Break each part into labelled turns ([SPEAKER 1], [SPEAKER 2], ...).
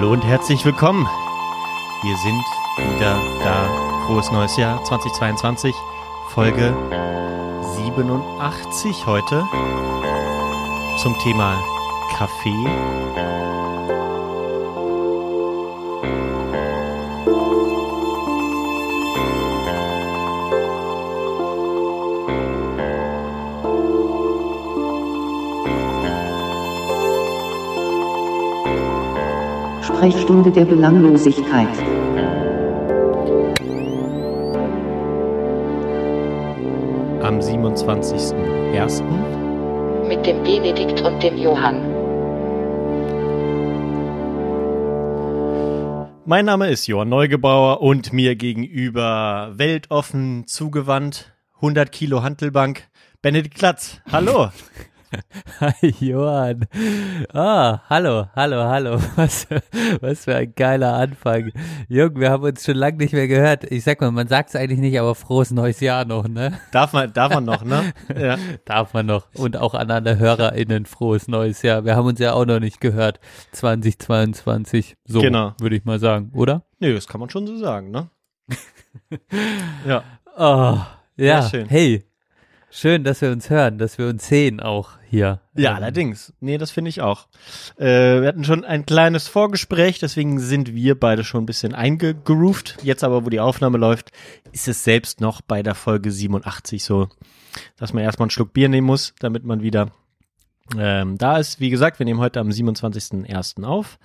[SPEAKER 1] Hallo und herzlich willkommen. Wir sind wieder da. Frohes neues Jahr 2022. Folge 87 heute zum Thema Kaffee.
[SPEAKER 2] Sprechstunde der Belanglosigkeit.
[SPEAKER 1] Am 27.01.
[SPEAKER 3] mit dem Benedikt und dem Johann.
[SPEAKER 1] Mein Name ist Johann Neugebauer und mir gegenüber weltoffen zugewandt 100 Kilo Hantelbank Benedikt Klatz. Hallo.
[SPEAKER 4] Hi Johann. Ah, hallo, hallo, hallo. Was, was für ein geiler Anfang. Jung, wir haben uns schon lange nicht mehr gehört. Ich sag mal, man sagt es eigentlich nicht, aber frohes neues Jahr noch, ne?
[SPEAKER 1] Darf man, darf man noch, ne? Ja.
[SPEAKER 4] Darf man noch. Und auch an alle HörerInnen frohes neues Jahr. Wir haben uns ja auch noch nicht gehört. 2022. So,
[SPEAKER 1] Genau.
[SPEAKER 4] würde ich mal sagen, oder?
[SPEAKER 1] Nee, das kann man schon so sagen, ne? ja.
[SPEAKER 4] Oh, ja.
[SPEAKER 1] schön.
[SPEAKER 4] Hey. Schön, dass wir uns hören, dass wir uns sehen auch hier.
[SPEAKER 1] Ja,
[SPEAKER 4] Ähm,
[SPEAKER 1] allerdings. Nee, das finde ich auch. Äh, wir hatten schon ein kleines Vorgespräch, deswegen sind wir beide schon ein bisschen eingegroovt. Jetzt aber, wo die Aufnahme läuft, ist es selbst noch bei der Folge 87 so, dass man erstmal einen Schluck Bier nehmen muss, damit man wieder ähm, da ist. Wie gesagt, wir nehmen heute am 27.01. auf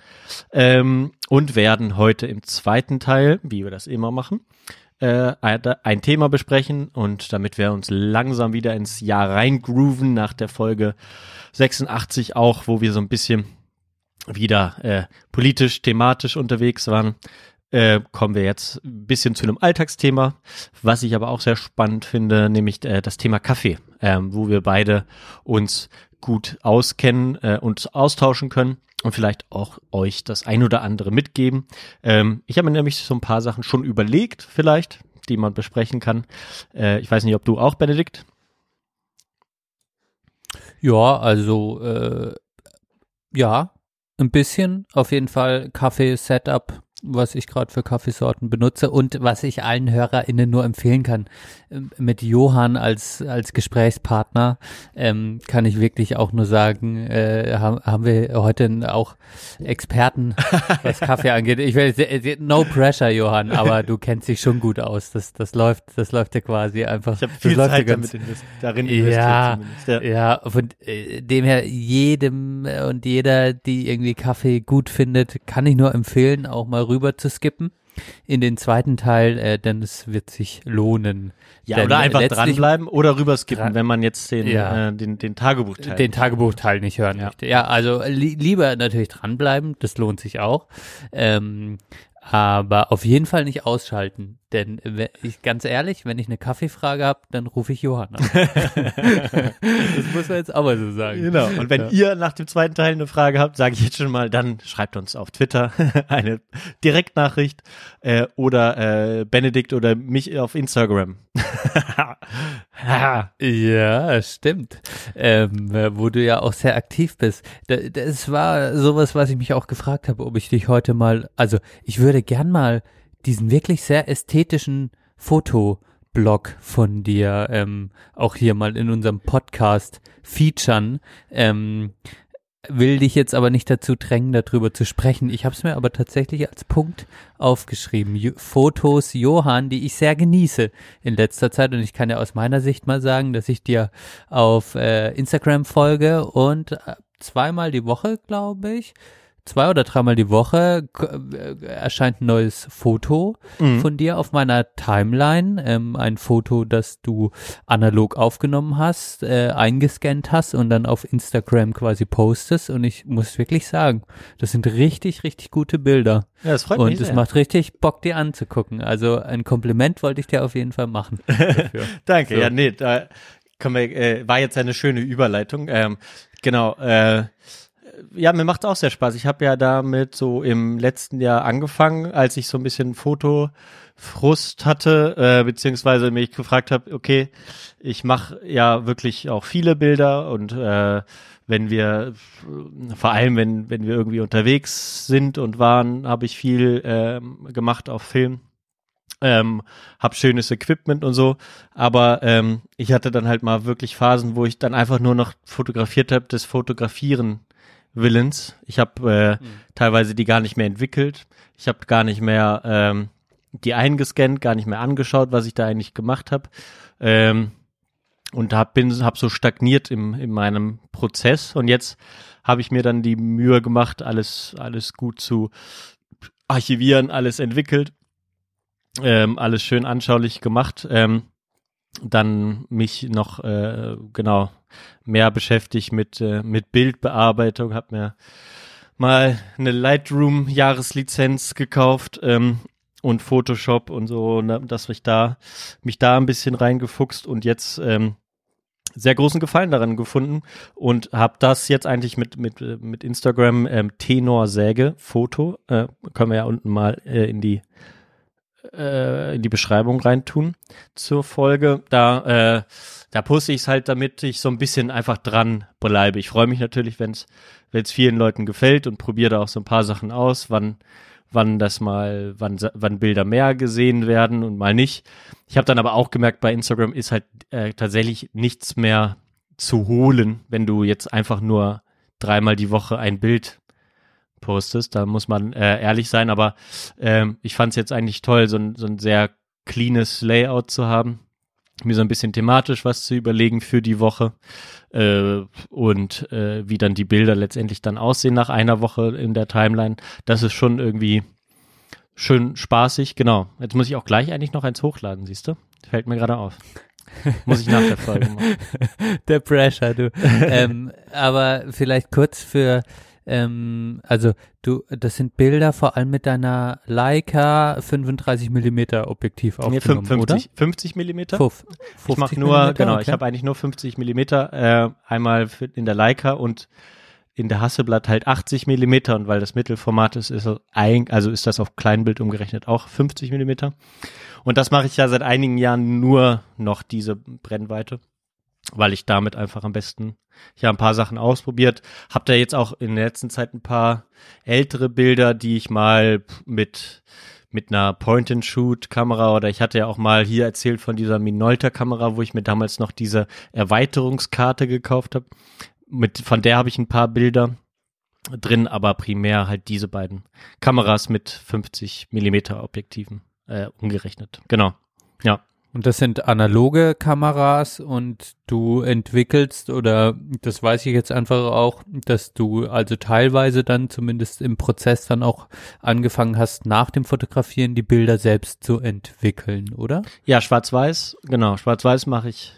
[SPEAKER 1] ähm, und werden heute im zweiten Teil, wie wir das immer machen, äh, ein Thema besprechen und damit wir uns langsam wieder ins Jahr reingrooven nach der Folge 86 auch, wo wir so ein bisschen wieder äh, politisch, thematisch unterwegs waren, äh, kommen wir jetzt ein bisschen zu einem Alltagsthema, was ich aber auch sehr spannend finde, nämlich äh, das Thema Kaffee, ähm, wo wir beide uns gut auskennen äh, und austauschen können und vielleicht auch euch das ein oder andere mitgeben. Ähm, ich habe mir nämlich so ein paar Sachen schon überlegt, vielleicht, die man besprechen kann. Äh, ich weiß nicht, ob du auch, Benedikt?
[SPEAKER 4] Ja, also äh, ja, ein bisschen auf jeden Fall Kaffee-Setup, was ich gerade für Kaffeesorten benutze und was ich allen HörerInnen nur empfehlen kann. Ähm, Mit Johann als, als Gesprächspartner ähm, kann ich wirklich auch nur sagen, äh, haben, haben wir heute auch Experten, was Kaffee angeht. Ich will, no pressure, Johann, aber du kennst dich schon gut aus. Das, das läuft, das läuft ja quasi einfach.
[SPEAKER 1] Ich habe viel
[SPEAKER 4] läuft ja
[SPEAKER 1] Zeit
[SPEAKER 4] ganz-
[SPEAKER 1] damit invest darin investiert
[SPEAKER 4] ja,
[SPEAKER 1] zumindest. Ja.
[SPEAKER 4] ja, von äh, dem her, jedem äh, und jeder, die irgendwie Kaffee gut findet, kann ich nur empfehlen, auch mal rüber zu skippen in den zweiten Teil, äh, denn es wird sich lohnen.
[SPEAKER 1] Ja,
[SPEAKER 4] Denn
[SPEAKER 1] oder einfach dranbleiben oder rüberskippen,
[SPEAKER 4] Dran-
[SPEAKER 1] wenn man jetzt den,
[SPEAKER 4] Ja.
[SPEAKER 1] äh, den, den Tagebuchteil.
[SPEAKER 4] Den Tagebuchteil nicht hören
[SPEAKER 1] Ja.
[SPEAKER 4] möchte. Ja, also li lieber natürlich dranbleiben, das lohnt sich auch. Ähm, aber auf jeden Fall nicht ausschalten. Denn wenn ich ganz ehrlich, wenn ich eine Kaffeefrage habe, dann rufe ich Johann an. das muss man jetzt mal so sagen.
[SPEAKER 1] Genau. Und wenn
[SPEAKER 4] Ja.
[SPEAKER 1] ihr nach dem zweiten Teil eine Frage habt, sage ich jetzt schon mal, dann schreibt uns auf Twitter eine Direktnachricht äh, oder äh, Benedikt oder mich auf Instagram.
[SPEAKER 4] Ja, stimmt. Ähm, äh, wo du ja auch sehr aktiv bist. Da- Das war sowas, was ich mich auch gefragt habe, ob ich dich heute mal, also ich würde gern mal diesen wirklich sehr ästhetischen Fotoblog von dir ähm, auch hier mal in unserem Podcast featuren. Ähm, will dich jetzt aber nicht dazu drängen, darüber zu sprechen. Ich habe es mir aber tatsächlich als Punkt aufgeschrieben. Jo Fotos Johann, die ich sehr genieße in letzter Zeit. Und ich kann ja aus meiner Sicht mal sagen, dass ich dir auf äh, Instagram folge und äh, zweimal die Woche, glaube ich, zwei oder dreimal die Woche äh, erscheint ein neues Foto
[SPEAKER 1] Mhm.
[SPEAKER 4] von dir auf meiner Timeline. Ähm, ein Foto, das du analog aufgenommen hast, äh, eingescannt hast und dann auf Instagram quasi postest. Und ich muss wirklich sagen, das sind richtig, richtig gute Bilder.
[SPEAKER 1] Ja, das freut
[SPEAKER 4] und
[SPEAKER 1] mich
[SPEAKER 4] es
[SPEAKER 1] sehr.
[SPEAKER 4] macht richtig Bock, dir anzugucken. Also ein Kompliment wollte ich dir auf jeden Fall machen.
[SPEAKER 1] Danke,
[SPEAKER 4] So.
[SPEAKER 1] ja, nee, da kommen wir, äh, war jetzt eine schöne Überleitung. Ähm, genau, äh, ja, mir macht's auch sehr Spaß. Ich habe ja damit so im letzten Jahr angefangen, als ich so ein bisschen Fotofrust hatte, äh, beziehungsweise mich gefragt habe, okay, ich mache ja wirklich auch viele Bilder und äh, wenn wir, vor allem wenn, wenn wir irgendwie unterwegs sind und waren, habe ich viel ähm, gemacht auf Film. Ähm, hab schönes Equipment und so, aber ähm, ich hatte dann halt mal wirklich Phasen, wo ich dann einfach nur noch fotografiert habe, des Fotografieren Willens. Ich habe äh, mhm. teilweise die gar nicht mehr entwickelt. Ich habe gar nicht mehr ähm, die eingescannt, gar nicht mehr angeschaut, was ich da eigentlich gemacht habe. Ähm, und hab, bin, hab so stagniert im, in meinem Prozess. Und jetzt habe ich mir dann die Mühe gemacht, alles, alles gut zu archivieren, alles entwickelt, ähm, alles schön anschaulich gemacht. Ähm, dann mich noch äh, genau mehr beschäftigt mit äh, mit Bildbearbeitung, habe mir mal eine Lightroom Jahreslizenz gekauft ähm, und Photoshop und so, dass ich da mich da ein bisschen reingefuchst und jetzt ähm, sehr großen Gefallen daran gefunden und habe das jetzt eigentlich mit mit mit Instagram ähm, Tenorsäge Foto äh, können wir ja unten mal äh, in die äh, in die Beschreibung reintun zur Folge. Da, äh, da poste ich es halt, damit ich so ein bisschen einfach dran bleibe. Ich freue mich natürlich, wenn es vielen Leuten gefällt und probiere da auch so ein paar Sachen aus, wann wann das mal, wann, wann Bilder mehr gesehen werden und mal nicht. Ich habe dann aber auch gemerkt, bei Instagram ist halt äh, tatsächlich nichts mehr zu holen, wenn du jetzt einfach nur dreimal die Woche ein Bild postest. Da muss man äh, ehrlich sein, aber ähm, ich fand es jetzt eigentlich toll, so ein, so ein sehr cleanes Layout zu haben. Mir so ein bisschen thematisch was zu überlegen für die Woche äh, und äh, wie dann die Bilder letztendlich dann aussehen nach einer Woche in der Timeline. Das ist schon irgendwie schön spaßig. Genau. Jetzt muss ich auch gleich eigentlich noch eins hochladen, siehst du? Fällt mir gerade auf. Muss ich nach der Folge machen.
[SPEAKER 4] Der Pressure, du. ähm, aber vielleicht kurz für ähm, also du, das sind Bilder vor allem mit deiner Leica 35 Millimeter Objektiv aufgenommen,
[SPEAKER 1] nee, 50,
[SPEAKER 4] oder?
[SPEAKER 1] 50 Millimeter. Ich mache nur, genau, okay. ich habe eigentlich nur 50 Millimeter, äh, einmal in der Leica und in der Hasselblatt halt 80 Millimeter und weil das Mittelformat ist, ist ein, also ist das auf Kleinbild umgerechnet auch 50 Millimeter. Und das mache ich ja seit einigen Jahren nur noch diese Brennweite weil ich damit einfach am besten, habe ein paar Sachen ausprobiert, habe da jetzt auch in der letzten Zeit ein paar ältere Bilder, die ich mal mit mit einer Point-and-Shoot-Kamera oder ich hatte ja auch mal hier erzählt von dieser Minolta-Kamera, wo ich mir damals noch diese Erweiterungskarte gekauft habe. Mit, von der habe ich ein paar Bilder drin, aber primär halt diese beiden Kameras mit 50 Millimeter Objektiven äh, umgerechnet. Genau. Ja.
[SPEAKER 4] Und das sind analoge Kameras und du entwickelst oder das weiß ich jetzt einfach auch, dass du also teilweise dann zumindest im Prozess dann auch angefangen hast, nach dem Fotografieren die Bilder selbst zu entwickeln, oder?
[SPEAKER 1] Ja, schwarz-weiß, genau, schwarz-weiß mache ich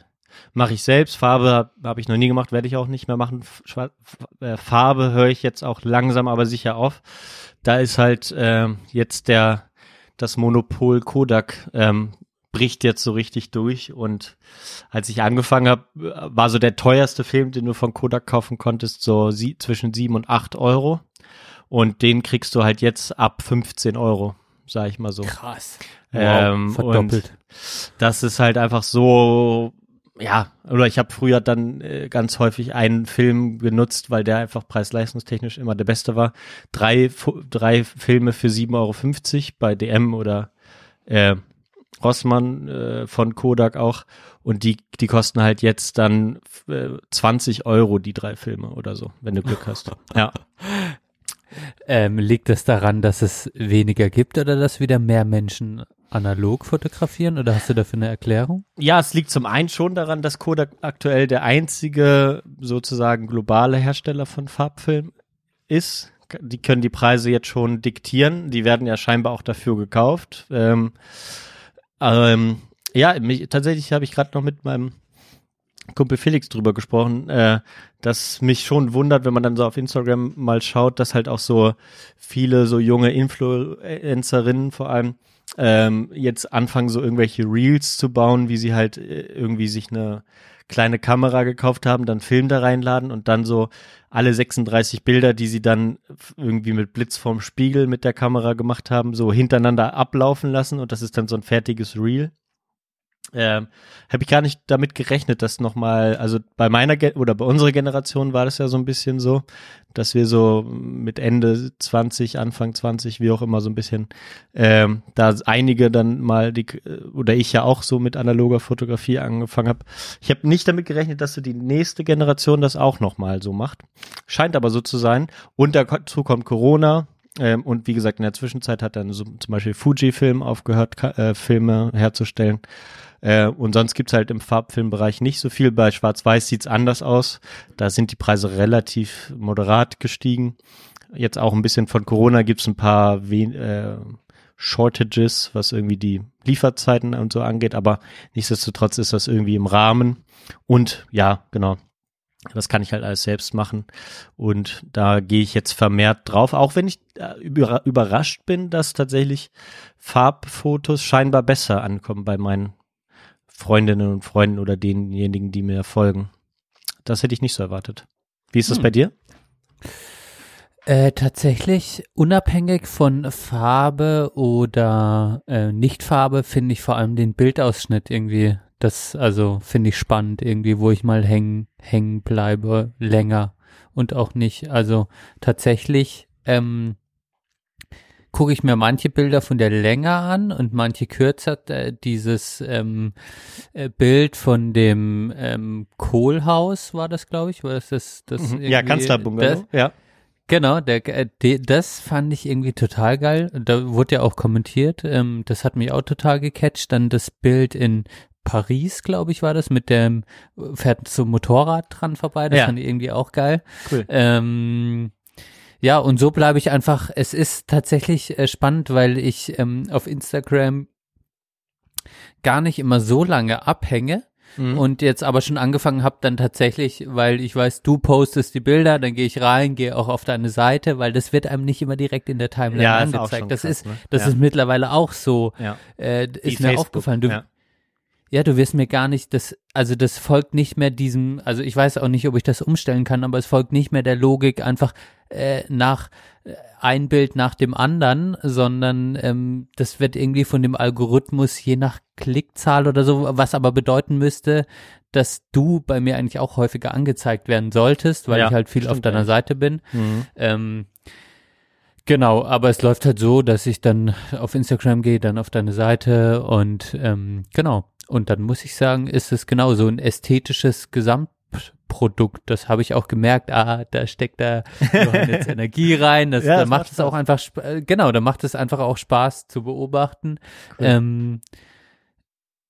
[SPEAKER 1] mache ich selbst. Farbe habe hab ich noch nie gemacht, werde ich auch nicht mehr machen. Schwarz, äh, Farbe höre ich jetzt auch langsam, aber sicher auf. Da ist halt äh, jetzt der das Monopol Kodak ähm, bricht jetzt so richtig durch. Und als ich angefangen habe, war so der teuerste Film, den du von Kodak kaufen konntest, so sie, zwischen sieben und acht Euro. Und den kriegst du halt jetzt ab 15 Euro, sag ich mal so.
[SPEAKER 4] Krass.
[SPEAKER 1] Ähm, wow, verdoppelt. das ist halt einfach so, ja, oder ich habe früher dann äh, ganz häufig einen Film genutzt, weil der einfach preis-leistungstechnisch immer der beste war. Drei, drei Filme für 7,50 Euro bei DM oder äh, Rossmann äh, von Kodak auch. Und die, die kosten halt jetzt dann äh, 20 Euro, die drei Filme oder so, wenn du Glück hast. ja.
[SPEAKER 4] Ähm, liegt es daran, dass es weniger gibt oder dass wieder mehr Menschen analog fotografieren oder hast du dafür eine Erklärung?
[SPEAKER 1] Ja, es liegt zum einen schon daran, dass Kodak aktuell der einzige sozusagen globale Hersteller von Farbfilm ist. Die können die Preise jetzt schon diktieren. Die werden ja scheinbar auch dafür gekauft. Ähm, ähm, ja, mich, tatsächlich habe ich gerade noch mit meinem Kumpel Felix drüber gesprochen, äh, dass mich schon wundert, wenn man dann so auf Instagram mal schaut, dass halt auch so viele so junge Influencerinnen vor allem ähm, jetzt anfangen, so irgendwelche Reels zu bauen, wie sie halt äh, irgendwie sich eine kleine Kamera gekauft haben, dann Film da reinladen und dann so alle 36 Bilder, die sie dann irgendwie mit Blitz vorm Spiegel mit der Kamera gemacht haben, so hintereinander ablaufen lassen und das ist dann so ein fertiges Reel. Ähm, habe ich gar nicht damit gerechnet, dass nochmal, also bei meiner Ge oder bei unserer Generation war das ja so ein bisschen so, dass wir so mit Ende 20, Anfang 20, wie auch immer, so ein bisschen, ähm, da einige dann mal die, oder ich ja auch so mit analoger Fotografie angefangen habe. Ich habe nicht damit gerechnet, dass so die nächste Generation das auch nochmal so macht. Scheint aber so zu sein. Und dazu kommt Corona, ähm, und wie gesagt, in der Zwischenzeit hat dann so zum Beispiel Fujifilm aufgehört, äh, Filme herzustellen. Äh, und sonst gibt's halt im Farbfilmbereich nicht so viel. Bei Schwarz-Weiß sieht's anders aus. Da sind die Preise relativ moderat gestiegen. Jetzt auch ein bisschen von Corona gibt's ein paar wen äh, Shortages, was irgendwie die Lieferzeiten und so angeht, aber nichtsdestotrotz ist das irgendwie im Rahmen. Und ja, genau, das kann ich halt alles selbst machen. Und da gehe ich jetzt vermehrt drauf, auch wenn ich äh, überrascht bin, dass tatsächlich Farbfotos scheinbar besser ankommen bei meinen Freundinnen und Freunden oder denjenigen, die mir folgen. Das hätte ich nicht so erwartet. Wie ist das hm. bei dir?
[SPEAKER 4] Äh, tatsächlich unabhängig von Farbe oder äh, Nichtfarbe finde ich vor allem den Bildausschnitt irgendwie. Das also finde ich spannend irgendwie, wo ich mal hängen hängen bleibe länger und auch nicht. Also tatsächlich ähm, gucke ich mir manche Bilder von der Länge an und manche kürzer. Äh, dieses ähm, äh, Bild von dem ähm, Kohlhaus war das, glaube ich, war das das, das
[SPEAKER 1] mhm. ja Kanzlerbungalow, ja.
[SPEAKER 4] Genau, der, äh, der, das fand ich irgendwie total geil. Da wurde ja auch kommentiert. Ähm, das hat mich auch total gecatcht. Dann das Bild in Paris, glaube ich, war das, mit dem fährt zum Motorrad dran vorbei. Das ja. fand ich irgendwie auch geil. Cool. Ähm, ja, und so bleibe ich einfach, es ist tatsächlich äh, spannend, weil ich ähm, auf Instagram gar nicht immer so lange abhänge. Mhm. Und jetzt aber schon angefangen habe, dann tatsächlich, weil ich weiß, du postest die Bilder, dann gehe ich rein, gehe auch auf deine Seite, weil das wird einem nicht immer direkt in der Timeline ja, angezeigt. das krass, ist, ne? das ja. ist mittlerweile auch so. Ja. Äh, ist die mir Facebook, aufgefallen. Du, ja. Du wirst mir gar nicht, das, also das folgt nicht mehr diesem, also ich weiß auch nicht, ob ich das umstellen kann, aber es folgt nicht mehr der Logik einfach äh, nach äh, ein Bild nach dem anderen, sondern ähm, das wird irgendwie von dem Algorithmus je nach Klickzahl oder so, was aber bedeuten müsste, dass du bei mir eigentlich auch häufiger angezeigt werden solltest, weil ja, ich halt viel auf deiner ja. Seite bin. Mhm. Ähm, Genau, aber es läuft halt so, dass ich dann auf Instagram gehe, dann auf deine Seite und ähm, genau, und dann muss ich sagen, ist es genau so ein ästhetisches Gesamtprodukt. Das habe ich auch gemerkt. Ah, da steckt da jetzt Energie rein. Das, ja, da das macht es auch einfach, äh, genau, da macht es einfach auch Spaß zu beobachten. Cool. Ähm,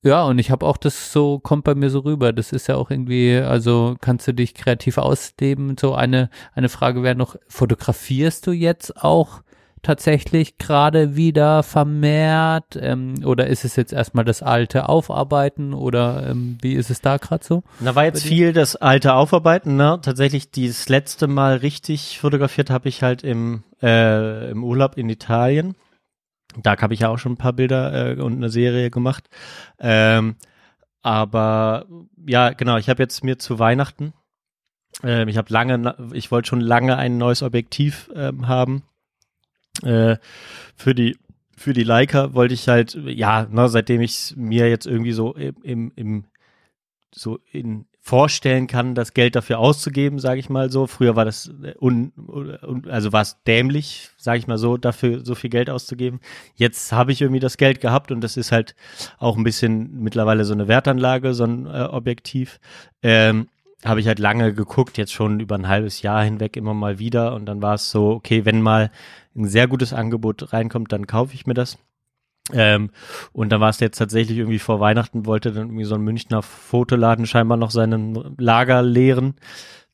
[SPEAKER 4] ja, und ich habe auch das so, kommt bei mir so rüber. Das ist ja auch irgendwie, also kannst du dich kreativ ausleben. So eine, eine Frage wäre noch, fotografierst du jetzt auch tatsächlich gerade wieder vermehrt ähm, oder ist es jetzt erstmal das alte Aufarbeiten oder ähm, wie ist es da gerade so?
[SPEAKER 1] Da war jetzt viel das alte Aufarbeiten, ne? Tatsächlich das letzte Mal richtig fotografiert habe ich halt im, äh, im Urlaub in Italien. Da habe ich ja auch schon ein paar Bilder äh, und eine Serie gemacht. Ähm, aber ja, genau, ich habe jetzt mir zu Weihnachten, äh, ich habe lange, ich wollte schon lange ein neues Objektiv äh, haben äh, für die für die Leica wollte ich halt, ja, ne, seitdem ich mir jetzt irgendwie so im, im so in vorstellen kann, das Geld dafür auszugeben, sage ich mal so. Früher war das un, un also war es dämlich, sage ich mal so, dafür so viel Geld auszugeben. Jetzt habe ich irgendwie das Geld gehabt und das ist halt auch ein bisschen mittlerweile so eine Wertanlage, so ein äh, Objektiv. Ähm, habe ich halt lange geguckt, jetzt schon über ein halbes Jahr hinweg immer mal wieder und dann war es so, okay, wenn mal ein sehr gutes Angebot reinkommt, dann kaufe ich mir das. Ähm, und dann war es jetzt tatsächlich irgendwie vor Weihnachten, wollte dann irgendwie so ein Münchner Fotoladen scheinbar noch seinen Lager leeren.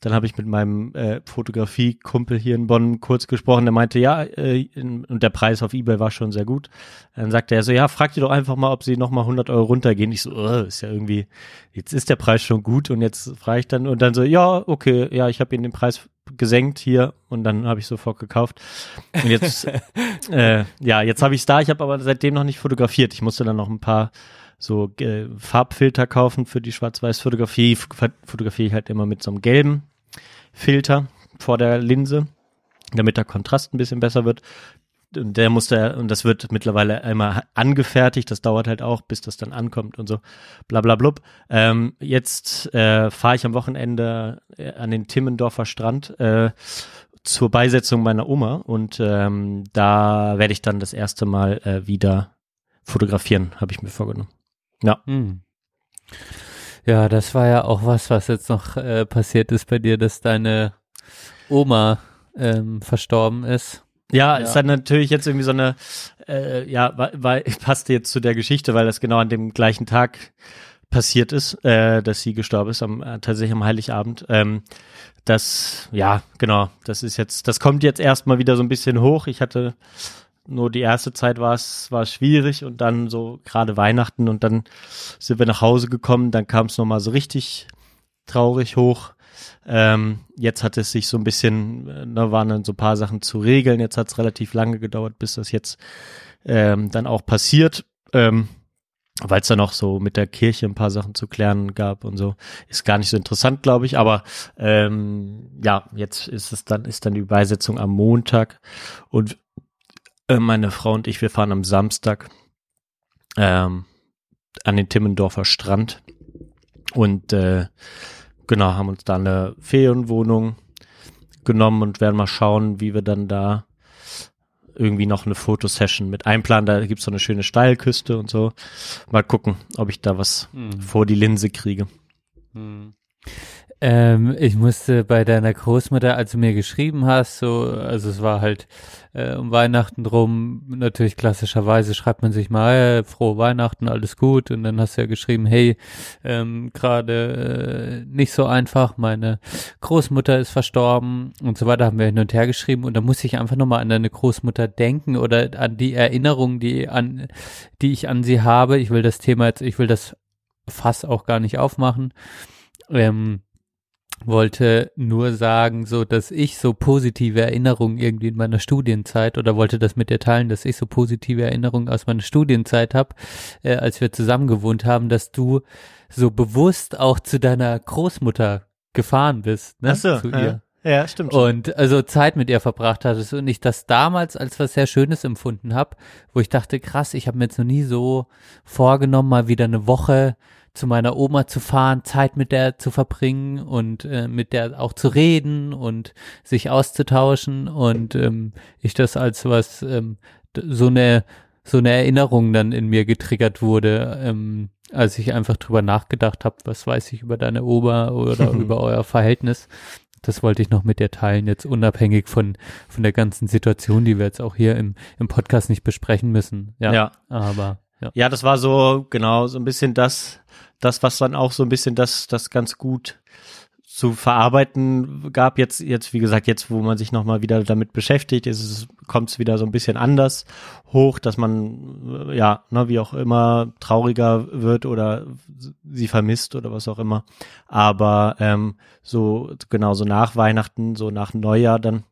[SPEAKER 1] Dann habe ich mit meinem äh, Fotografie-Kumpel hier in Bonn kurz gesprochen. Der meinte, ja, äh, in, und der Preis auf Ebay war schon sehr gut. Dann sagte er so, ja, frag die doch einfach mal, ob sie noch mal 100 Euro runtergehen. Ich so, oh, ist ja irgendwie, jetzt ist der Preis schon gut und jetzt frage ich dann und dann so, ja, okay, ja, ich habe ihnen den Preis gesenkt hier und dann habe ich sofort gekauft. Und jetzt, äh, ja, jetzt habe ich es da. Ich habe aber seitdem noch nicht fotografiert. Ich musste dann noch ein paar so äh, Farbfilter kaufen für die Schwarz-Weiß-Fotografie. Fotografiere ich halt immer mit so einem gelben Filter vor der Linse, damit der Kontrast ein bisschen besser wird. und der musste, und das wird mittlerweile einmal angefertigt, das dauert halt auch, bis das dann ankommt und so, bla. Ähm, jetzt äh, fahre ich am Wochenende äh, an den Timmendorfer Strand äh, zur Beisetzung meiner Oma und ähm, da werde ich dann das erste Mal äh, wieder fotografieren, habe ich mir vorgenommen. Ja.
[SPEAKER 4] Hm. Ja, das war ja auch was, was jetzt noch äh, passiert ist bei dir, dass deine Oma ähm, verstorben ist.
[SPEAKER 1] Ja,
[SPEAKER 4] Ja.
[SPEAKER 1] ist dann natürlich jetzt irgendwie so eine, äh, ja, weil, weil passte jetzt zu der Geschichte, weil das genau an dem gleichen Tag passiert ist, äh, dass sie gestorben ist, am, äh, tatsächlich am Heiligabend. Ähm, das, ja, genau, das ist jetzt, das kommt jetzt erstmal wieder so ein bisschen hoch. Ich hatte nur die erste Zeit war es war schwierig und dann so gerade Weihnachten und dann sind wir nach Hause gekommen, dann kam es nochmal so richtig traurig hoch. Ähm, jetzt hat es sich so ein bisschen, äh, da waren dann so ein paar Sachen zu regeln. Jetzt hat es relativ lange gedauert, bis das jetzt ähm, dann auch passiert. Ähm, weil es dann auch so mit der Kirche ein paar Sachen zu klären gab und so. Ist gar nicht so interessant, glaube ich. Aber ähm, ja, jetzt ist es dann, ist dann die Beisetzung am Montag und äh, meine Frau und ich, wir fahren am Samstag ähm, an den Timmendorfer Strand und äh, genau, haben uns da eine Ferienwohnung genommen und werden mal schauen, wie wir dann da irgendwie noch eine Fotosession mit einplanen. Da gibt's so eine schöne Steilküste und so. Mal gucken, ob ich da was
[SPEAKER 4] Hm.
[SPEAKER 1] vor die Linse kriege.
[SPEAKER 4] Hm. Ähm, ich musste bei deiner Großmutter, als du mir geschrieben hast, so, also es war halt äh, um Weihnachten drum, natürlich klassischerweise schreibt man sich mal, äh, frohe Weihnachten, alles gut, und dann hast du ja geschrieben, hey, ähm, gerade äh, nicht so einfach, meine Großmutter ist verstorben und so weiter, haben wir hin und her geschrieben und da muss ich einfach nochmal an deine Großmutter denken oder an die Erinnerung, die an, die ich an sie habe. Ich will das Thema jetzt, ich will das Fass auch gar nicht aufmachen. Ähm, wollte nur sagen, so dass ich so positive Erinnerungen irgendwie in meiner Studienzeit oder wollte das mit dir teilen, dass ich so positive Erinnerungen aus meiner Studienzeit habe, äh, als wir zusammen gewohnt haben, dass du so bewusst auch zu deiner Großmutter gefahren bist, ne?
[SPEAKER 1] Ach so,
[SPEAKER 4] zu
[SPEAKER 1] ja.
[SPEAKER 4] ihr.
[SPEAKER 1] Ja, stimmt.
[SPEAKER 4] Und also Zeit mit ihr verbracht hattest und ich das damals als was sehr Schönes empfunden habe, wo ich dachte, krass, ich habe mir jetzt noch nie so vorgenommen, mal wieder eine Woche zu meiner Oma zu fahren, Zeit mit der zu verbringen und äh, mit der auch zu reden und sich auszutauschen und ähm, ich das als was ähm, so eine so eine Erinnerung dann in mir getriggert wurde, ähm, als ich einfach drüber nachgedacht habe, was weiß ich über deine Oma oder über euer Verhältnis. Das wollte ich noch mit dir teilen, jetzt unabhängig von, von der ganzen Situation, die wir jetzt auch hier im, im Podcast nicht besprechen müssen. Ja.
[SPEAKER 1] ja.
[SPEAKER 4] Aber, ja.
[SPEAKER 1] Ja, das war so, genau, so ein bisschen das, das, was dann auch so ein bisschen das, das ganz gut zu verarbeiten gab. Jetzt, jetzt, wie gesagt, jetzt, wo man sich nochmal wieder damit beschäftigt, ist es, kommt es wieder so ein bisschen anders hoch, dass man, äh, ja, ne, wie auch immer, trauriger wird oder sie vermisst oder was auch immer. Aber ähm, so, genau, so nach Weihnachten, so nach Neujahr dann,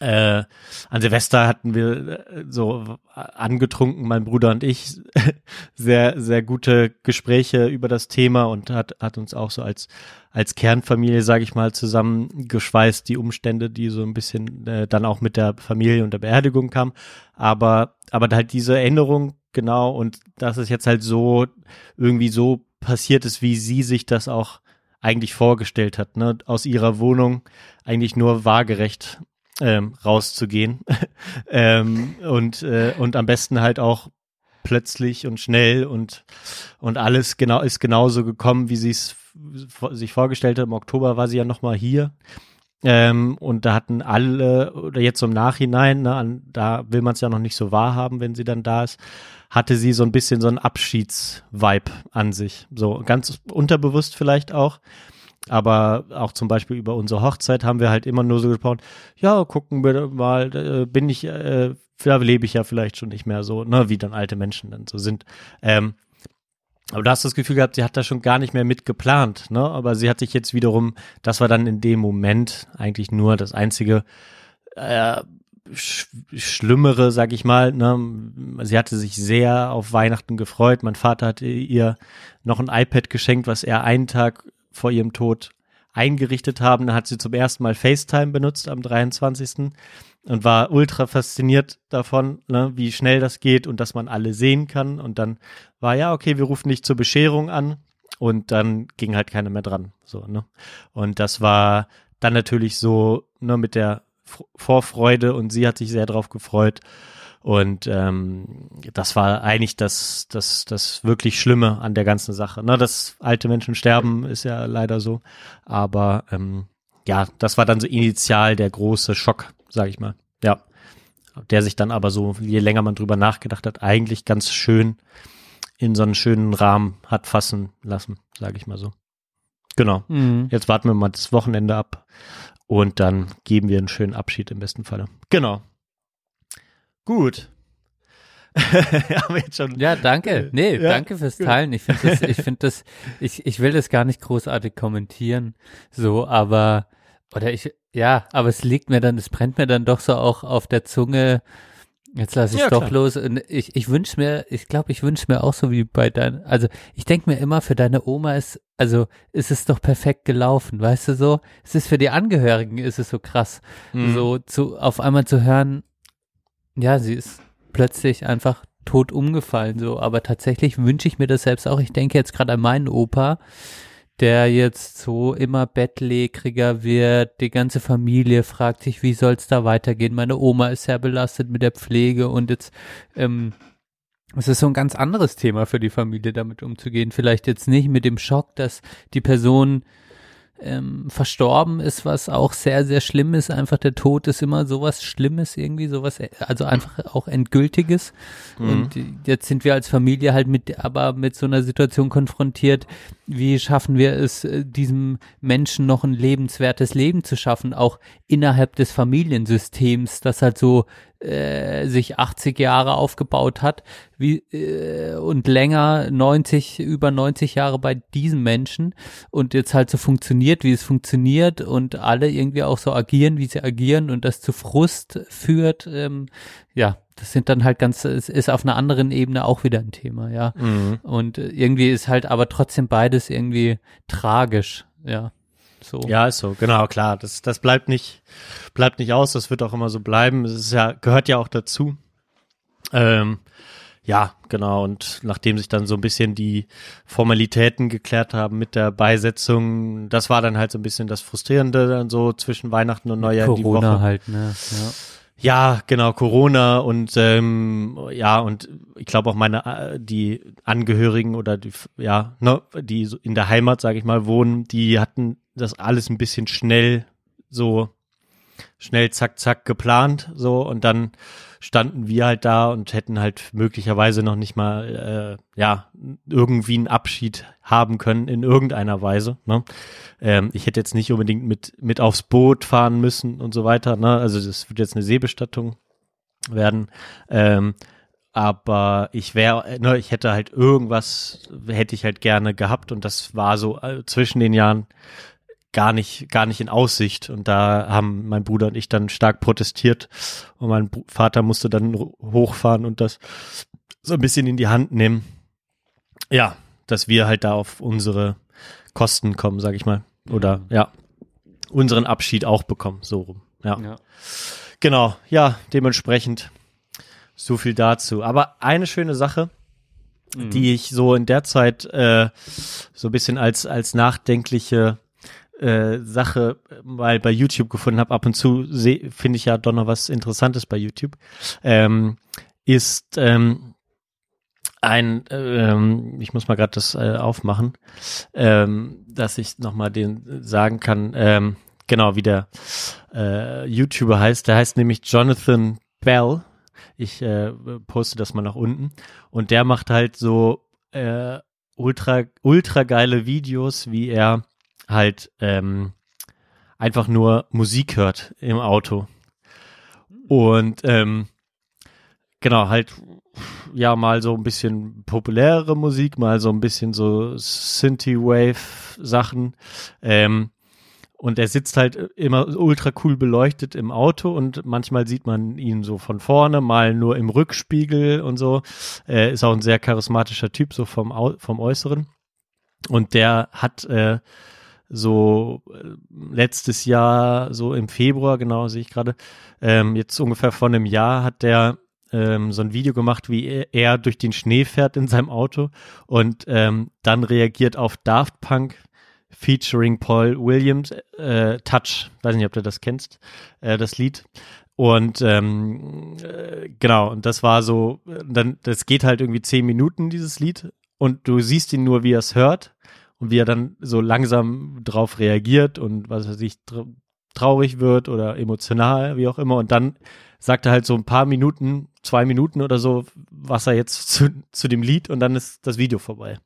[SPEAKER 1] äh, an Silvester hatten wir äh, so angetrunken, mein Bruder und ich, sehr, sehr gute Gespräche über das Thema und hat, hat uns auch so als, als Kernfamilie, sage ich mal, zusammengeschweißt, die Umstände, die so ein bisschen äh, dann auch mit der Familie und der Beerdigung kamen. Aber, aber halt diese Erinnerung, genau, und dass es jetzt halt so irgendwie so passiert ist, wie sie sich das auch eigentlich vorgestellt hat, ne? aus ihrer Wohnung eigentlich nur waagerecht ähm, rauszugehen ähm, und äh, und am besten halt auch plötzlich und schnell und und alles genau ist genauso gekommen, wie sie es sich vorgestellt hat. Im Oktober war sie ja noch mal hier ähm, und da hatten alle oder jetzt im Nachhinein, ne, an, da will man es ja noch nicht so wahrhaben, wenn sie dann da ist, hatte sie so ein bisschen so einen Abschiedsvibe an sich, so ganz unterbewusst vielleicht auch. Aber auch zum Beispiel über unsere Hochzeit haben wir halt immer nur so gesprochen, ja, gucken wir mal, äh, bin ich, äh, da lebe ich ja vielleicht schon nicht mehr so, ne, wie dann alte Menschen dann so sind. Ähm, aber du hast das Gefühl gehabt, sie hat da schon gar nicht mehr mit geplant, ne? Aber sie hat sich jetzt wiederum, das war dann in dem Moment eigentlich nur das einzige äh, sch Schlimmere, sag ich mal. Ne? Sie hatte sich sehr auf Weihnachten gefreut. Mein Vater hatte ihr noch ein iPad geschenkt, was er einen Tag vor ihrem Tod eingerichtet haben. Da hat sie zum ersten Mal FaceTime benutzt am 23. und war ultra fasziniert davon, ne, wie schnell das geht und dass man alle sehen kann. Und dann war ja, okay, wir rufen dich zur Bescherung an und dann ging halt keiner mehr dran. So, ne? Und das war dann natürlich so, ne, mit der Vorfreude und sie hat sich sehr drauf gefreut. Und ähm, das war eigentlich das, das, das wirklich Schlimme an der ganzen Sache. Ne, dass alte Menschen sterben, ist ja leider so. Aber ähm, ja, das war dann so initial der große Schock, sag ich mal. Ja. Der sich dann aber so, je länger man drüber nachgedacht hat, eigentlich ganz schön in so einen schönen Rahmen hat fassen lassen, sage ich mal so. Genau.
[SPEAKER 4] Mhm.
[SPEAKER 1] Jetzt warten wir mal das Wochenende ab und dann geben wir einen schönen Abschied im besten Falle. Genau. Gut.
[SPEAKER 4] Ja, danke. Nee,
[SPEAKER 1] Ja,
[SPEAKER 4] danke fürs. Teilen. Ich finde das, ich finde das, ich, ich will das gar nicht großartig kommentieren. So, aber, oder ich, ja, aber es liegt mir dann, es brennt mir dann doch so auch auf der Zunge. Jetzt lasse ich
[SPEAKER 1] Ja,
[SPEAKER 4] doch
[SPEAKER 1] klar.
[SPEAKER 4] los. Und ich, ich wünsche mir, ich glaube, ich wünsche mir auch so wie bei deinen, also ich denke mir immer, für deine Oma ist, also ist es doch perfekt gelaufen, weißt du so? Es ist für die Angehörigen, ist es so krass
[SPEAKER 1] Mhm.
[SPEAKER 4] so zu auf einmal zu hören, ja, sie ist plötzlich einfach tot umgefallen, so. Aber tatsächlich wünsche ich mir das selbst auch. Ich denke jetzt gerade an meinen Opa, der jetzt so immer bettlägeriger wird. Die ganze Familie fragt sich, wie soll es da weitergehen? Meine Oma ist sehr belastet mit der Pflege und jetzt ähm, es ist so ein ganz anderes Thema für die Familie, damit umzugehen. Vielleicht jetzt nicht mit dem Schock, dass die Person ähm, verstorben ist, was auch sehr, sehr schlimm ist. Einfach der Tod ist immer sowas Schlimmes irgendwie, sowas, äh, also einfach auch Endgültiges.
[SPEAKER 1] Mhm.
[SPEAKER 4] Und jetzt sind wir als Familie halt mit, aber mit so einer Situation konfrontiert. Wie schaffen wir es, äh, diesem Menschen noch ein lebenswertes Leben zu schaffen, auch innerhalb des Familiensystems, das halt so äh, sich 80 Jahre aufgebaut hat, wie äh, und länger 90 über 90 Jahre bei diesen Menschen und jetzt halt so funktioniert, wie es funktioniert und alle irgendwie auch so agieren, wie sie agieren und das zu Frust führt. Ähm, ja, das sind dann halt ganz, es ist auf einer anderen Ebene auch wieder ein Thema, ja.
[SPEAKER 1] Mhm.
[SPEAKER 4] Und äh, irgendwie ist halt aber trotzdem beides irgendwie tragisch, ja. So.
[SPEAKER 1] Ja, ist so, genau, klar. Das, das bleibt nicht, bleibt nicht aus, das wird auch immer so bleiben. Es ist ja, gehört ja auch dazu. Ähm, ja, genau. Und nachdem sich dann so ein bisschen die Formalitäten geklärt haben mit der Beisetzung, das war dann halt so ein bisschen das Frustrierende dann so zwischen Weihnachten und Neujahr die
[SPEAKER 4] Corona
[SPEAKER 1] Woche.
[SPEAKER 4] halt, ne? Ja.
[SPEAKER 1] Ja, genau, Corona und ähm, ja, und ich glaube auch meine, äh, die Angehörigen oder die, ja, ne, die in der Heimat, sage ich mal, wohnen, die hatten das alles ein bisschen schnell so schnell zack, zack geplant, so und dann standen wir halt da und hätten halt möglicherweise noch nicht mal, äh, ja, irgendwie einen Abschied haben können in irgendeiner Weise. Ne? Ähm, ich hätte jetzt nicht unbedingt mit, mit aufs Boot fahren müssen und so weiter. Ne? Also das wird jetzt eine Seebestattung werden. Ähm, aber ich wäre, ne, ich hätte halt irgendwas, hätte ich halt gerne gehabt und das war so äh, zwischen den Jahren gar nicht, gar nicht in Aussicht. Und da haben mein Bruder und ich dann stark protestiert und mein Vater musste dann hochfahren und das so ein bisschen in die Hand nehmen. Ja, dass wir halt da auf unsere Kosten kommen, sag ich mal. Oder ja, unseren Abschied auch bekommen, so rum. Ja.
[SPEAKER 4] Ja.
[SPEAKER 1] Genau, ja, dementsprechend so viel dazu. Aber eine schöne Sache, die ich so in der Zeit äh, so ein bisschen als, als nachdenkliche äh, Sache mal bei YouTube gefunden habe, ab und zu finde ich ja doch noch was Interessantes bei YouTube, ähm, ist ähm, ein, ähm, ich muss mal gerade das äh, aufmachen, ähm, dass ich nochmal den sagen kann, ähm, genau wie der äh, YouTuber heißt. Der heißt nämlich Jonathan Bell. Ich äh, poste das mal nach unten. Und der macht halt so äh, ultra, ultra geile Videos, wie er halt ähm, einfach nur Musik hört im Auto. Und ähm, genau, halt ja mal so ein bisschen populärere Musik, mal so ein bisschen so Synthwave-Sachen. Ähm, und er sitzt halt immer ultra cool beleuchtet im Auto und manchmal sieht man ihn so von vorne, mal nur im Rückspiegel und so. Er ist auch ein sehr charismatischer Typ, so vom, Au vom Äußeren. Und der hat äh, so äh, letztes Jahr, so im Februar, genau, sehe ich gerade, ähm, jetzt ungefähr vor einem Jahr hat der ähm, so ein Video gemacht, wie er, er durch den Schnee fährt in seinem Auto und ähm, dann reagiert auf Daft Punk featuring Paul Williams, äh, Touch, weiß nicht, ob du das kennst, äh, das Lied. Und ähm, äh, genau, und das war so, dann, das geht halt irgendwie zehn Minuten, dieses Lied, und du siehst ihn nur, wie er es hört und wie er dann so langsam drauf reagiert und was weiß ich, tra traurig wird oder emotional, wie auch immer. Und dann sagt er halt so ein paar Minuten, zwei Minuten oder so, was er jetzt zu, zu dem Lied und dann ist das Video vorbei.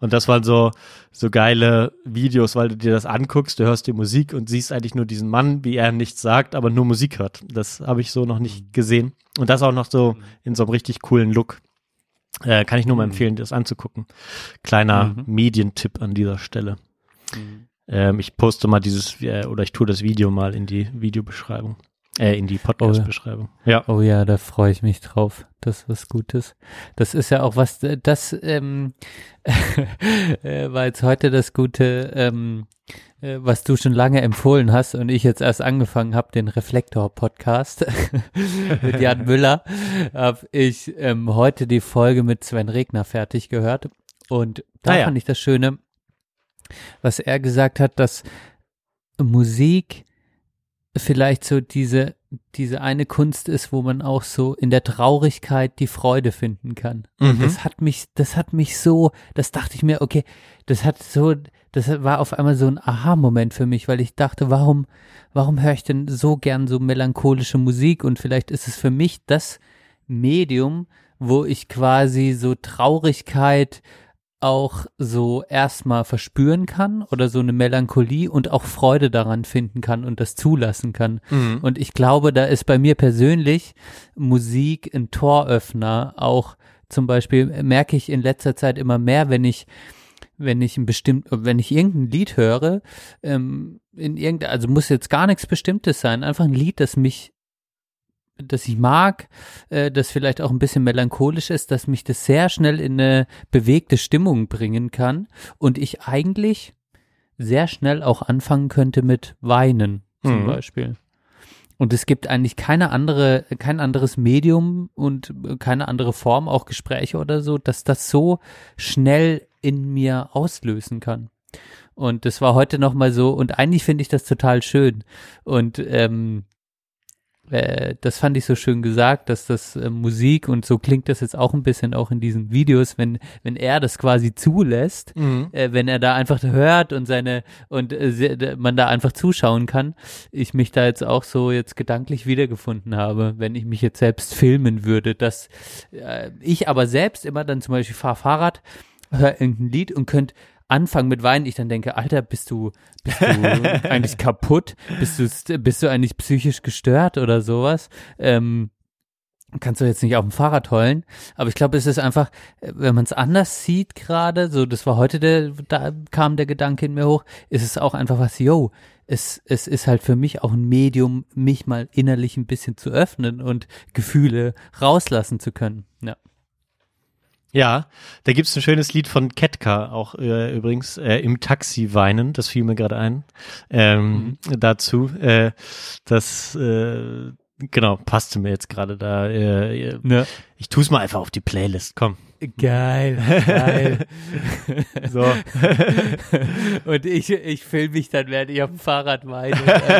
[SPEAKER 1] Und das waren so, so geile Videos, weil du dir das anguckst, du hörst die Musik und siehst eigentlich nur diesen Mann, wie er nichts sagt, aber nur Musik hört. Das habe ich so noch nicht gesehen. Und das auch noch so in so einem richtig coolen Look. Äh, kann ich nur mal empfehlen, das anzugucken. Kleiner
[SPEAKER 4] Mhm.
[SPEAKER 1] Medientipp an dieser Stelle. Ähm, ich poste mal dieses, äh, oder ich tue das Video mal in die Videobeschreibung. Äh, in die Podcast-Beschreibung. Ja.
[SPEAKER 4] Oh ja, da freue ich mich drauf. Das ist was Gutes. Das ist ja auch was, das ähm, äh, war jetzt heute das Gute, ähm, äh, was du schon lange empfohlen hast und ich jetzt erst angefangen habe, den Reflektor-Podcast mit Jan Müller, habe ich ähm, heute die Folge mit Sven Regner fertig gehört. Und da
[SPEAKER 1] Ah ja.
[SPEAKER 4] fand ich das Schöne, was er gesagt hat, dass Musik vielleicht so diese, diese eine Kunst ist, wo man auch so in der Traurigkeit die Freude finden kann.
[SPEAKER 1] Mhm.
[SPEAKER 4] das hat mich, das hat mich so, das dachte ich mir, okay, das hat so, das war auf einmal so ein Aha-Moment für mich, weil ich dachte, warum, warum höre ich denn so gern so melancholische Musik? Und vielleicht ist es für mich das Medium, wo ich quasi so Traurigkeit auch so erstmal verspüren kann oder so eine Melancholie und auch Freude daran finden kann und das zulassen kann.
[SPEAKER 1] Mhm.
[SPEAKER 4] Und ich glaube, da ist bei mir persönlich Musik ein Toröffner. Auch zum Beispiel merke ich in letzter Zeit immer mehr, wenn ich wenn ich ein bestimmt, wenn ich irgendein Lied höre, ähm, in irgendein, also muss jetzt gar nichts Bestimmtes sein, einfach ein Lied, das mich, das ich mag, äh, das vielleicht auch ein bisschen melancholisch ist, dass mich das sehr schnell in eine bewegte Stimmung bringen kann und ich eigentlich sehr schnell auch anfangen könnte mit Weinen zum
[SPEAKER 1] Mhm.
[SPEAKER 4] Beispiel. Und es gibt eigentlich keine andere, kein anderes Medium und keine andere Form, auch Gespräche oder so, dass das so schnell in mir auslösen kann. Und das war heute nochmal so, und eigentlich finde ich das total schön. Und ähm, äh, das fand ich so schön gesagt, dass das äh, Musik und so klingt das jetzt auch ein bisschen auch in diesen Videos, wenn, wenn er das quasi zulässt,
[SPEAKER 1] Mhm.
[SPEAKER 4] äh, wenn er da einfach hört und seine und äh, man da einfach zuschauen kann, ich mich da jetzt auch so jetzt gedanklich wiedergefunden habe, wenn ich mich jetzt selbst filmen würde, dass äh, ich aber selbst immer dann zum Beispiel fahr Fahrrad, höre irgendein Lied und könnt anfangen mit Weinen, ich dann denke, Alter, bist du, bist du eigentlich kaputt? Bist du, bist du eigentlich psychisch gestört oder sowas? Ähm, kannst du jetzt nicht auf dem Fahrrad heulen. Aber ich glaube, es ist einfach, wenn man es anders sieht gerade, so das war heute der, da kam der Gedanke in mir hoch, ist es auch einfach was, yo, es, es ist halt für mich auch ein Medium, mich mal innerlich ein bisschen zu öffnen und Gefühle rauslassen zu können. Ja.
[SPEAKER 1] Ja, da gibt's ein schönes Lied von Ketka, auch äh, übrigens, äh, im Taxi weinen, das fiel mir gerade ein, ähm, dazu. Äh, das, äh, genau, passte mir jetzt gerade da. Äh,
[SPEAKER 4] Ne?
[SPEAKER 1] ich tu's mal einfach auf die Playlist, komm.
[SPEAKER 4] Geil, geil.
[SPEAKER 1] So.
[SPEAKER 4] Und ich, ich filme mich dann, während ich auf dem Fahrrad weine.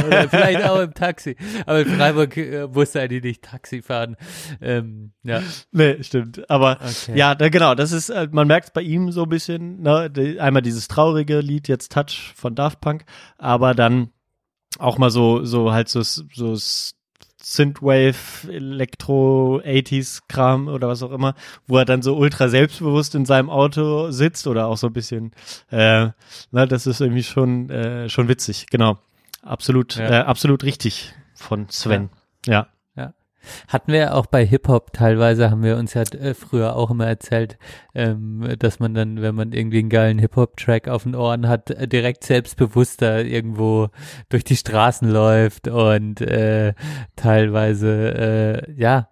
[SPEAKER 4] Oder vielleicht auch im Taxi. Aber in Freiburg äh, musste eigentlich nicht Taxi fahren. Ähm, ja.
[SPEAKER 1] nee, stimmt. Aber
[SPEAKER 4] Okay.
[SPEAKER 1] ja, da, genau, das ist, äh, man merkt bei ihm so ein bisschen, ne, einmal dieses traurige Lied, jetzt Touch von Daft Punk, aber dann auch mal so, so halt so, so Synthwave, Elektro, 80s Kram oder was auch immer, wo er dann so ultra selbstbewusst in seinem Auto sitzt oder auch so ein bisschen, äh, na, das ist irgendwie schon, äh, schon witzig, genau. Absolut,
[SPEAKER 4] Ja.
[SPEAKER 1] äh, absolut richtig von Sven. Ja.
[SPEAKER 4] Hatten wir auch bei Hip-Hop teilweise, haben wir uns ja äh, früher auch immer erzählt, ähm, dass man dann, wenn man irgendwie einen geilen Hip-Hop-Track auf den Ohren hat, äh, direkt selbstbewusster irgendwo durch die Straßen läuft und äh, teilweise, äh, ja,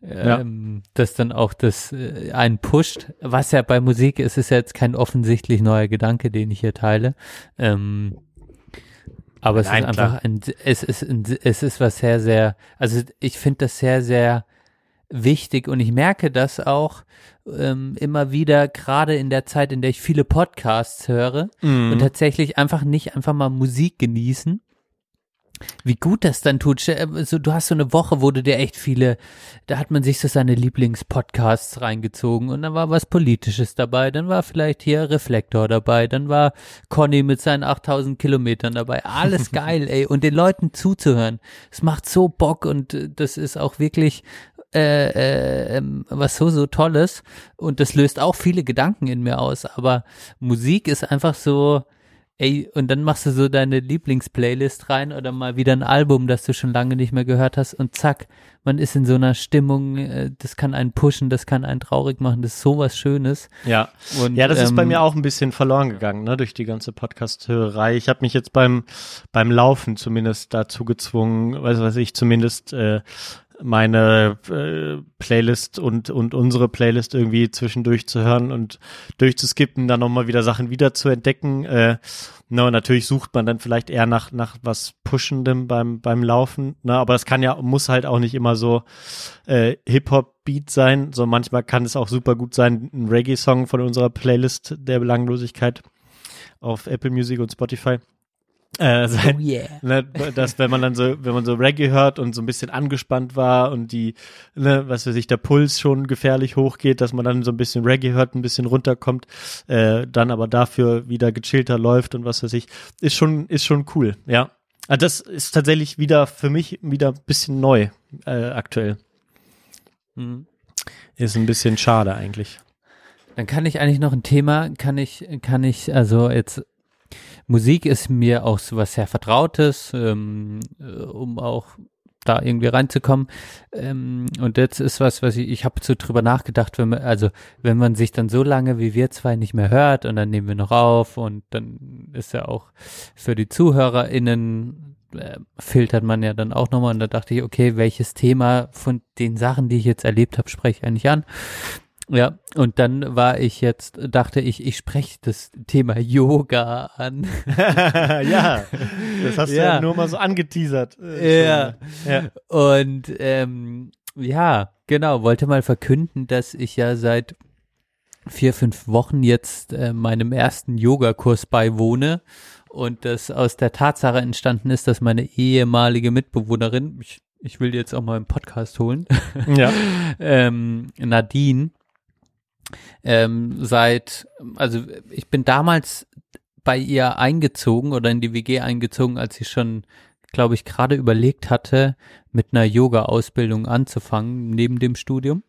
[SPEAKER 1] Ja.
[SPEAKER 4] ähm, das dann auch das äh, einen pusht. Was ja bei Musik ist, ist ja jetzt kein offensichtlich neuer Gedanke, den ich hier teile. Ähm, aber es
[SPEAKER 1] Nein,
[SPEAKER 4] ist einfach ein, es ist, ein, es ist was sehr, sehr, also ich finde das sehr, sehr wichtig und ich merke das auch ähm, immer wieder, gerade in der Zeit, in der ich viele Podcasts höre
[SPEAKER 1] Mhm.
[SPEAKER 4] und tatsächlich einfach nicht einfach mal Musik genießen. Wie gut das dann tut. Stell- So, du hast so eine Woche, wo du dir echt viele, da hat man sich so seine Lieblingspodcasts reingezogen und dann war was Politisches dabei, dann war vielleicht hier Reflektor dabei, dann war Conny mit seinen 8000 Kilometern dabei. Alles geil, ey. Und den Leuten zuzuhören, es macht so Bock und äh, das ist auch wirklich äh, äh, ähm, was so, so Tolles und das löst auch viele Gedanken in mir aus, aber Musik ist einfach so, ey, und dann machst du so deine Lieblingsplaylist rein oder mal wieder ein Album, das du schon lange nicht mehr gehört hast und zack, man ist in so einer Stimmung, äh, das kann einen pushen, das kann einen traurig machen, das ist sowas Schönes.
[SPEAKER 1] Ja.
[SPEAKER 4] Und,
[SPEAKER 1] Ja, das ist bei
[SPEAKER 4] ähm,
[SPEAKER 1] mir auch ein bisschen verloren gegangen, ne, durch die ganze Podcast-Hörerei. Ich habe mich jetzt beim beim Laufen zumindest dazu gezwungen, weiß was ich, zumindest äh, meine äh, Playlist und und unsere Playlist irgendwie zwischendurch zu hören und durchzuskippen, dann nochmal wieder Sachen wieder zu entdecken. Äh, na, natürlich sucht man dann vielleicht eher nach nach was Puschendem beim beim Laufen, ne, aber das kann ja muss halt auch nicht immer so äh, Hip-Hop-Beat sein, so manchmal kann es auch super gut sein, ein Reggae-Song von unserer Playlist der Belanglosigkeit auf Apple Music und Spotify. Äh,
[SPEAKER 4] Oh
[SPEAKER 1] sein,
[SPEAKER 4] yeah.
[SPEAKER 1] ne, dass wenn man dann so, wenn man so Reggae hört und so ein bisschen angespannt war und die, ne, was weiß ich, der Puls schon gefährlich hochgeht, dass man dann so ein bisschen Reggae hört, ein bisschen runterkommt, äh, dann aber dafür wieder gechillter läuft und was weiß ich, ist schon, ist schon cool, ja. Also das ist tatsächlich wieder für mich wieder ein bisschen neu äh, aktuell.
[SPEAKER 4] Hm.
[SPEAKER 1] Ist ein bisschen schade eigentlich.
[SPEAKER 4] Dann kann ich eigentlich noch ein Thema, kann ich, kann ich, also jetzt, Musik ist mir auch so was sehr Vertrautes, ähm, äh, um auch da irgendwie reinzukommen. Ähm, und jetzt ist was, was ich, ich habe so drüber nachgedacht, wenn man, also wenn man sich dann so lange wie wir zwei nicht mehr hört und dann nehmen wir noch auf und dann ist ja auch für die ZuhörerInnen äh, filtert man ja dann auch nochmal und da dachte ich, okay, welches Thema von den Sachen, die ich jetzt erlebt habe, spreche ich eigentlich an? Ja, und dann war ich jetzt, dachte ich, ich spreche das Thema Yoga an.
[SPEAKER 1] ja, das hast du ja
[SPEAKER 4] Ja.
[SPEAKER 1] nur mal so angeteasert. äh,
[SPEAKER 4] Ja.
[SPEAKER 1] ja.
[SPEAKER 4] Und ähm, ja, genau, wollte mal verkünden, dass ich ja seit vier, fünf Wochen jetzt äh, meinem ersten Yogakurs beiwohne und das aus der Tatsache entstanden ist, dass meine ehemalige Mitbewohnerin, ich, ich will die jetzt auch mal im Podcast holen,
[SPEAKER 1] Ja.
[SPEAKER 4] ähm, Nadine, ähm, seit, also ich bin damals bei ihr eingezogen oder in die WG eingezogen, als sie schon, glaube ich, gerade überlegt hatte, mit einer Yoga-Ausbildung anzufangen, neben dem Studium.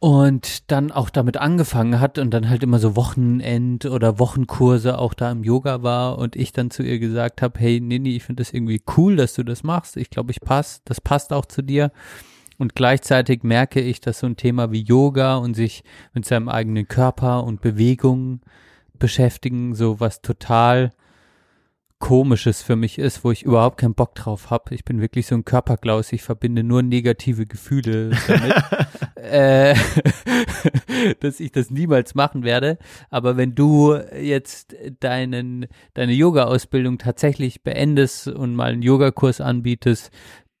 [SPEAKER 4] Und dann auch damit angefangen hat und dann halt immer so Wochenend- oder Wochenkurse auch da im Yoga war und ich dann zu ihr gesagt habe, hey Nini, ich finde das irgendwie cool, dass du das machst. Ich glaube, ich passe, das passt auch zu dir. Und gleichzeitig merke ich, dass so ein Thema wie Yoga und sich mit seinem eigenen Körper und Bewegung beschäftigen, so was total komisches für mich ist, wo ich überhaupt keinen Bock drauf habe. Ich bin wirklich so ein Körperklaus, ich verbinde nur negative Gefühle damit, äh, dass ich das niemals machen werde. Aber wenn du jetzt deinen, deine Yoga-Ausbildung tatsächlich beendest und mal einen Yogakurs anbietest,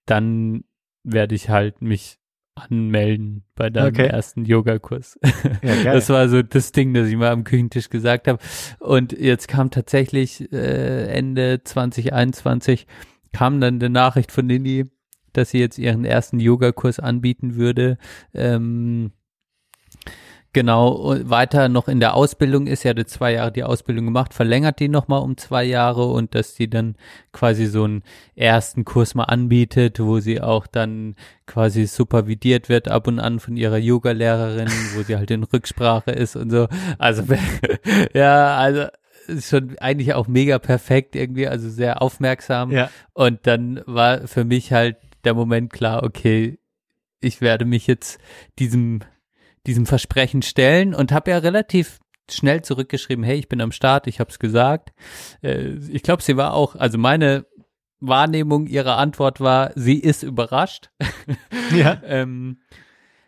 [SPEAKER 4] dann werde ich halt mich anmelden bei deinem
[SPEAKER 1] Okay.
[SPEAKER 4] ersten Yogakurs.
[SPEAKER 1] Ja.
[SPEAKER 4] Das war so das Ding, das ich mal am Küchentisch gesagt habe. Und jetzt kam tatsächlich äh, Ende 2021 kam dann die Nachricht von Nini, dass sie jetzt ihren ersten Yogakurs anbieten würde. Ähm, Genau, weiter noch in der Ausbildung ist, sie hatte zwei Jahre die Ausbildung gemacht, verlängert die nochmal um zwei Jahre und dass sie dann quasi so einen ersten Kurs mal anbietet, wo sie auch dann quasi supervidiert wird ab und an von ihrer Yoga-Lehrerin, wo sie halt in Rücksprache ist und so. Also, ja, also ist schon eigentlich auch mega perfekt irgendwie, also sehr aufmerksam.
[SPEAKER 1] Ja.
[SPEAKER 4] Und dann war für mich halt der Moment klar, okay, ich werde mich jetzt diesem diesem Versprechen stellen und habe ja relativ schnell zurückgeschrieben, hey, ich bin am Start, ich habe es gesagt. Äh, ich glaube, sie war auch, also meine Wahrnehmung ihrer Antwort war, sie ist überrascht.
[SPEAKER 1] Ja.
[SPEAKER 4] ähm,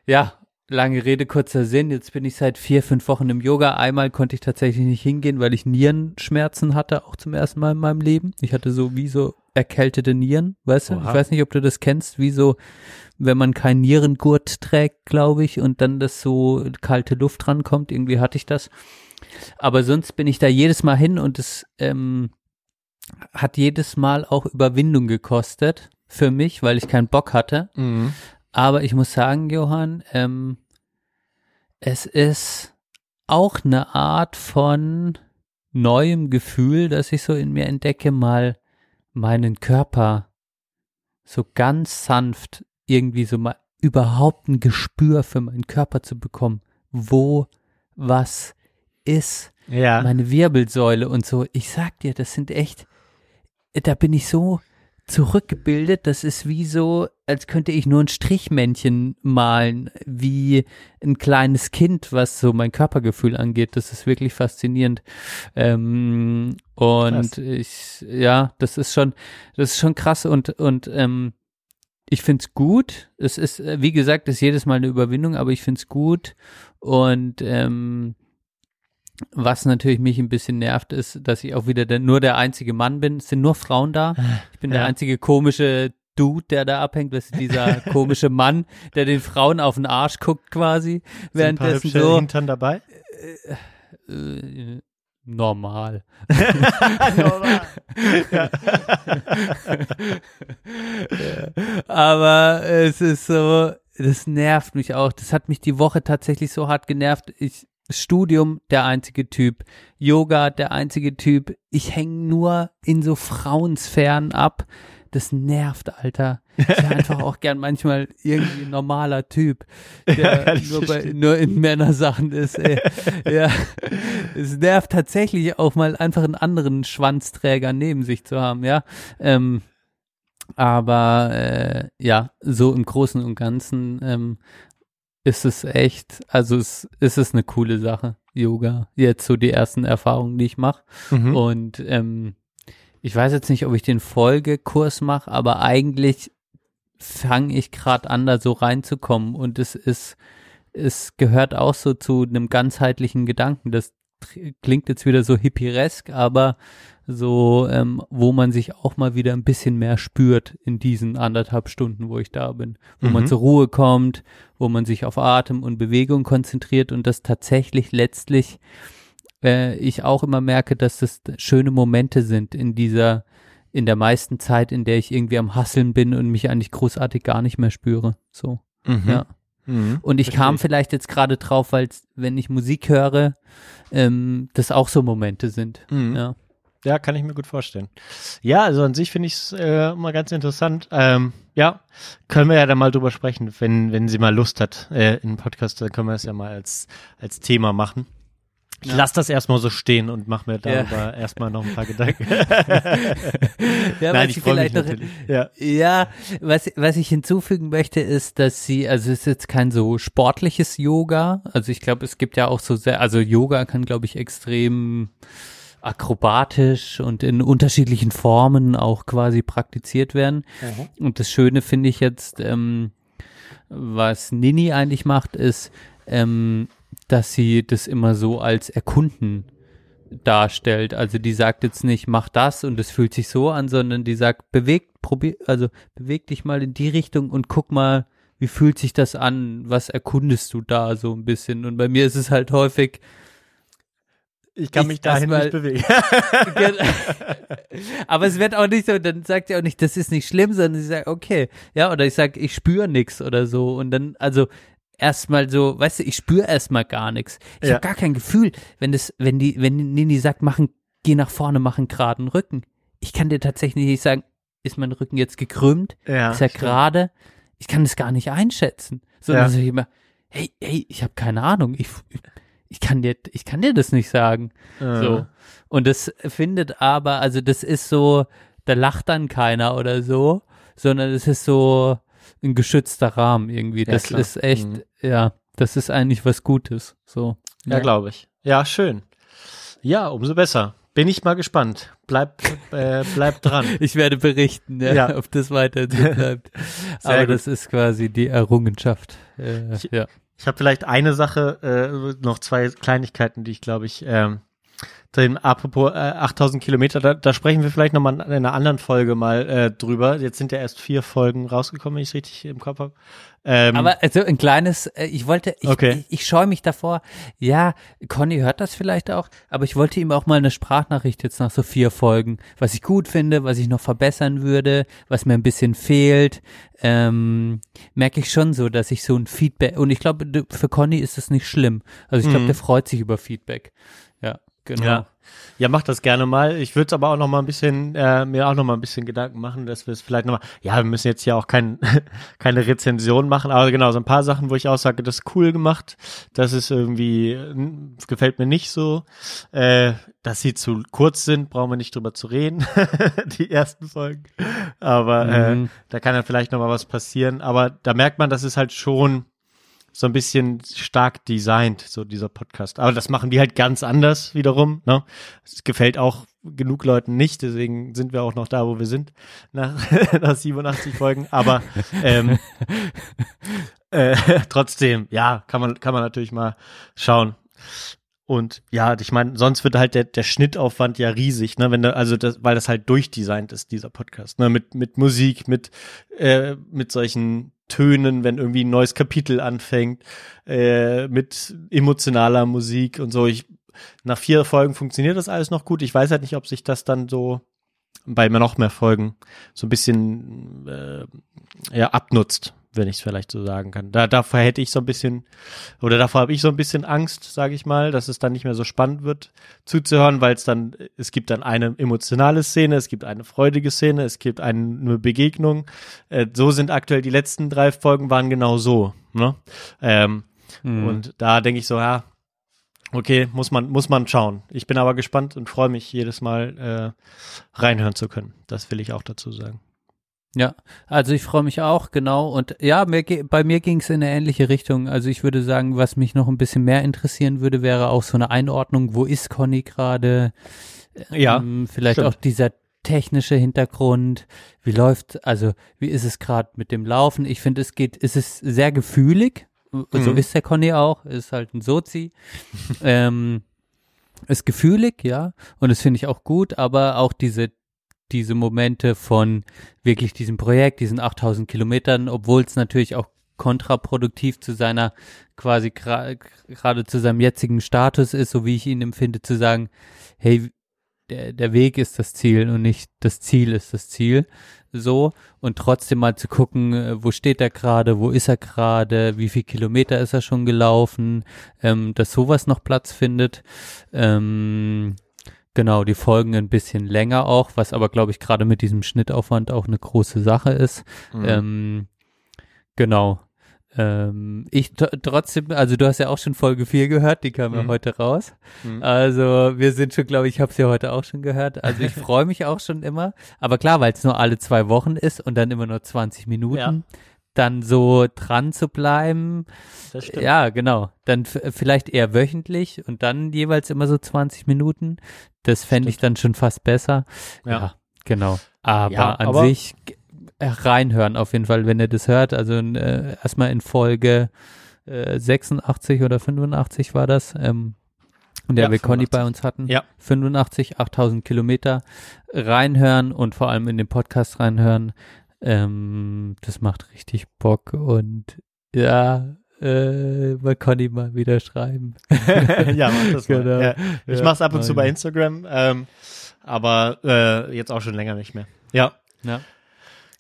[SPEAKER 4] ja, lange Rede, kurzer Sinn. Jetzt bin ich seit vier, fünf Wochen im Yoga. Einmal konnte ich tatsächlich nicht hingehen, weil ich Nierenschmerzen hatte, auch zum ersten Mal in meinem Leben. Ich hatte so wie so erkältete Nieren, weißt du?
[SPEAKER 1] Oha.
[SPEAKER 4] Ich weiß nicht, ob du das kennst, wie so, wenn man keinen Nierengurt trägt, glaube ich, und dann das so kalte Luft rankommt. Irgendwie hatte ich das. Aber sonst bin ich da jedes Mal hin und es ähm, hat jedes Mal auch Überwindung gekostet für mich, weil ich keinen Bock hatte.
[SPEAKER 1] Mhm.
[SPEAKER 4] Aber ich muss sagen, Johann, ähm, es ist auch eine Art von neuem Gefühl, das ich so in mir entdecke, mal meinen Körper so ganz sanft irgendwie so mal überhaupt ein Gespür für meinen Körper zu bekommen, wo was ist
[SPEAKER 1] Ja.
[SPEAKER 4] meine Wirbelsäule und so. Ich sag dir, das sind echt, da bin ich so zurückgebildet, das ist wie so, als könnte ich nur ein Strichmännchen malen, wie ein kleines Kind, was so mein Körpergefühl angeht. Das ist wirklich faszinierend. Ähm, und
[SPEAKER 1] Krass.
[SPEAKER 4] ich, ja, das ist schon, das ist schon krass und, und, ähm, ich find's gut. Es ist, äh, wie gesagt, ist jedes Mal eine Überwindung, aber ich find's gut. Und ähm, was natürlich mich ein bisschen nervt, ist, dass ich auch wieder der, nur der einzige Mann bin. Es sind nur Frauen da. Ich bin der
[SPEAKER 1] Ja.
[SPEAKER 4] einzige komische Dude, der da abhängt. Das ist dieser komische Mann, der den Frauen auf den Arsch guckt quasi.
[SPEAKER 1] Sind ein paar
[SPEAKER 4] Währenddessen so
[SPEAKER 1] dabei?
[SPEAKER 4] äh, normal. Aber es ist so, das nervt mich auch. Das hat mich die Woche tatsächlich so hart genervt. Ich, Studium, der einzige Typ. Yoga, der einzige Typ. Ich hänge nur in so Frauensphären ab. Das nervt, Alter. Ich wäre einfach auch gern manchmal irgendwie ein normaler Typ,
[SPEAKER 1] Ja,
[SPEAKER 4] der
[SPEAKER 1] ich
[SPEAKER 4] nur, bei, nur in Männersachen ist. Ey. ja, es nervt tatsächlich auch mal einfach einen anderen Schwanzträger neben sich zu haben, ja. Ähm, aber äh, ja, so im Großen und Ganzen ähm, ist es echt, also es ist es eine coole Sache, Yoga. Jetzt so die ersten Erfahrungen, die ich mache.
[SPEAKER 1] Mhm.
[SPEAKER 4] Und ähm, ich weiß jetzt nicht, ob ich den Folgekurs mache, aber eigentlich fange ich gerade an, da so reinzukommen. Und es ist, es gehört auch so zu einem ganzheitlichen Gedanken. Das tr- klingt jetzt wieder so hippieresk, aber so, ähm, wo man sich auch mal wieder ein bisschen mehr spürt in diesen anderthalb Stunden, wo ich da bin. Wo man
[SPEAKER 1] Mhm.
[SPEAKER 4] zur Ruhe kommt, wo man sich auf Atem und Bewegung konzentriert und das tatsächlich letztlich äh, ich auch immer merke, dass das schöne Momente sind in dieser, in der meisten Zeit, in der ich irgendwie am Hasseln bin und mich eigentlich großartig gar nicht mehr spüre. So,
[SPEAKER 1] Mhm.
[SPEAKER 4] ja.
[SPEAKER 1] Mhm.
[SPEAKER 4] Und ich
[SPEAKER 1] Verstehe
[SPEAKER 4] kam
[SPEAKER 1] ich.
[SPEAKER 4] vielleicht jetzt gerade drauf, weil wenn ich Musik höre, ähm, das auch so Momente sind.
[SPEAKER 1] Mhm.
[SPEAKER 4] Ja.
[SPEAKER 1] Ja, kann ich mir gut vorstellen. Ja, also an sich finde ich es äh, immer ganz interessant. Ähm, ja, können wir ja dann mal drüber sprechen, wenn, wenn sie mal Lust hat, äh, in Podcast, dann können wir es ja mal als, als Thema machen. Ich
[SPEAKER 4] Ja.
[SPEAKER 1] lass das erstmal so stehen und mache mir
[SPEAKER 4] Ja.
[SPEAKER 1] darüber erstmal noch ein paar Gedanken.
[SPEAKER 4] Ja,
[SPEAKER 1] Nein,
[SPEAKER 4] was
[SPEAKER 1] ich
[SPEAKER 4] vielleicht noch-.
[SPEAKER 1] Ja.
[SPEAKER 4] Ja, was, was ich hinzufügen möchte, ist, dass sie, also es ist jetzt kein so sportliches Yoga. Also ich glaube, es gibt ja auch so sehr, also Yoga kann, glaube ich, extrem akrobatisch und in unterschiedlichen Formen auch quasi praktiziert werden. Und das Schöne finde ich jetzt, ähm, was Nini eigentlich macht, ist, ähm, dass sie das immer so als Erkunden darstellt. Also die sagt jetzt nicht, mach das und es fühlt sich so an, sondern die sagt, beweg, probier, also beweg dich mal in die Richtung und guck mal, wie fühlt sich das an? Was erkundest du da so ein bisschen? Und bei mir ist es halt häufig,
[SPEAKER 1] Ich kann
[SPEAKER 4] Ich
[SPEAKER 1] mich dahin
[SPEAKER 4] erstmal-
[SPEAKER 1] nicht bewegen.
[SPEAKER 4] aber es wird auch nicht so, dann sagt sie auch nicht, das ist nicht schlimm, sondern sie sagt, okay, ja, oder ich sag, ich spüre nix oder so und dann, also erstmal so, weißt du, ich spüre erstmal gar nichts. Ich
[SPEAKER 1] Ja.
[SPEAKER 4] habe gar kein Gefühl, wenn das, wenn die, wenn Nini sagt, machen, geh nach vorne, mach einen geraden Rücken. Ich kann dir tatsächlich nicht sagen, ist mein Rücken jetzt gekrümmt?
[SPEAKER 1] ja,
[SPEAKER 4] ist er gerade? Ich kann das gar nicht einschätzen. Sondern
[SPEAKER 1] Ja.
[SPEAKER 4] so immer, hey, hey, ich habe keine Ahnung, ich, ich kann dir, ich kann dir das nicht sagen.
[SPEAKER 1] Äh,
[SPEAKER 4] So. Und das findet aber, also das ist so, da lacht dann keiner oder so, sondern es ist so ein geschützter Rahmen irgendwie.
[SPEAKER 1] Ja,
[SPEAKER 4] das
[SPEAKER 1] klar.
[SPEAKER 4] ist echt,
[SPEAKER 1] Mhm.
[SPEAKER 4] ja, das ist eigentlich was Gutes. So.
[SPEAKER 1] Ja, glaube ich. Ja, schön. Ja, umso besser. Bin ich mal gespannt. Bleib, äh, bleib dran.
[SPEAKER 4] Ich werde berichten, ja,
[SPEAKER 1] Ja.
[SPEAKER 4] ob das weiter so bleibt. Aber
[SPEAKER 1] gut.
[SPEAKER 4] das ist quasi die Errungenschaft. Äh,
[SPEAKER 1] Ich-
[SPEAKER 4] ja.
[SPEAKER 1] Ich habe vielleicht eine Sache, äh, noch zwei Kleinigkeiten, die ich glaube ich, ähm, drin, apropos äh, 8000 Kilometer, da, da sprechen wir vielleicht nochmal in einer anderen Folge mal äh, drüber. Jetzt sind ja erst vier Folgen rausgekommen, wenn ich es richtig im Kopf habe. Ähm,
[SPEAKER 4] Aber also ein kleines, äh, ich wollte, ich,
[SPEAKER 1] Okay.
[SPEAKER 4] ich, ich scheue mich davor. Ja, Conny hört das vielleicht auch, aber ich wollte ihm auch mal eine Sprachnachricht jetzt nach so vier Folgen, was ich gut finde, was ich noch verbessern würde, was mir ein bisschen fehlt. Ähm, merke ich schon so, dass ich so ein Feedback und ich glaube, für Conny ist es nicht schlimm. Also ich glaube,
[SPEAKER 1] Mhm.
[SPEAKER 4] der freut sich über Feedback. Ja, genau.
[SPEAKER 1] Ja. Ja, mach das gerne mal. Ich würde es aber auch noch mal ein bisschen, äh, mir auch noch mal ein bisschen Gedanken machen, dass wir es vielleicht noch mal, ja, wir müssen jetzt ja auch kein, keine Rezension machen, aber genau, so ein paar Sachen, wo ich auch sage, das ist cool gemacht, das ist irgendwie, äh, das gefällt mir nicht so, äh, dass sie zu kurz sind, brauchen wir nicht drüber zu reden, die ersten Folgen, aber äh,
[SPEAKER 4] Mhm.
[SPEAKER 1] da kann dann vielleicht noch mal was passieren, aber da merkt man, das ist halt schon so ein bisschen stark designt, so dieser Podcast. Aber das machen die halt ganz anders wiederum. Ne? Es gefällt auch genug Leuten nicht, deswegen sind wir auch noch da, wo wir sind, nach, nach 87 Folgen. Aber ähm, äh, trotzdem, ja, kann man, kann man natürlich mal schauen. Und ja, ich meine, sonst wird halt der, der Schnittaufwand ja riesig, ne? Wenn da, also das, weil das halt durchdesignt ist, dieser Podcast, ne? Mit, mit Musik, mit, äh, mit solchen Tönen, wenn irgendwie ein neues Kapitel anfängt, äh, mit emotionaler Musik und so. Ich, nach vier Folgen funktioniert das alles noch gut. Ich weiß halt nicht, ob sich das dann so bei noch mehr Folgen so ein bisschen äh, ja, abnutzt, wenn ich es vielleicht so sagen kann. Da, davor hätte ich so ein bisschen, oder davor habe ich so ein bisschen Angst, sage ich mal, dass es dann nicht mehr so spannend wird zuzuhören, weil es dann, es gibt dann eine emotionale Szene, es gibt eine freudige Szene, es gibt eine, Begegnung. Äh, so sind aktuell die letzten drei Folgen waren genau so. Ne? Ähm,
[SPEAKER 4] Mhm.
[SPEAKER 1] Und da denke ich so, ja, okay, muss man, muss man schauen. Ich bin aber gespannt und freue mich jedes Mal äh, reinhören zu können. Das will ich auch dazu sagen.
[SPEAKER 4] Ja, also ich freue mich auch, genau. Und ja, mir, bei mir ging es in eine ähnliche Richtung. Also ich würde sagen, was mich noch ein bisschen mehr interessieren würde, wäre auch so eine Einordnung, wo ist Conny gerade?
[SPEAKER 1] Ja,
[SPEAKER 4] Ähm, vielleicht
[SPEAKER 1] stimmt.
[SPEAKER 4] auch dieser technische Hintergrund. Wie läuft, also wie ist es gerade mit dem Laufen? Ich finde, es geht, es ist sehr gefühlig. So
[SPEAKER 1] Mhm.
[SPEAKER 4] ist der Conny auch, ist halt ein Sozi. ähm, ist gefühlig, ja, und das finde ich auch gut, aber auch diese diese Momente von wirklich diesem Projekt, diesen 8000 Kilometern, obwohl es natürlich auch kontraproduktiv zu seiner quasi gerade zu seinem jetzigen Status ist, so wie ich ihn empfinde, zu sagen, hey, der, der Weg ist das Ziel und nicht das Ziel ist das Ziel. So. Und trotzdem mal zu gucken, äh, wo steht er gerade, wo ist er gerade, wie viel Kilometer ist er schon gelaufen, ähm, dass sowas noch Platz findet. Ähm, genau, die Folgen ein bisschen länger auch, was aber, glaube ich, gerade mit diesem Schnittaufwand auch eine große Sache ist.
[SPEAKER 1] Mhm.
[SPEAKER 4] Ähm, genau. Ähm, ich trotzdem, also du hast ja auch schon Folge 4 gehört, die kam ja
[SPEAKER 1] Mhm.
[SPEAKER 4] heute raus.
[SPEAKER 1] Mhm.
[SPEAKER 4] Also wir sind schon, glaube ich, ich habe es ja heute auch schon gehört. Also ich freue mich auch schon immer. Aber klar, weil es nur alle zwei Wochen ist und dann immer nur 20 Minuten,
[SPEAKER 1] Ja.
[SPEAKER 4] Dann so dran zu bleiben.
[SPEAKER 1] das stimmt.
[SPEAKER 4] Ja, genau. Dann vielleicht eher wöchentlich und dann jeweils immer so 20 Minuten. Das fände ich dann schon fast besser.
[SPEAKER 1] Ja.
[SPEAKER 4] genau. Aber
[SPEAKER 1] Ja,
[SPEAKER 4] an
[SPEAKER 1] aber-
[SPEAKER 4] sich äh, reinhören auf jeden Fall, wenn ihr das hört. Also äh, erstmal in Folge äh, 86 oder 85 war das. Ähm, in der
[SPEAKER 1] Ja,
[SPEAKER 4] wir Conny
[SPEAKER 1] 85.
[SPEAKER 4] bei uns hatten.
[SPEAKER 1] Ja.
[SPEAKER 4] 85, 8000 Kilometer reinhören und vor allem in den Podcast reinhören. Ähm, das macht richtig Bock und ja, äh, mal Conny mal wieder schreiben.
[SPEAKER 1] ja, mach das mal.
[SPEAKER 4] Genau.
[SPEAKER 1] Ja. Ich
[SPEAKER 4] Ja,
[SPEAKER 1] mach's ab und zu bei Instagram, ähm, aber äh, jetzt auch schon länger nicht mehr. Ja,
[SPEAKER 4] Ja.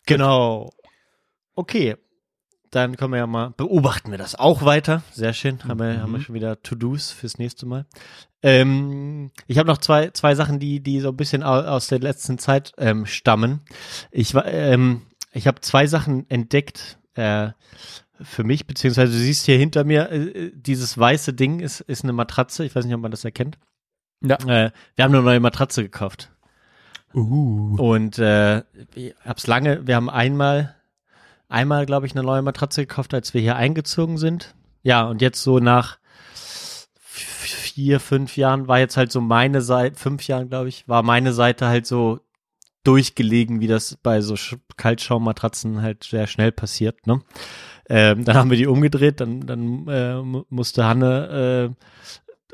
[SPEAKER 1] genau. Okay. Dann können wir ja mal, beobachten wir das auch weiter. Sehr schön. Haben wir,
[SPEAKER 4] Mhm.
[SPEAKER 1] haben wir schon wieder To-Dos fürs nächste Mal. Ähm, ich habe noch zwei, zwei Sachen, die, die so ein bisschen au- aus der letzten Zeit ähm, stammen. Ich war, ähm, ich habe zwei Sachen entdeckt, äh, für mich, beziehungsweise du siehst hier hinter mir, äh, dieses weiße Ding ist, ist eine Matratze. Ich weiß nicht, ob man das erkennt.
[SPEAKER 4] Ja.
[SPEAKER 1] Äh, wir haben eine neue Matratze gekauft.
[SPEAKER 4] Uh.
[SPEAKER 1] Und äh, ich hab's lange, wir haben einmal, einmal, glaube ich, eine neue Matratze gekauft, als wir hier eingezogen sind. Ja, und jetzt so nach vier, fünf Jahren war jetzt halt so meine Seite, fünf Jahren glaube ich, war meine Seite halt so durchgelegen, wie das bei so Sch- Kaltschaummatratzen halt sehr schnell passiert. Ne? Ähm, dann haben wir die umgedreht, dann, dann äh, mu- musste Hanne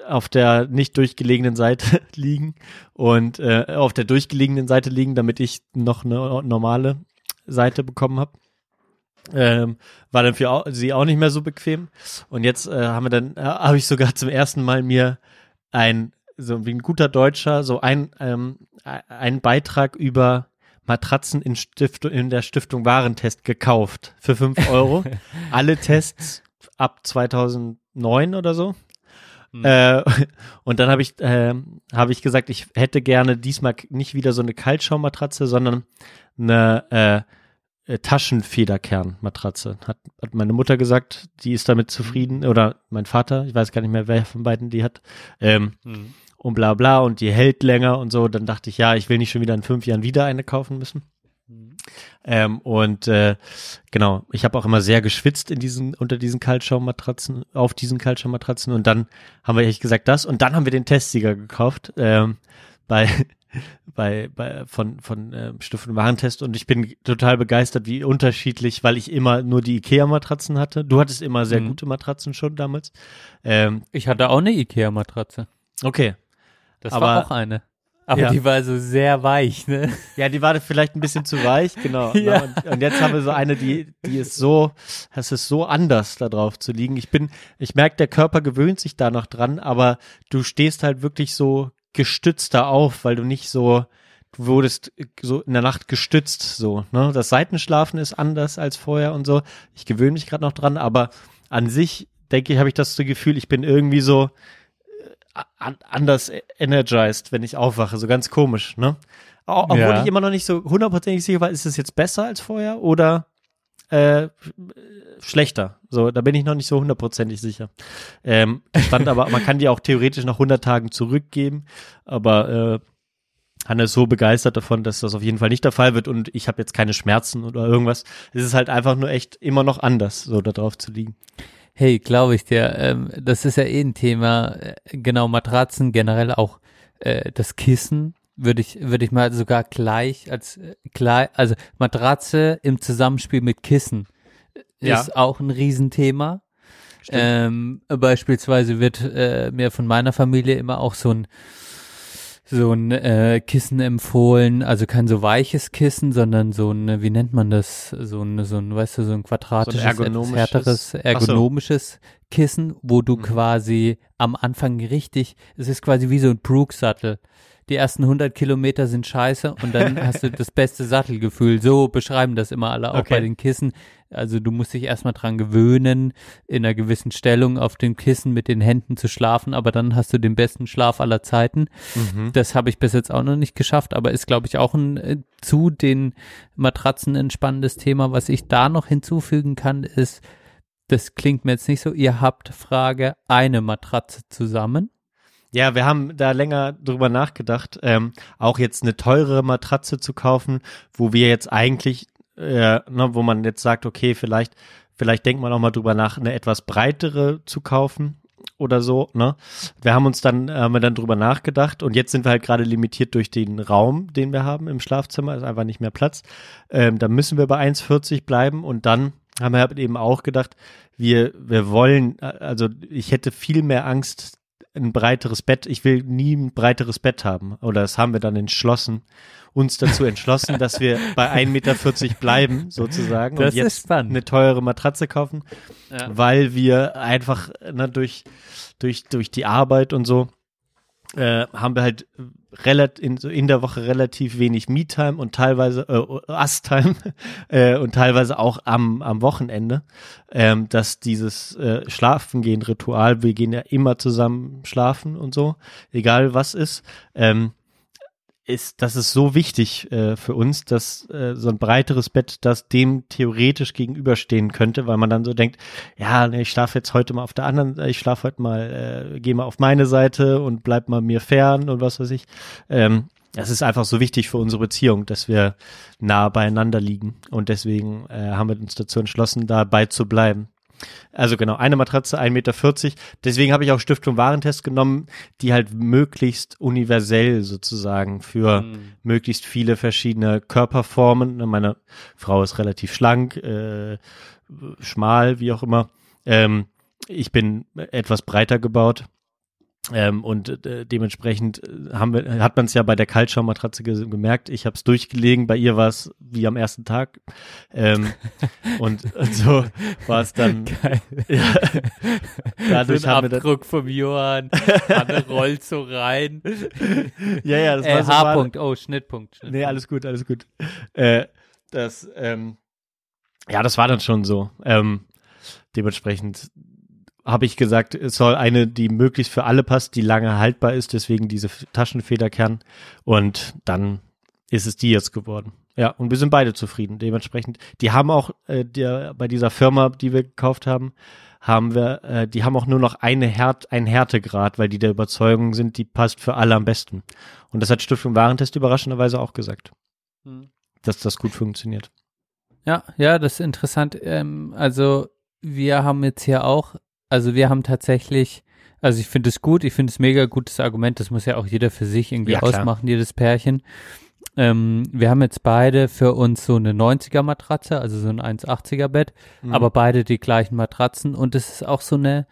[SPEAKER 1] äh, auf der nicht durchgelegenen Seite liegen und äh, auf der durchgelegenen Seite liegen, damit ich noch eine normale Seite bekommen habe. Ähm, war dann für sie auch nicht mehr so bequem. Und jetzt äh, haben wir dann, äh, habe ich sogar zum ersten Mal mir ein, so wie ein guter Deutscher, so ein, ähm, ein- einen Beitrag über Matratzen in, Stift in der Stiftung Warentest gekauft für fünf Euro. Alle Tests ab 2009 oder so.
[SPEAKER 4] Hm.
[SPEAKER 1] Äh, und dann habe ich, äh, habe ich gesagt, ich hätte gerne diesmal nicht wieder so eine Kaltschaummatratze, sondern eine äh, äh, Taschenfederkernmatratze. Hat, hat meine Mutter gesagt, die ist damit zufrieden, oder mein Vater, ich weiß gar nicht mehr, wer von beiden die hat. Ähm,
[SPEAKER 4] Hm.
[SPEAKER 1] und bla bla und die hält länger und so. Dann dachte ich, ja, ich will nicht schon wieder in fünf Jahren wieder eine kaufen müssen. Ähm, und äh, genau, ich habe auch immer sehr geschwitzt in diesen, unter diesen Kaltschaummatratzen, auf diesen Kaltschaummatratzen und dann haben wir ehrlich gesagt das und dann haben wir den Testsieger gekauft ähm, bei bei, bei von von ähm, Stiftung Warentest und ich bin total begeistert, wie unterschiedlich, weil ich immer nur die Ikea Matratzen hatte. Du hattest immer sehr
[SPEAKER 4] Mhm.
[SPEAKER 1] gute Matratzen schon damals. Ähm,
[SPEAKER 4] Ich hatte auch eine Ikea-Matratze.
[SPEAKER 1] okay,
[SPEAKER 4] Das
[SPEAKER 1] Aber-
[SPEAKER 4] war auch eine. Aber
[SPEAKER 1] Ja.
[SPEAKER 4] die war so sehr weich, ne?
[SPEAKER 1] Ja, die war vielleicht ein bisschen zu weich, genau.
[SPEAKER 4] Ja.
[SPEAKER 1] Ne? Und, und jetzt haben wir so eine, die, die ist so, es ist so anders, da drauf zu liegen. Ich bin, ich merke, der Körper gewöhnt sich da noch dran, aber du stehst halt wirklich so gestützter auf, weil du nicht so, du wurdest so in der Nacht gestützt, so, ne? Das Seitenschlafen ist anders als vorher und so. Ich gewöhne mich gerade noch dran, aber an sich, denke ich, habe ich das so Gefühl, ich bin irgendwie so, an, anders energized, wenn ich aufwache, so ganz komisch, ne? Obwohl
[SPEAKER 4] Ja.
[SPEAKER 1] ich immer noch nicht so hundertprozentig sicher war, ist es jetzt besser als vorher oder äh, schlechter? So, da bin ich noch nicht so hundertprozentig sicher. Ähm, stand aber, man kann die auch theoretisch nach 100 Tagen zurückgeben, aber äh, Hanne ist so begeistert davon, dass das auf jeden Fall nicht der Fall wird und ich habe jetzt keine Schmerzen oder irgendwas. Es ist halt einfach nur echt immer noch anders, so da drauf zu liegen.
[SPEAKER 4] Hey, glaube ich dir, ähm, das ist ja eh ein Thema, äh, genau, Matratzen, generell auch äh, das Kissen, würde ich, würde ich mal sogar gleich als äh, gleich, also Matratze im Zusammenspiel mit Kissen äh,
[SPEAKER 1] Ja.
[SPEAKER 4] ist auch ein Riesenthema. Ähm, beispielsweise wird äh, mir von meiner Familie immer auch so ein so ein äh, Kissen empfohlen, also kein so weiches Kissen, sondern so ein, wie nennt man das, so ein, so ein, weißt du, so ein quadratisches, etwas
[SPEAKER 1] ergonomisches-
[SPEAKER 4] härteres,
[SPEAKER 1] Ach so.
[SPEAKER 4] ergonomisches Kissen, wo du
[SPEAKER 1] Mhm.
[SPEAKER 4] quasi am Anfang richtig, es ist quasi wie so ein Brooks-Sattel. Die ersten 100 Kilometer sind scheiße und dann hast du das beste Sattelgefühl. So beschreiben das immer alle auch
[SPEAKER 1] Okay.
[SPEAKER 4] bei den Kissen. Also du musst dich erstmal dran gewöhnen, in einer gewissen Stellung auf dem Kissen mit den Händen zu schlafen, aber dann hast du den besten Schlaf aller Zeiten. Das habe ich bis jetzt auch noch nicht geschafft, aber ist, glaube ich, auch ein äh, zu den Matratzen ein spannendes Thema. Was ich da noch hinzufügen kann, ist, das klingt mir jetzt nicht so, ihr habt Frage eine Matratze zusammen.
[SPEAKER 1] Ja, wir haben da länger drüber nachgedacht, ähm, auch jetzt eine teurere Matratze zu kaufen, wo wir jetzt eigentlich, äh, ne, wo man jetzt sagt, okay, vielleicht, vielleicht denkt man auch mal drüber nach, eine etwas breitere zu kaufen oder so, ne? Wir haben uns dann, haben wir dann drüber nachgedacht und jetzt sind wir halt gerade limitiert durch den Raum, den wir haben im Schlafzimmer, ist einfach nicht mehr Platz. Ähm, da müssen wir bei 1,40 bleiben und dann haben wir eben auch gedacht, wir, wir wollen, also ich hätte viel mehr Angst, ein breiteres Bett. Ich will nie ein breiteres Bett haben. Oder das haben wir dann entschlossen, uns dazu entschlossen, dass wir bei 1,40 Meter bleiben, sozusagen.
[SPEAKER 4] Das
[SPEAKER 1] und jetzt eine teure Matratze kaufen,
[SPEAKER 4] Ja.
[SPEAKER 1] weil wir einfach ne, durch, durch, durch die Arbeit und so äh, haben wir halt in, in der Woche relativ wenig Me-Time und teilweise äh, Us-Time äh, und teilweise auch am, am Wochenende, ähm, dass dieses äh, Schlafengehen-Ritual, wir gehen ja immer zusammen schlafen und so, egal was ist, ähm, ist, das ist so wichtig äh, für uns, dass äh, so ein breiteres Bett das dem theoretisch gegenüberstehen könnte, weil man dann so denkt, ja, nee, ich schlafe jetzt heute mal auf der anderen, ich schlafe heute mal, äh, gehe mal auf meine Seite und bleib mal mir fern und was weiß ich. Ähm, das ist einfach so wichtig für unsere Beziehung, dass wir nah beieinander liegen und deswegen äh, haben wir uns dazu entschlossen, dabei zu bleiben. Also genau, eine Matratze, 1,40 Meter. Deswegen habe ich auch Stiftung Warentest genommen, die halt möglichst universell sozusagen für
[SPEAKER 4] Mhm.
[SPEAKER 1] möglichst viele verschiedene Körperformen. Meine Frau ist relativ schlank, äh, schmal, wie auch immer. Ähm, ich bin etwas breiter gebaut. Ähm, und äh, dementsprechend äh, haben wir, hat man es ja bei der Kaltschaummatratze ge gemerkt. Ich habe es durchgelegen, bei ihr war es wie am ersten Tag. Ähm, und, und so war es dann.
[SPEAKER 4] Geil.
[SPEAKER 1] Ja, dadurch
[SPEAKER 4] so
[SPEAKER 1] haben wir
[SPEAKER 4] Abdruck vom Johann. Anne rollt so rein.
[SPEAKER 1] ja, ja, das
[SPEAKER 4] Äh,
[SPEAKER 1] war so
[SPEAKER 4] H-Punkt, oh, Schnittpunkt. Schnittpunkt.
[SPEAKER 1] Nee, alles gut, alles gut. Äh, das, ähm, ja, das war dann schon so. Ähm, dementsprechend habe ich gesagt, es soll eine, die möglichst für alle passt, die lange haltbar ist, deswegen diese Taschenfederkern. Und dann ist es die jetzt geworden. Ja, und wir sind beide zufrieden. Dementsprechend, die haben auch äh, der, bei dieser Firma, die wir gekauft haben, haben wir, äh, die haben auch nur noch eine Härt, einen Härtegrad, weil die der Überzeugung sind, die passt für alle am besten. Und das hat Stiftung Warentest überraschenderweise auch gesagt
[SPEAKER 4] Hm.
[SPEAKER 1] dass das gut funktioniert.
[SPEAKER 4] Ja, ja, das ist interessant. Ähm, also wir haben jetzt hier auch, also wir haben tatsächlich, also ich finde es gut, ich finde es mega gutes Argument, das muss ja auch jeder für sich irgendwie
[SPEAKER 1] Ja,
[SPEAKER 4] ausmachen, jedes Pärchen. Ähm, wir haben jetzt beide für uns so eine 90er Matratze, also so ein 1,80er Bett,
[SPEAKER 1] Mhm.
[SPEAKER 4] aber beide die gleichen Matratzen und es ist auch so eine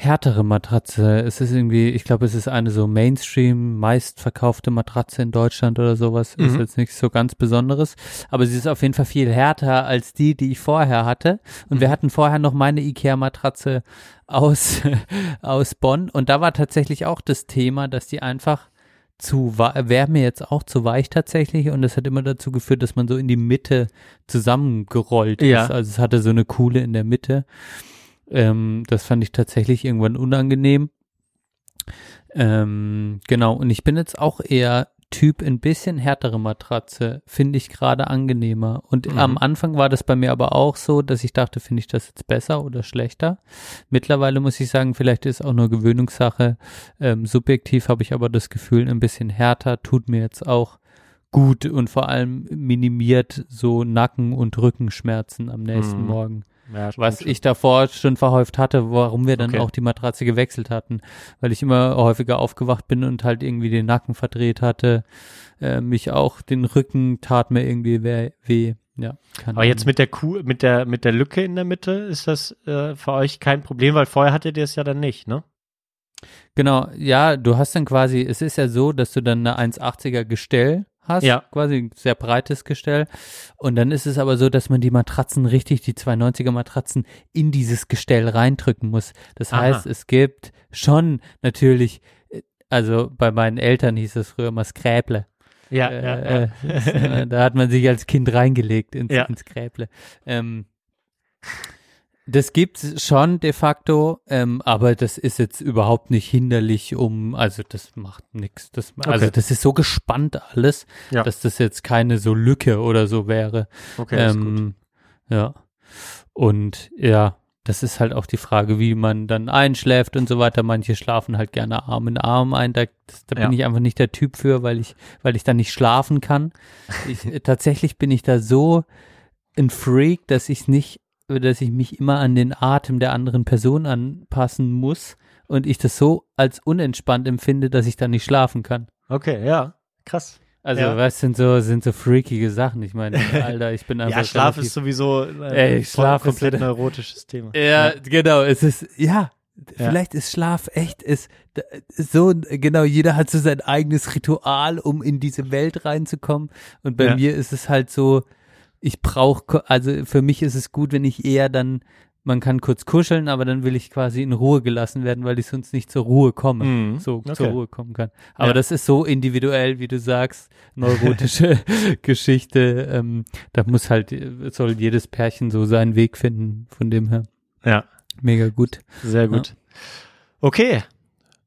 [SPEAKER 4] härtere Matratze. Es ist irgendwie, ich glaube, es ist eine so Mainstream meistverkaufte Matratze in Deutschland oder sowas. Ist
[SPEAKER 1] Mhm.
[SPEAKER 4] jetzt nichts so ganz Besonderes, aber sie ist auf jeden Fall viel härter als die, die ich vorher hatte. Und wir
[SPEAKER 1] Mhm.
[SPEAKER 4] hatten vorher noch meine Ikea Matratze aus aus Bonn und da war tatsächlich auch das Thema, dass die einfach zu wäre mir jetzt auch zu weich tatsächlich und das hat immer dazu geführt, dass man so in die Mitte zusammengerollt
[SPEAKER 1] Ja.
[SPEAKER 4] ist. Also es hatte so eine Kuhle in der Mitte. Ähm, das fand ich tatsächlich irgendwann unangenehm. Ähm, genau, und ich bin jetzt auch eher Typ ein bisschen härtere Matratze, finde ich gerade angenehmer. Und
[SPEAKER 1] Mhm.
[SPEAKER 4] am Anfang war das bei mir aber auch so, dass ich dachte, finde ich das jetzt besser oder schlechter. Mittlerweile muss ich sagen, vielleicht ist auch nur Gewöhnungssache. Ähm, subjektiv habe ich aber das Gefühl, ein bisschen härter tut mir jetzt auch gut und vor allem minimiert so Nacken- und Rückenschmerzen am nächsten
[SPEAKER 1] Mhm.
[SPEAKER 4] Morgen.
[SPEAKER 1] Ja,
[SPEAKER 4] Was
[SPEAKER 1] schon.
[SPEAKER 4] ich davor schon verhäuft hatte, warum wir dann
[SPEAKER 1] Okay.
[SPEAKER 4] auch die Matratze gewechselt hatten, weil ich immer häufiger aufgewacht bin und halt irgendwie den Nacken verdreht hatte, äh, mich auch den Rücken tat mir irgendwie weh. Ja,
[SPEAKER 1] Aber jetzt mit der Kuh, mit der, mit der Lücke in der Mitte ist das äh, für euch kein Problem, weil vorher hattet ihr es ja dann nicht, ne?
[SPEAKER 4] Genau, ja, du hast dann quasi, es ist ja so, dass du dann eine 1,80er Gestell hast,
[SPEAKER 1] Ja.
[SPEAKER 4] quasi ein sehr breites Gestell. Und dann ist es aber so, dass man die Matratzen richtig, die 290er Matratzen in dieses Gestell reindrücken muss. Das
[SPEAKER 1] Aha.
[SPEAKER 4] heißt, es gibt schon natürlich, äh, also bei meinen Eltern hieß es früher mal Skräble.
[SPEAKER 1] Ja,
[SPEAKER 4] Äh, äh, äh, da hat man sich als Kind reingelegt ins,
[SPEAKER 1] Ja.
[SPEAKER 4] ins Gräble. Ähm, das gibt's schon de facto, ähm, aber das ist jetzt überhaupt nicht hinderlich, um, also das macht nichts. Das, also
[SPEAKER 1] Okay.
[SPEAKER 4] das ist so gespannt alles,
[SPEAKER 1] Ja.
[SPEAKER 4] dass das jetzt keine so Lücke oder so wäre.
[SPEAKER 1] Okay,
[SPEAKER 4] ähm, ja. Und ja, das ist halt auch die Frage, wie man dann einschläft und so weiter. Manche schlafen halt gerne Arm in Arm ein. Da, das, da bin
[SPEAKER 1] Ja.
[SPEAKER 4] ich einfach nicht der Typ für, weil ich, weil ich dann nicht schlafen kann. Ich, tatsächlich bin ich da so ein Freak, dass ich nicht, dass ich mich immer an den Atem der anderen Person anpassen muss und ich das so als unentspannt empfinde, dass ich dann nicht schlafen kann.
[SPEAKER 1] Okay, ja, krass.
[SPEAKER 4] Also,
[SPEAKER 1] Ja.
[SPEAKER 4] was sind so, sind so freakige Sachen? Ich meine, Alter, ich bin einfach.
[SPEAKER 1] Ja, Schlaf
[SPEAKER 4] relativ-
[SPEAKER 1] ist sowieso äh,
[SPEAKER 4] Ey, Schlaf ist
[SPEAKER 1] komplett
[SPEAKER 4] wieder-
[SPEAKER 1] neurotisches Thema.
[SPEAKER 4] Ja, genau, es ist, ja,
[SPEAKER 1] Ja.
[SPEAKER 4] vielleicht ist Schlaf echt, ist da- so, genau, jeder hat so sein eigenes Ritual, um in diese Welt reinzukommen. Und bei
[SPEAKER 1] Ja.
[SPEAKER 4] mir ist es halt so, ich brauche, also für mich ist es gut, wenn ich eher dann, man kann kurz kuscheln, aber dann will ich quasi in Ruhe gelassen werden, weil ich sonst nicht zur Ruhe komme,
[SPEAKER 1] Mhm.
[SPEAKER 4] so
[SPEAKER 1] Okay.
[SPEAKER 4] zur Ruhe kommen kann. Aber
[SPEAKER 1] Ja.
[SPEAKER 4] das ist so individuell, wie du sagst, neurotische Geschichte. Ähm, da muss halt, soll jedes Pärchen so seinen Weg finden, von dem her.
[SPEAKER 1] Ja,
[SPEAKER 4] Mega gut.
[SPEAKER 1] sehr gut. Okay.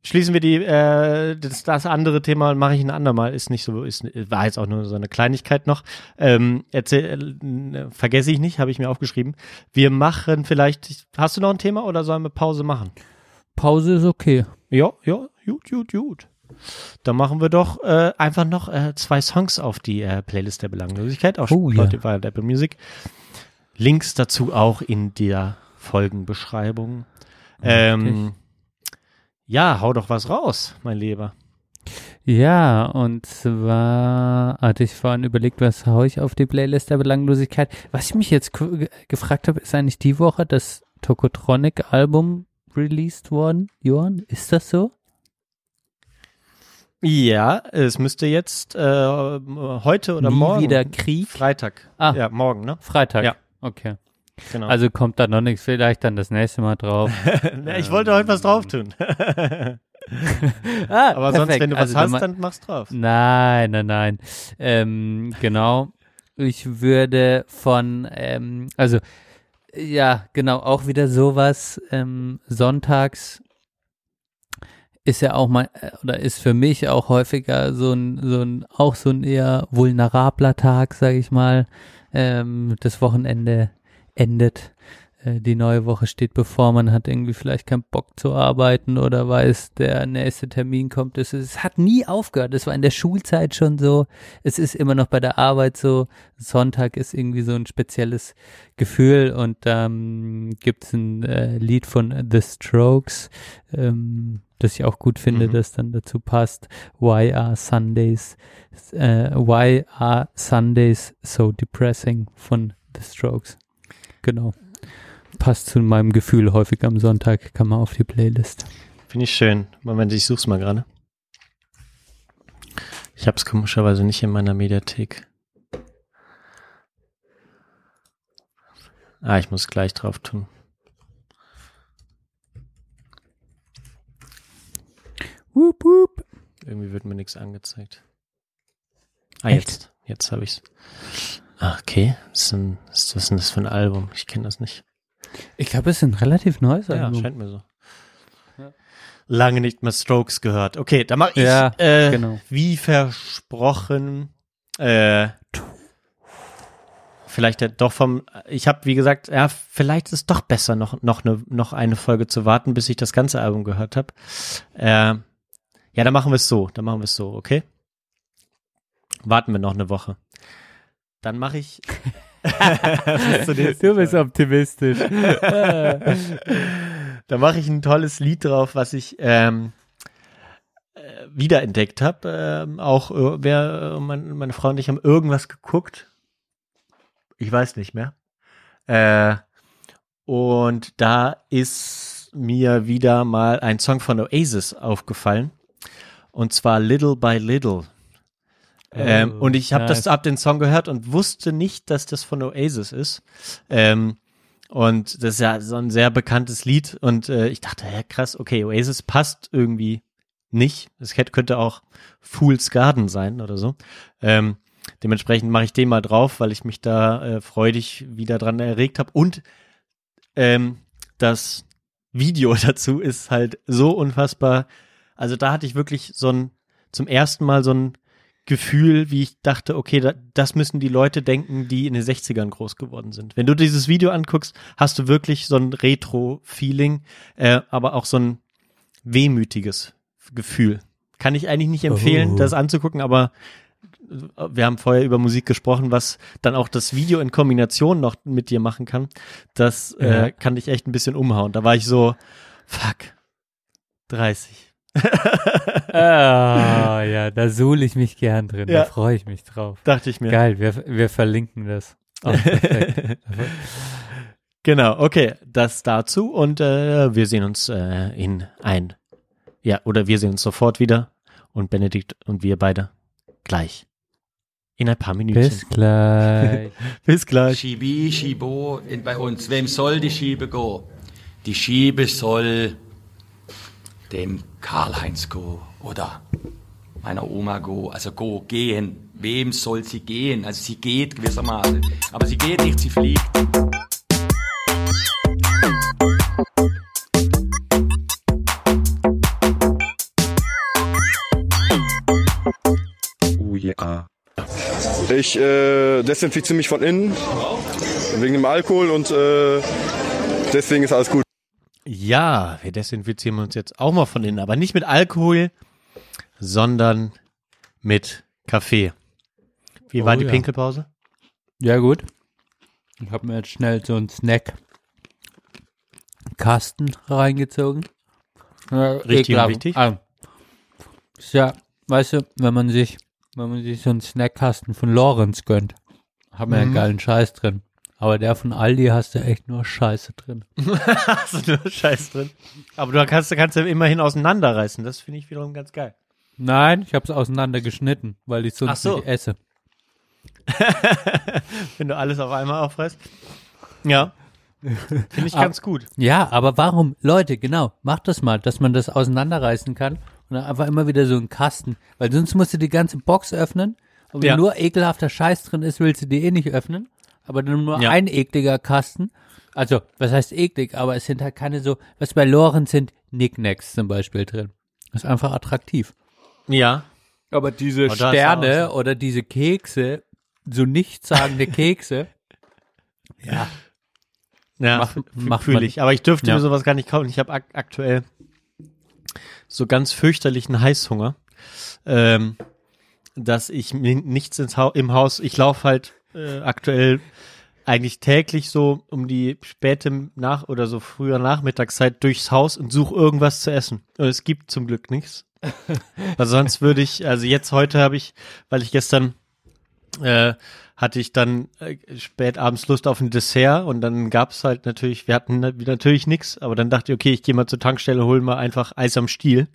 [SPEAKER 1] Schließen wir die, äh, das, das andere Thema mache ich ein andermal, ist nicht so, ist, war jetzt auch nur so eine Kleinigkeit noch. Ähm, erzähl, äh, vergesse ich nicht, habe ich mir aufgeschrieben. Wir machen vielleicht, hast du noch ein Thema oder sollen wir Pause machen?
[SPEAKER 4] Pause ist okay.
[SPEAKER 1] Ja, ja, gut, gut, gut. Dann machen wir doch äh, einfach noch äh, zwei Songs auf die äh, Playlist der Belanglosigkeit auf
[SPEAKER 4] Oh.
[SPEAKER 1] Spotify und Apple Music. Links dazu auch in der Folgenbeschreibung. Ähm, ja, hau doch was raus, mein Lieber.
[SPEAKER 4] Ja, und zwar hatte ich vorhin überlegt, was hau ich auf die Playlist der Belanglosigkeit. Was ich mich jetzt gefragt habe, ist eigentlich die Woche das Tokotronic-Album released worden? Johann, ist das so?
[SPEAKER 1] Ja, es müsste jetzt äh, heute oder
[SPEAKER 4] Nie
[SPEAKER 1] morgen.
[SPEAKER 4] wieder Krieg?
[SPEAKER 1] Freitag.
[SPEAKER 4] Ah.
[SPEAKER 1] Ja, morgen, ne?
[SPEAKER 4] Freitag.
[SPEAKER 1] Ja.
[SPEAKER 4] Okay.
[SPEAKER 1] Genau.
[SPEAKER 4] Also kommt da noch nichts, vielleicht dann das nächste Mal drauf.
[SPEAKER 1] Na, ich wollte heute was drauf tun.
[SPEAKER 4] ah,
[SPEAKER 1] Aber sonst, wenn du was
[SPEAKER 4] also,
[SPEAKER 1] hast,
[SPEAKER 4] ma-
[SPEAKER 1] dann mach's drauf.
[SPEAKER 4] Nein, nein, nein. Ähm, genau. Ich würde von, ähm, also, ja, genau, auch wieder sowas, ähm, sonntags ist ja auch mal, äh, oder ist für mich auch häufiger so ein, so ein, auch so ein eher vulnerabler Tag, sage ich mal. Ähm, das Wochenende endet. Äh, Die neue Woche steht bevor, man hat irgendwie vielleicht keinen Bock zu arbeiten oder weiß, der nächste Termin kommt. Es, es hat nie aufgehört. Es war in der Schulzeit schon so. Es ist immer noch bei der Arbeit so. Sonntag ist irgendwie so ein spezielles Gefühl und ähm, gibt es ein äh, Lied von The Strokes, ähm, das ich auch gut finde,
[SPEAKER 1] Mhm.
[SPEAKER 4] das dann dazu passt. Why are Sundays, äh, Why are Sundays so depressing von The Strokes? Genau. Passt zu meinem Gefühl häufig am Sonntag, kann man auf die Playlist.
[SPEAKER 1] Finde ich schön. Moment, ich such's mal gerade. Ich hab's komischerweise nicht in meiner Mediathek. Ah, ich muss gleich drauf tun.
[SPEAKER 4] Wup, wup.
[SPEAKER 1] Irgendwie wird mir nichts angezeigt. Ah,
[SPEAKER 4] Echt?
[SPEAKER 1] jetzt. Jetzt habe ich's. Ah, okay. Das ist ein, was ist denn das für ein Album? Ich kenne das nicht.
[SPEAKER 4] Ich glaube, es ist ein relativ neues
[SPEAKER 1] Ja,
[SPEAKER 4] Album.
[SPEAKER 1] scheint mir so.
[SPEAKER 4] Ja.
[SPEAKER 1] Lange nicht mehr Strokes gehört. Okay, dann mache ich
[SPEAKER 4] Ja,
[SPEAKER 1] äh,
[SPEAKER 4] genau.
[SPEAKER 1] wie versprochen äh, vielleicht ja doch vom ich habe wie gesagt, ja, vielleicht ist es doch besser noch noch eine noch eine Folge zu warten, bis ich das ganze Album gehört habe. Äh, ja, dann machen wir es so, dann machen wir es so, okay? Warten wir noch eine Woche. Dann mache ich
[SPEAKER 4] Du bist optimistisch.
[SPEAKER 1] Da mache ich ein tolles Lied drauf, was ich ähm, äh, wiederentdeckt habe. Ähm, auch äh, wer, äh, mein, meine Frau und ich haben irgendwas geguckt. Ich weiß nicht mehr. Äh, und da ist mir wieder mal ein Song von Oasis aufgefallen. Und zwar Little by Little. Ähm,
[SPEAKER 4] Oh,
[SPEAKER 1] und ich habe das
[SPEAKER 4] nice.
[SPEAKER 1] ab den Song gehört und wusste nicht, dass das von Oasis ist. Ähm, und das ist ja so ein sehr bekanntes Lied. Und äh, ich dachte, ja krass, okay, Oasis passt irgendwie nicht. Es könnte auch Fool's Garden sein oder so. Ähm, dementsprechend mache ich den mal drauf, weil ich mich da äh, freudig wieder dran erregt habe. Und ähm, das Video dazu ist halt so unfassbar. Also da hatte ich wirklich so ein, zum ersten Mal so ein Gefühl, wie ich dachte, okay, da, das müssen die Leute denken, die in den 60ern groß geworden sind. Wenn du dieses Video anguckst, hast du wirklich so ein Retro-Feeling, äh, aber auch so ein wehmütiges Gefühl. Kann ich eigentlich nicht empfehlen,
[SPEAKER 4] Oh.
[SPEAKER 1] das anzugucken, aber äh, wir haben vorher über Musik gesprochen, was dann auch das Video in Kombination noch mit dir machen kann. Das
[SPEAKER 4] Ja.
[SPEAKER 1] äh, kann dich echt ein bisschen umhauen. Da war ich so, fuck, 30.
[SPEAKER 4] ah, ja, da suhle ich mich gern drin.
[SPEAKER 1] Ja.
[SPEAKER 4] Da freue ich mich drauf.
[SPEAKER 1] Dachte ich mir.
[SPEAKER 4] Geil, wir, wir verlinken das. Oh.
[SPEAKER 1] Genau, okay, das dazu und äh, wir sehen uns äh, in ein, ja, oder wir sehen uns sofort wieder und Benedikt und wir beide gleich in ein paar Minuten.
[SPEAKER 4] Bis gleich.
[SPEAKER 1] Bis gleich.
[SPEAKER 5] Schibi, Schibo in, bei uns. Wem soll die Schiebe go? Die Schiebe soll dem Karl-Heinz go oder meiner Oma go. Also go, gehen. Wem soll sie gehen? Also sie geht gewissermaßen. Aber sie geht nicht, sie fliegt.
[SPEAKER 6] Oh ja.
[SPEAKER 7] Ich äh, desinfiziere mich von innen wegen dem Alkohol und äh, deswegen ist alles gut.
[SPEAKER 1] Ja, wir desinfizieren uns jetzt auch mal von innen, aber nicht mit Alkohol, sondern mit Kaffee. Wie war
[SPEAKER 4] Oh
[SPEAKER 1] die
[SPEAKER 4] ja.
[SPEAKER 1] Pinkelpause?
[SPEAKER 4] Ja, gut. Ich habe mir jetzt schnell so einen Snack Kasten reingezogen. Ja,
[SPEAKER 1] Richtig und
[SPEAKER 4] ekelhaft.
[SPEAKER 1] wichtig.
[SPEAKER 4] Ah. Ja, weißt du, wenn man sich, wenn man sich so einen Snackkasten von Lorenz gönnt, haben wir ja einen geilen Scheiß drin. Aber der von Aldi hast du echt nur Scheiße drin.
[SPEAKER 1] Hast du nur Scheiß drin. Aber du kannst, kannst ja immerhin auseinanderreißen. Das finde ich wiederum ganz geil.
[SPEAKER 4] Nein, ich habe es auseinandergeschnitten, weil ich sonst
[SPEAKER 1] so.
[SPEAKER 4] nicht esse.
[SPEAKER 1] Wenn du alles auf einmal auffresst. Ja. Finde ich ganz gut.
[SPEAKER 4] Ja, aber warum? Leute, genau, macht das mal, dass man das auseinanderreißen kann und dann einfach immer wieder so einen Kasten. Weil sonst musst du die ganze Box öffnen und wenn
[SPEAKER 1] Ja.
[SPEAKER 4] nur ekelhafter Scheiß drin ist, willst du die eh nicht öffnen. Aber nur
[SPEAKER 1] Ja.
[SPEAKER 4] ein ekliger Kasten. Also, was heißt eklig? Aber es sind halt keine so, was bei Lorenz sind, Knickknacks zum Beispiel drin. Das ist einfach attraktiv.
[SPEAKER 1] Ja.
[SPEAKER 4] Aber diese
[SPEAKER 1] ist
[SPEAKER 4] Sterne
[SPEAKER 1] auch
[SPEAKER 4] oder diese Kekse, so nichtssagende Kekse, ja,
[SPEAKER 1] Ja,
[SPEAKER 4] Macht-
[SPEAKER 1] f-
[SPEAKER 4] macht
[SPEAKER 1] fühl
[SPEAKER 4] man-
[SPEAKER 1] ich. Aber ich dürfte
[SPEAKER 4] Ja.
[SPEAKER 1] mir sowas gar nicht kaufen. Ich habe ak aktuell so ganz fürchterlichen Heißhunger, ähm, dass ich mir nichts ins Hau im Haus, ich laufe halt äh, aktuell eigentlich täglich so um die späte Nach- oder so früher Nachmittagszeit durchs Haus und suche irgendwas zu essen. Und es gibt zum Glück nichts. Weil sonst würde ich, also jetzt heute habe ich, weil ich gestern äh, hatte ich dann äh, spät abends Lust auf ein Dessert und dann gab's halt natürlich, wir hatten na- natürlich nix, aber dann dachte ich, okay, ich gehe mal zur Tankstelle, hol mal einfach Eis am Stiel.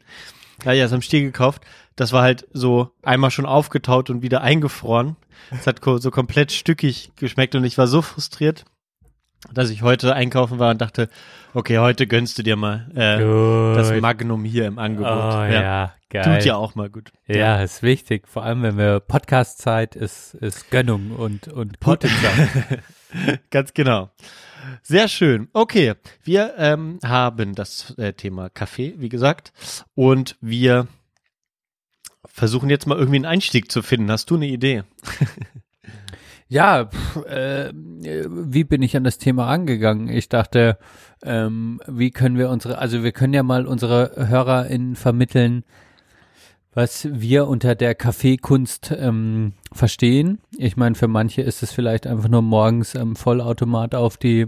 [SPEAKER 1] Da hab ich Eis am Stiel gekauft. Das war halt so einmal schon aufgetaut und wieder eingefroren. Es hat so komplett stückig geschmeckt und ich war so frustriert, dass ich heute einkaufen war und dachte, okay, heute gönnst du dir mal äh, das. Magnum hier im Angebot.
[SPEAKER 4] Oh ja, geil.
[SPEAKER 1] Tut ja auch mal gut.
[SPEAKER 4] Ja, ist wichtig. Vor allem, wenn wir Podcast-Zeit ist, ist Gönnung und, und Zeit.
[SPEAKER 1] Ganz genau. Sehr schön. Okay, wir ähm, haben das äh, Thema Kaffee, wie gesagt, und wir versuchen jetzt mal irgendwie einen Einstieg zu finden. Hast du eine Idee?
[SPEAKER 4] Ja, pff, äh, wie bin ich an das Thema angegangen? Ich dachte, ähm, wie können wir unsere, also wir können ja mal unsere HörerInnen vermitteln, was wir unter der Kaffeekunst ähm, verstehen. Ich meine, für manche ist es vielleicht einfach nur morgens am Vollautomat auf die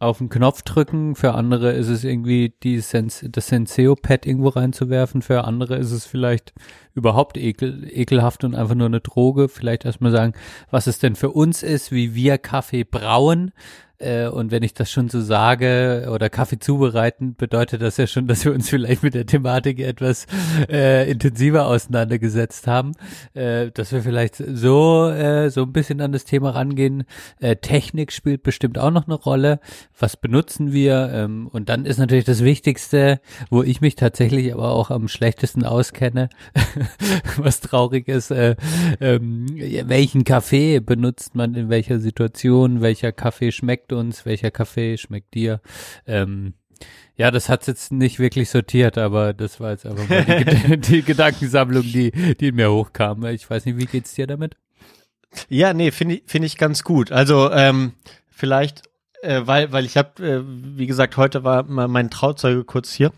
[SPEAKER 4] auf den Knopf drücken, für andere ist es irgendwie die Sens das Senseo-Pad irgendwo reinzuwerfen, für andere ist es vielleicht überhaupt ekel, ekelhaft und einfach nur eine Droge. Vielleicht erstmal sagen, was es denn für uns ist, wie wir Kaffee brauen. Äh, und wenn ich das schon so sage oder Kaffee zubereiten, bedeutet das ja schon, dass wir uns vielleicht mit der Thematik etwas äh, intensiver auseinandergesetzt haben, äh, dass wir vielleicht so äh, so ein bisschen an das Thema rangehen. Äh, Technik spielt bestimmt auch noch eine Rolle. Was benutzen wir? Ähm, und dann ist natürlich das Wichtigste, wo ich mich tatsächlich aber auch am schlechtesten auskenne, was traurig ist, äh, ähm, welchen Kaffee benutzt man in welcher Situation, welcher Kaffee schmeckt uns, welcher Kaffee schmeckt dir. Ähm, ja, das hat's jetzt nicht wirklich sortiert, aber das war jetzt einfach mal die, die Gedankensammlung, die, die in mir hochkam. Ich weiß nicht, wie geht's dir damit?
[SPEAKER 1] Ja, nee, finde ich, finde ich ganz gut. Also ähm, vielleicht, äh, weil, weil ich habe, äh, wie gesagt, heute war mein Trauzeuge kurz hier.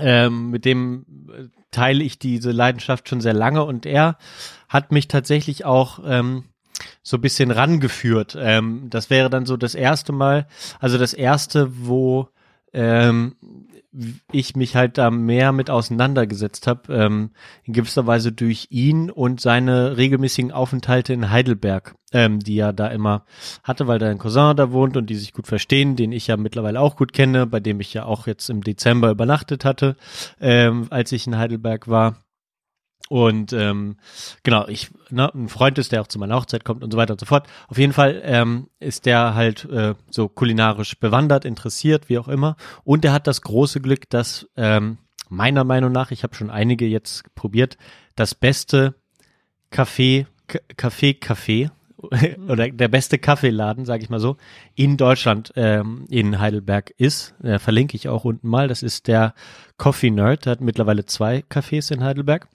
[SPEAKER 1] Ähm, mit dem äh, teile ich diese Leidenschaft schon sehr lange und er hat mich tatsächlich auch ähm, so ein bisschen rangeführt. Ähm, das wäre dann so das erste Mal, also das erste, wo ähm, ich mich halt da mehr mit auseinandergesetzt habe, ähm, in gewisser Weise durch ihn und seine regelmäßigen Aufenthalte in Heidelberg, ähm, die er da immer hatte, weil da ein Cousin da wohnt und die sich gut verstehen, den ich ja mittlerweile auch gut kenne, bei dem ich ja auch jetzt im Dezember übernachtet hatte, ähm, als ich in Heidelberg war. Und ähm, genau, ich, ne, ein Freund ist, der auch zu meiner Hochzeit kommt und so weiter und so fort. Auf jeden Fall ähm, ist der halt äh, so kulinarisch bewandert, interessiert, wie auch immer. Und er hat das große Glück, dass ähm, meiner Meinung nach, ich habe schon einige jetzt probiert, das beste Kaffee, Kaffee, Kaffee oder der beste Kaffeeladen, sage ich mal so, in Deutschland, ähm, in Heidelberg ist. Äh, verlinke ich auch unten mal. Das ist der Coffee Nerd. Der hat mittlerweile zwei Cafés in Heidelberg.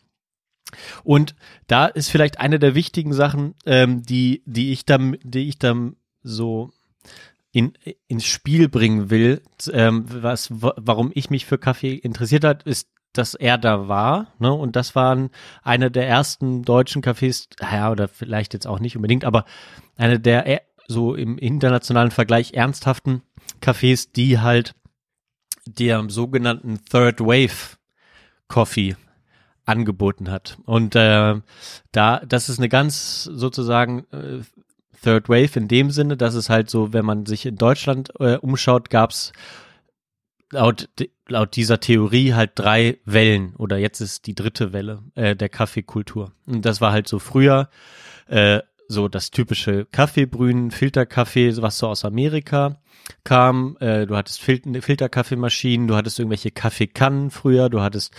[SPEAKER 1] Und da ist vielleicht eine der wichtigen Sachen, ähm, die, die ich dann, die ich dann so in, ins Spiel bringen will, ähm, was, wa- warum ich mich für Kaffee interessiert hat, ist, dass er da war, ne, und das waren eine der ersten deutschen Cafés, ja, oder vielleicht jetzt auch nicht unbedingt, aber eine der e- so im internationalen Vergleich ernsthaften Cafés, die halt der sogenannten Third Wave Coffee angeboten hat. Und äh, da, das ist eine ganz sozusagen äh, Third Wave in dem Sinne, dass es halt so, wenn man sich in Deutschland äh, umschaut, gab's laut, laut dieser Theorie halt drei Wellen oder jetzt ist die dritte Welle äh, der Kaffeekultur. Und das war halt so früher äh, so das typische Kaffeebrühen, Filterkaffee, was so aus Amerika kam. Äh, du hattest Fil Filterkaffeemaschinen, du hattest irgendwelche Kaffeekannen früher, du hattest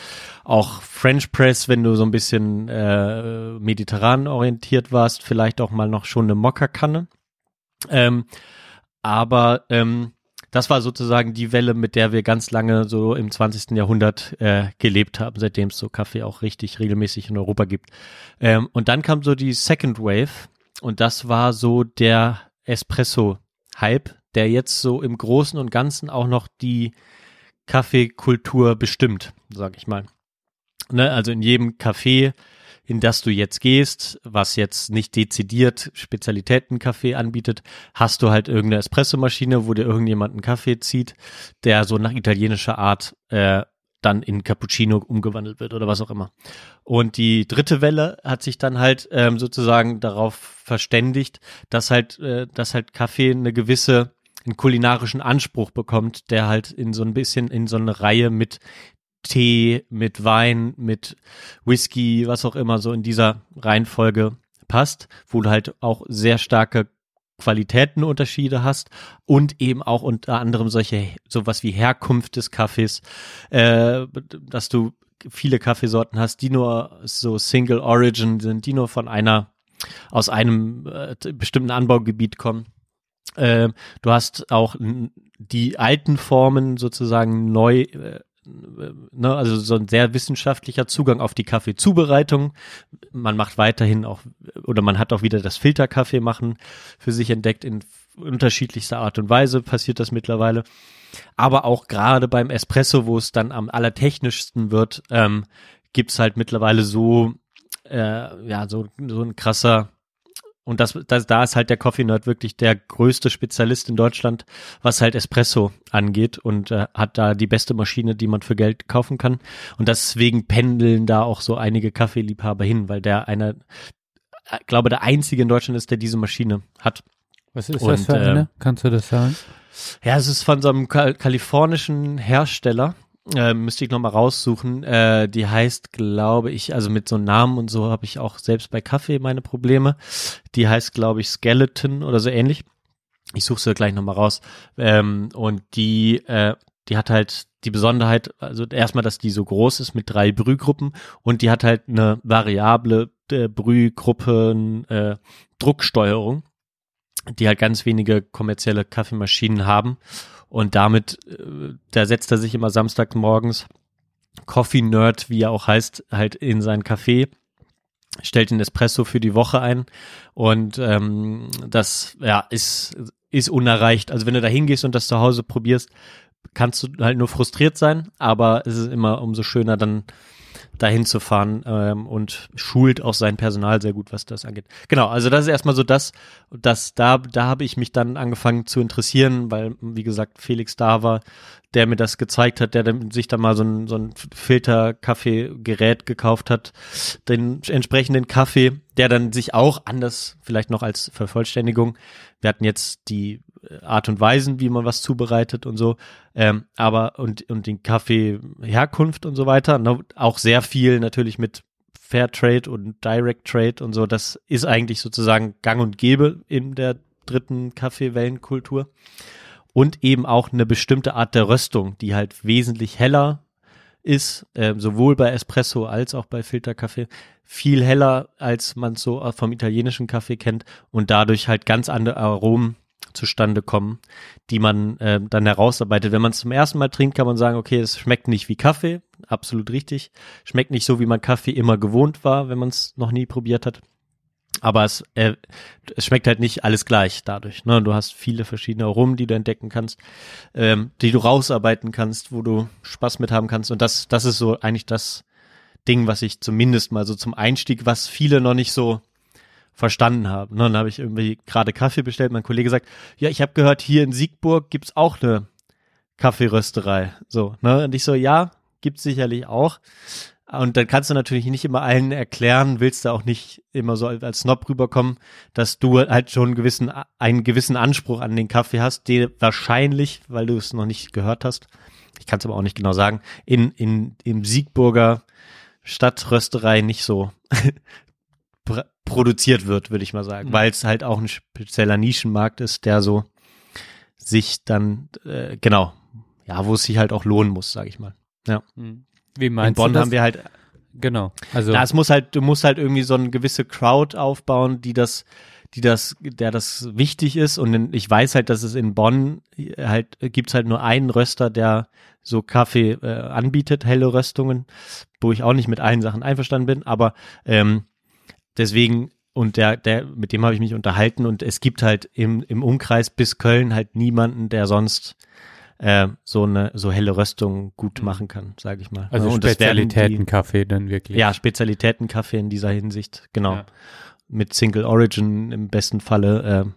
[SPEAKER 1] auch French Press, wenn du so ein bisschen äh, mediterran orientiert warst, vielleicht auch mal noch schon eine Mokkakanne. Ähm, aber ähm, das war sozusagen die Welle, mit der wir ganz lange so im 20. Jahrhundert äh, gelebt haben, seitdem es so Kaffee auch richtig regelmäßig in Europa gibt. Ähm, und dann kam so die Second Wave und das war so der Espresso-Hype, der jetzt so im Großen und Ganzen auch noch die Kaffeekultur bestimmt, sag ich mal. Ne, also in jedem Café, in das du jetzt gehst, was jetzt nicht dezidiert Spezialitätenkaffee anbietet, hast du halt irgendeine Espressomaschine, wo dir irgendjemand einen Kaffee zieht, der so nach italienischer Art äh, dann in Cappuccino umgewandelt wird oder was auch immer. Und die dritte Welle hat sich dann halt ähm, sozusagen darauf verständigt, dass halt, äh, dass halt Kaffee eine gewisse einen kulinarischen Anspruch bekommt, der halt in so ein bisschen in so eine Reihe mit Tee, mit Wein, mit Whisky, was auch immer so in dieser Reihenfolge passt, wo halt auch sehr starke Qualitätenunterschiede hast und eben auch unter anderem solche sowas wie Herkunft des Kaffees, äh, dass du viele Kaffeesorten hast, die nur so Single Origin sind, die nur von einer aus einem äh, bestimmten Anbaugebiet kommen. Äh, du hast auch die alten Formen sozusagen neu äh, ne, also so ein sehr wissenschaftlicher Zugang auf die Kaffeezubereitung. Man macht weiterhin auch, oder man hat auch wieder das Filterkaffee machen für sich entdeckt in unterschiedlichster Art und Weise passiert das mittlerweile. Aber auch gerade beim Espresso, wo es dann am allertechnischsten wird, ähm, gibt's halt mittlerweile so, äh, ja, so, so ein krasser und das, das, da ist halt der Coffee Nerd wirklich der größte Spezialist in Deutschland, was halt Espresso angeht und äh, hat da die beste Maschine, die man für Geld kaufen kann. Und deswegen pendeln da auch so einige Kaffeeliebhaber hin, weil der einer, äh, glaube der einzige in Deutschland ist, der diese Maschine hat.
[SPEAKER 4] Was ist
[SPEAKER 1] Und,
[SPEAKER 4] das für eine?
[SPEAKER 1] äh,
[SPEAKER 4] Kannst du das sagen?
[SPEAKER 1] Ja, es ist von so einem kal kalifornischen Hersteller. Äh, müsste ich nochmal raussuchen. Äh, die heißt, glaube ich, also mit so einem Namen und so habe ich auch selbst bei Kaffee meine Probleme. Die heißt, glaube ich, Skeleton oder so ähnlich. Ich suche sie gleich nochmal raus. Ähm, und die, äh, die hat halt die Besonderheit, also erstmal, dass die so groß ist mit drei Brühgruppen und die hat halt eine variable äh, Brühgruppen äh, Drucksteuerung, die halt ganz wenige kommerzielle Kaffeemaschinen haben. Und damit, äh, da setzt er sich immer samstags morgens Coffee Nerd, wie er auch heißt, halt in sein Café, stellt den Espresso für die Woche ein und ähm, das ja ist ist unerreicht. Also wenn du da hingehst und das zu Hause probierst, kannst du halt nur frustriert sein, aber es ist immer umso schöner dann dahin zu fahren ähm, und schult auch sein Personal sehr gut, was das angeht. Genau, also das ist erstmal so das, das da, da habe ich mich dann angefangen zu interessieren, weil, wie gesagt, Felix da war, der mir das gezeigt hat, der sich dann mal so ein, so ein Filter-Kaffee-Gerät gekauft hat, den entsprechenden Kaffee, der dann sich auch anders, vielleicht noch als Vervollständigung, wir hatten jetzt die Art und Weisen, wie man was zubereitet und so, ähm, aber und, und den Kaffee Herkunft und so weiter, ne, auch sehr viel natürlich mit Fair Trade und Direct Trade und so, das ist eigentlich sozusagen gang und gäbe in der dritten Kaffeewellenkultur. Und eben auch eine bestimmte Art der Röstung, die halt wesentlich heller ist, äh, sowohl bei Espresso als auch bei Filterkaffee, viel heller, als man so vom italienischen Kaffee kennt und dadurch halt ganz andere Aromen zustande kommen, die man äh, dann herausarbeitet. Wenn man es zum ersten Mal trinkt, kann man sagen, okay, es schmeckt nicht wie Kaffee, absolut richtig. Schmeckt nicht so, wie man Kaffee immer gewohnt war, wenn man es noch nie probiert hat. Aber es, äh, es schmeckt halt nicht alles gleich dadurch. Ne? Du hast viele verschiedene Aromen, die du entdecken kannst, ähm, die du rausarbeiten kannst, wo du Spaß mit haben kannst. Und das, das ist so eigentlich das Ding, was ich zumindest mal so zum Einstieg, was viele noch nicht so verstanden haben. Ne? Dann habe ich irgendwie gerade Kaffee bestellt. Mein Kollege sagt, ja, ich habe gehört, hier in Siegburg gibt's auch eine Kaffeerösterei. So, ne? Und ich so, ja, gibt's sicherlich auch. Und dann kannst du natürlich nicht immer allen erklären, willst du auch nicht immer so als Snob rüberkommen, dass du halt schon einen gewissen, einen gewissen Anspruch an den Kaffee hast, der wahrscheinlich, weil du es noch nicht gehört hast, ich kann es aber auch nicht genau sagen, in, in, im Siegburger Stadtrösterei nicht so produziert wird, würde ich mal sagen,
[SPEAKER 4] Mhm.
[SPEAKER 1] weil es halt auch ein spezieller Nischenmarkt ist, der so sich dann, äh, genau, ja, wo es sich halt auch lohnen muss, sage ich mal.
[SPEAKER 4] Hm. Wie
[SPEAKER 1] In
[SPEAKER 4] meinst
[SPEAKER 1] Bonn
[SPEAKER 4] du das?
[SPEAKER 1] haben wir halt
[SPEAKER 4] genau. Also
[SPEAKER 1] Na, es muss halt, du musst halt irgendwie so eine gewisse Crowd aufbauen, die das, die das, der das wichtig ist. Und in, ich weiß halt, dass es in Bonn halt gibt's halt nur einen Röster, der so Kaffee äh, anbietet, helle Röstungen, wo ich auch nicht mit allen Sachen einverstanden bin, aber ähm, deswegen und der, der, mit dem habe ich mich unterhalten und es gibt halt im, im Umkreis bis Köln halt niemanden, der sonst äh, so eine so helle Röstung gut machen kann, sage ich mal.
[SPEAKER 4] also
[SPEAKER 1] werden die-
[SPEAKER 4] Spezialitätenkaffee dann wirklich.
[SPEAKER 1] ja, Spezialitätenkaffee in dieser Hinsicht, genau.
[SPEAKER 4] Ja.
[SPEAKER 1] Mit Single Origin im besten Falle ähm,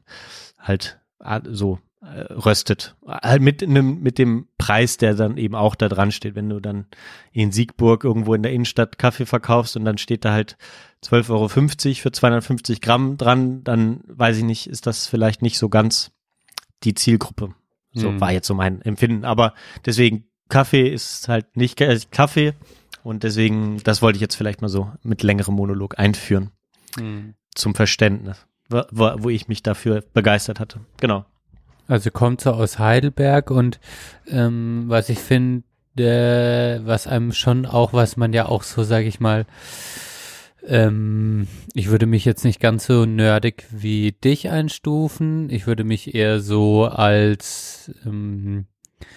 [SPEAKER 1] halt ah, so äh, röstet. Halt mit einem, mit dem Preis, der dann eben auch da dran steht. Wenn du dann in Siegburg irgendwo in der Innenstadt Kaffee verkaufst und dann steht da halt 12,50 Euro für 250 Gramm dran, dann weiß ich nicht, ist das vielleicht nicht so ganz die Zielgruppe. So
[SPEAKER 4] Hm.
[SPEAKER 1] war jetzt so mein Empfinden. Aber deswegen, Kaffee ist halt nicht äh, Kaffee. Und deswegen, das wollte ich jetzt vielleicht mal so mit längerem Monolog einführen
[SPEAKER 4] Hm.
[SPEAKER 1] zum Verständnis, wo wo ich mich dafür begeistert hatte. Genau.
[SPEAKER 4] Also kommt so aus Heidelberg und ähm, was ich finde, was einem schon auch, was man ja auch so, sage ich mal, ähm, ich würde mich jetzt nicht ganz so nerdig wie dich einstufen. Ich würde mich eher so als ähm,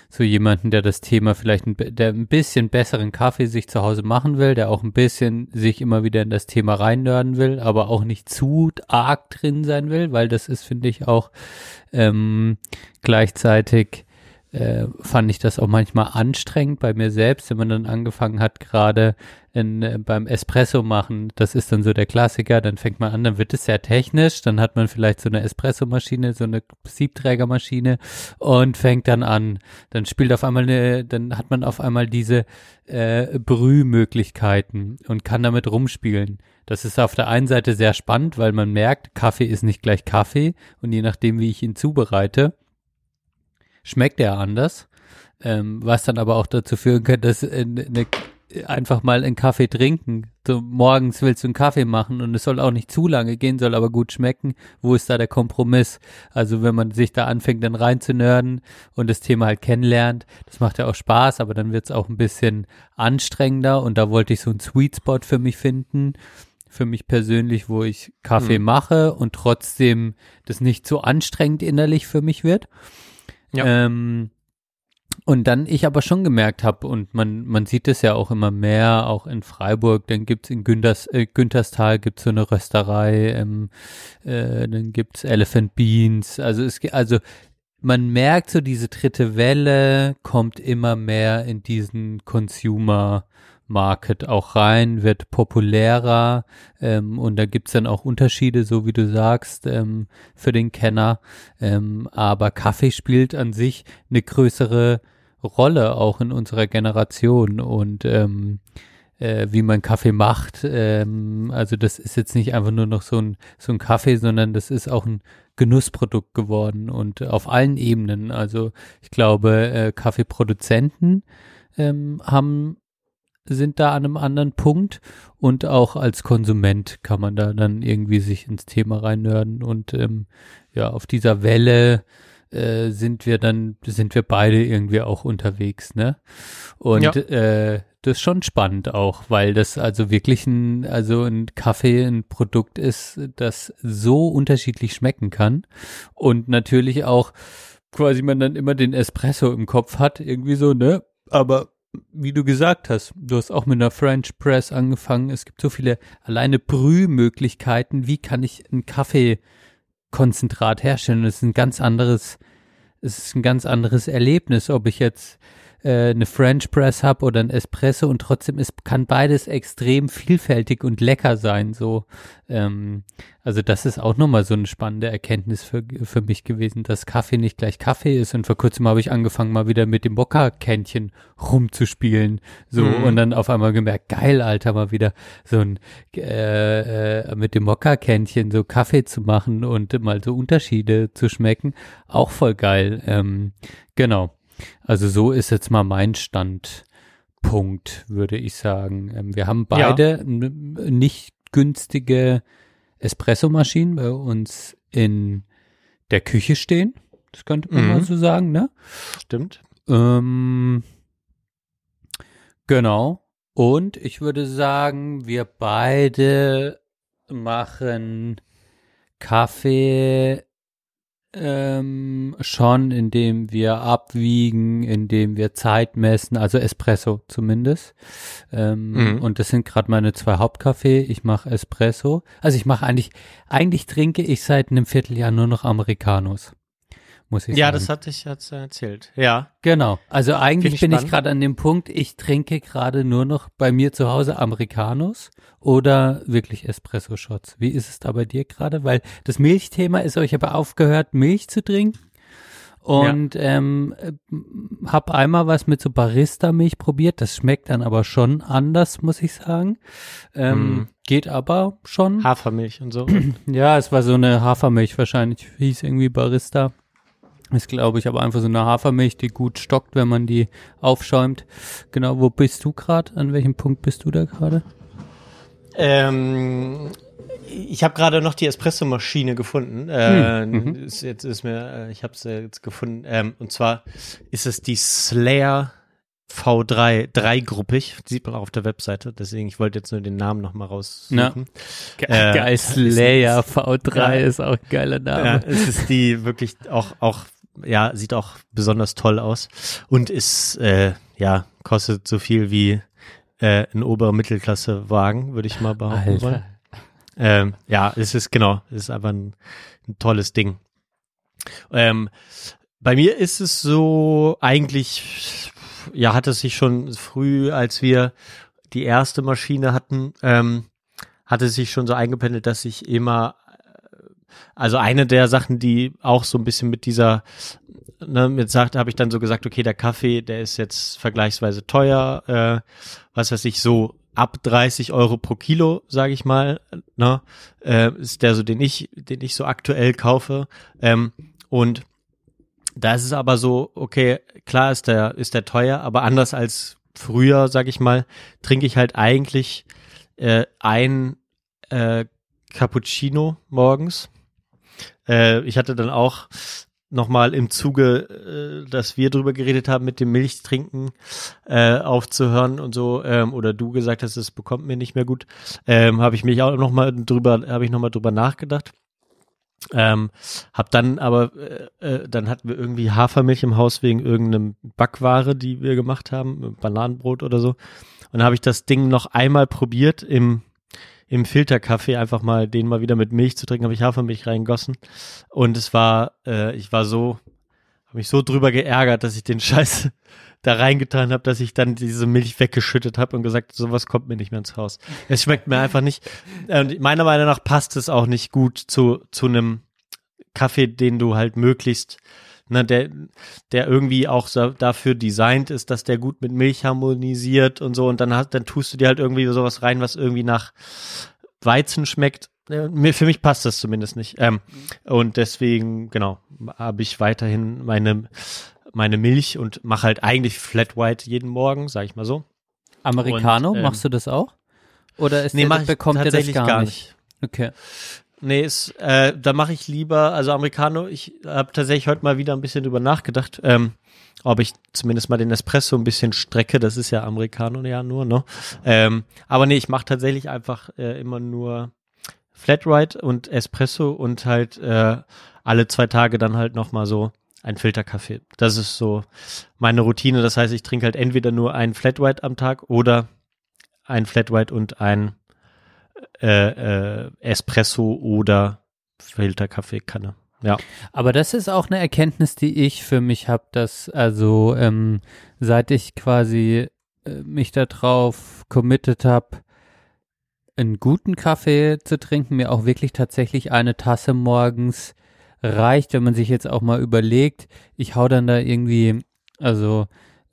[SPEAKER 4] so jemanden, der das Thema vielleicht, ein, der ein bisschen besseren Kaffee sich zu Hause machen will, der auch ein bisschen sich immer wieder in das Thema reinnörden will, aber auch nicht zu arg drin sein will, weil das ist, finde ich, auch ähm, gleichzeitig äh, fand ich das auch manchmal anstrengend bei mir selbst, wenn man dann angefangen hat, gerade in, äh, beim Espresso machen, das ist dann so der Klassiker, dann fängt man an, dann wird es sehr technisch, dann hat man vielleicht so eine Espresso-Maschine, so eine Siebträgermaschine und fängt dann an, dann spielt auf einmal eine, dann hat man auf einmal diese äh, Brühmöglichkeiten und kann damit rumspielen. Das ist auf der einen Seite sehr spannend, weil man merkt, Kaffee ist nicht gleich Kaffee und je nachdem, wie ich ihn zubereite, schmeckt er anders, ähm, was dann aber auch dazu führen kann, dass äh, ne, einfach mal einen Kaffee trinken. So, morgens willst du einen Kaffee machen und es soll auch nicht zu lange gehen, soll aber gut schmecken. Wo ist da der Kompromiss? Also wenn man sich da anfängt, dann reinzunörden und das Thema halt kennenlernt, das macht ja auch Spaß, aber dann wird es auch ein bisschen anstrengender und da wollte ich so einen Sweet Spot für mich finden, für mich persönlich, wo ich Kaffee mache und trotzdem das nicht so anstrengend innerlich für mich wird.
[SPEAKER 1] Ja.
[SPEAKER 4] Ähm, und dann ich aber schon gemerkt habe, und man, man sieht es ja auch immer mehr, auch in Freiburg, dann gibt's in Günthers, äh, Güntherstal gibt's so eine Rösterei, ähm, äh, dann gibt's Elephant Beans, also es also man merkt so, diese dritte Welle kommt immer mehr in diesen Consumer Market auch rein, wird populärer ähm, und da gibt's dann auch Unterschiede, so wie du sagst, ähm, für den Kenner. Ähm, aber Kaffee spielt an sich eine größere Rolle auch in unserer Generation und ähm, äh, wie man Kaffee macht. Ähm, also das ist jetzt nicht einfach nur noch so ein, so ein Kaffee, sondern das ist auch ein Genussprodukt geworden und auf allen Ebenen. Also ich glaube, äh, Kaffeeproduzenten ähm, haben sind da an einem anderen Punkt und auch als Konsument kann man da dann irgendwie sich ins Thema reinnörden und ähm, ja, auf dieser Welle äh, sind wir dann, sind wir beide irgendwie auch unterwegs, ne? Und
[SPEAKER 1] Ja.
[SPEAKER 4] äh, das ist schon spannend auch, weil das also wirklich ein, also ein Kaffee ein Produkt ist, das so unterschiedlich schmecken kann und natürlich auch quasi man dann immer den Espresso im Kopf hat, irgendwie so, ne? Aber wie du gesagt hast, du hast auch mit einer French Press angefangen. Es gibt so viele alleine Brühmöglichkeiten. Wie kann ich ein Kaffeekonzentrat herstellen? Das ist ein ganz anderes, es ist ein ganz anderes Erlebnis, ob ich jetzt äh, eine French Press habe oder ein Espresso und trotzdem ist, kann beides extrem vielfältig und lecker sein. So, ähm, also das ist auch nochmal so eine spannende Erkenntnis für, für mich gewesen, dass Kaffee nicht gleich Kaffee ist. Und vor kurzem habe ich angefangen, mal wieder mit dem Mokka-Kännchen rumzuspielen. So,
[SPEAKER 1] Mhm.
[SPEAKER 4] und dann auf einmal gemerkt, geil, Alter, mal wieder so ein äh, äh, mit dem Mokka-Kännchen so Kaffee zu machen und mal so Unterschiede zu schmecken. Auch voll geil. Ähm, genau. Also so ist jetzt mal mein Standpunkt, würde ich sagen. Ähm, wir haben
[SPEAKER 1] Ja.
[SPEAKER 4] beide n- nicht günstige Espressomaschinen bei uns in der Küche stehen. Das könnte man
[SPEAKER 1] Mhm.
[SPEAKER 4] mal so sagen, ne?
[SPEAKER 1] Stimmt.
[SPEAKER 4] Ähm, genau. Und ich würde sagen, wir beide machen Kaffee ähm, schon, indem wir abwiegen, indem wir Zeit messen, also Espresso zumindest. Ähm,
[SPEAKER 1] Mhm.
[SPEAKER 4] Und das sind gerade meine zwei Hauptkaffee. Ich mache Espresso. Also ich mache eigentlich, eigentlich trinke ich seit einem Vierteljahr nur noch Americanos. Muss ich
[SPEAKER 1] Ja,
[SPEAKER 4] sagen.
[SPEAKER 1] das hatte ich hat's erzählt. Ja.
[SPEAKER 4] Genau. Also eigentlich
[SPEAKER 1] ich
[SPEAKER 4] bin ich gerade an dem Punkt, ich trinke gerade nur noch bei mir zu Hause Americanos oder wirklich Espresso-Shots. Wie ist es da bei dir gerade? Weil das Milchthema ist euch aber aufgehört, Milch zu trinken. Und ähm, habe einmal was mit so Barista-Milch probiert. Das schmeckt dann aber schon anders, muss ich sagen. Ähm,
[SPEAKER 1] Mhm.
[SPEAKER 4] Geht aber schon.
[SPEAKER 1] Hafermilch und so.
[SPEAKER 4] Ja, es war so eine Hafermilch wahrscheinlich, hieß irgendwie Barista. Ist, glaube ich, aber einfach so eine Hafermilch, die gut stockt, wenn man die aufschäumt. Genau, wo bist du gerade? An welchem Punkt bist du da gerade?
[SPEAKER 1] ähm, ich habe gerade noch die Espressomaschine gefunden. Äh,
[SPEAKER 4] Hm, mhm.
[SPEAKER 1] ist, jetzt ist mir, äh, ich habe es jetzt gefunden. Ähm, und zwar ist es die Slayer V3, dreigruppig. Sieht man auch auf der Webseite. Deswegen, ich wollte jetzt nur den Namen noch mal raussuchen.
[SPEAKER 4] Ge
[SPEAKER 1] Äh,
[SPEAKER 4] Geil, Slayer V3
[SPEAKER 1] Ja.
[SPEAKER 4] ist auch ein geiler
[SPEAKER 1] Ja,
[SPEAKER 4] Name.
[SPEAKER 1] es ist die wirklich auch, auch, ja, sieht auch besonders toll aus und ist, äh, ja, kostet so viel wie äh, ein obere Mittelklasse-Wagen, würde ich mal behaupten wollen.
[SPEAKER 4] Alter.
[SPEAKER 1] Ähm, ja, es ist genau, es ist einfach ein, ein tolles Ding. Ähm, bei mir ist es so eigentlich, ja, hat es sich schon früh, als wir die erste Maschine hatten, ähm, hat es sich schon so eingependelt, dass ich immer, also eine der Sachen, die auch so ein bisschen mit dieser, ne, mit sagt, habe ich dann so gesagt, okay, der Kaffee, der ist jetzt vergleichsweise teuer, äh, was weiß ich, so ab 30 Euro pro Kilo, sage ich mal, ne, äh, ist der so, den ich, den ich so aktuell kaufe. Ähm, und da ist es aber so, okay, klar ist der, ist der teuer, aber anders als früher, sag ich mal, trinke ich halt eigentlich äh, ein äh, Cappuccino morgens. Äh, ich hatte dann auch nochmal im Zuge, äh, dass wir drüber geredet haben, mit dem Milchtrinken äh, aufzuhören und so, ähm, oder du gesagt hast, es bekommt mir nicht mehr gut, ähm, habe ich mich auch nochmal drüber, habe ich nochmal drüber nachgedacht. Ähm, hab dann aber, äh, äh, dann hatten wir irgendwie Hafermilch im Haus wegen irgendeinem Backware, die wir gemacht haben, Bananenbrot oder so. Und habe ich das Ding noch einmal probiert im, im Filterkaffee, einfach mal den mal wieder mit Milch zu trinken, habe ich Hafermilch reingossen. Und es war, äh, ich war so, habe mich so drüber geärgert, dass ich den Scheiß da reingetan habe, dass ich dann diese Milch weggeschüttet habe und gesagt, sowas kommt mir nicht mehr ins Haus. Es schmeckt mir einfach nicht. Und meiner Meinung nach passt es auch nicht gut zu, zu einem Kaffee, den du halt möglichst, ne, der, der irgendwie auch so dafür designt ist, dass der gut mit Milch harmonisiert und so. Und dann hast, dann tust du dir halt irgendwie sowas rein, was irgendwie nach Weizen schmeckt. Äh, für mich passt das zumindest nicht. Ähm, und deswegen, genau, habe ich weiterhin meine, meine Milch und mache halt eigentlich Flat White jeden Morgen, sag ich mal so.
[SPEAKER 4] Americano,
[SPEAKER 1] Und, ähm,
[SPEAKER 4] machst du das auch? Oder ist
[SPEAKER 1] Nee,
[SPEAKER 4] der,
[SPEAKER 1] ich
[SPEAKER 4] bekommt ihr das
[SPEAKER 1] tatsächlich
[SPEAKER 4] gar,
[SPEAKER 1] gar
[SPEAKER 4] nicht? Okay.
[SPEAKER 1] Nee, ist, äh, da mache ich lieber, also Americano, ich habe tatsächlich heute mal wieder ein bisschen drüber nachgedacht, ähm, ob ich zumindest mal den Espresso ein bisschen strecke, das ist ja Americano ja nur, ne? Ähm, aber nee, ich mache tatsächlich einfach äh, immer nur Flat White und Espresso und halt äh, alle zwei Tage dann halt nochmal so ein Filterkaffee. Das ist so meine Routine. Das heißt, ich trinke halt entweder nur ein Flat White am Tag oder ein Flat White und ein äh, äh, Espresso oder Filterkaffeekanne. Ja.
[SPEAKER 4] Aber das ist auch eine Erkenntnis, die ich für mich habe, dass also ähm, seit ich quasi äh, mich darauf committed habe, einen guten Kaffee zu trinken, mir auch wirklich tatsächlich eine Tasse morgens reicht, wenn man sich jetzt auch mal überlegt, ich hau dann da irgendwie, also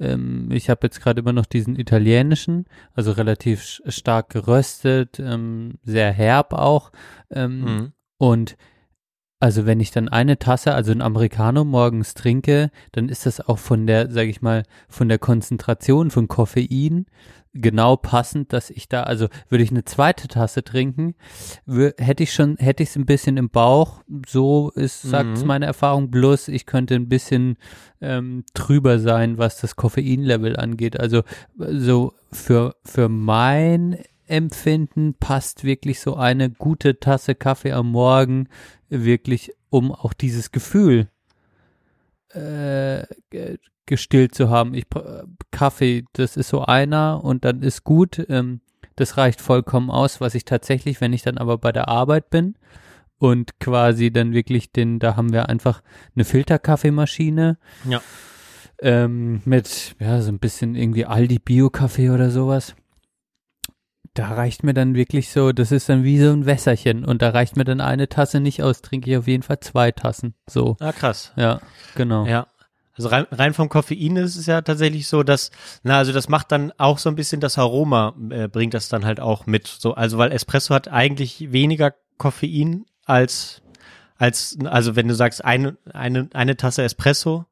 [SPEAKER 4] ähm, ich habe jetzt gerade immer noch diesen italienischen, also relativ stark geröstet, ähm, sehr herb auch ähm,
[SPEAKER 1] Mhm.
[SPEAKER 4] und also wenn ich dann eine Tasse, also ein Americano morgens trinke, dann ist das auch von der, sage ich mal, von der Konzentration von Koffein genau passend, dass ich da, also würde ich eine zweite Tasse trinken, hätte ich schon, hätte ich es ein bisschen im Bauch. So ist, sagt
[SPEAKER 1] Mhm.
[SPEAKER 4] meine Erfahrung. Bloß ich könnte ein bisschen ähm, trüber sein, was das Koffeinlevel angeht. Also so für für mein Empfinden passt wirklich so eine gute Tasse Kaffee am Morgen wirklich, um auch dieses Gefühl äh, gestillt zu haben. Ich Kaffee, das ist so einer und dann ist gut. Ähm, das reicht vollkommen aus, was ich tatsächlich, wenn ich dann aber bei der Arbeit bin und quasi dann wirklich den, da haben wir einfach eine Filterkaffeemaschine.
[SPEAKER 1] Ja.
[SPEAKER 4] Ähm, mit, ja, so ein bisschen irgendwie Aldi Bio-Kaffee oder sowas. Da reicht mir dann wirklich so, das ist dann wie so ein Wässerchen und da reicht mir dann eine Tasse nicht aus, trinke ich auf jeden Fall zwei Tassen. So,
[SPEAKER 1] Ah, krass.
[SPEAKER 4] ja, genau.
[SPEAKER 1] Ja. Also rein, rein vom Koffein ist es ja tatsächlich so, dass, na, also das macht dann auch so ein bisschen das Aroma, äh, bringt das dann halt auch mit. So, also weil Espresso hat eigentlich weniger Koffein als, als, also wenn du sagst, eine, eine, eine Tasse Espresso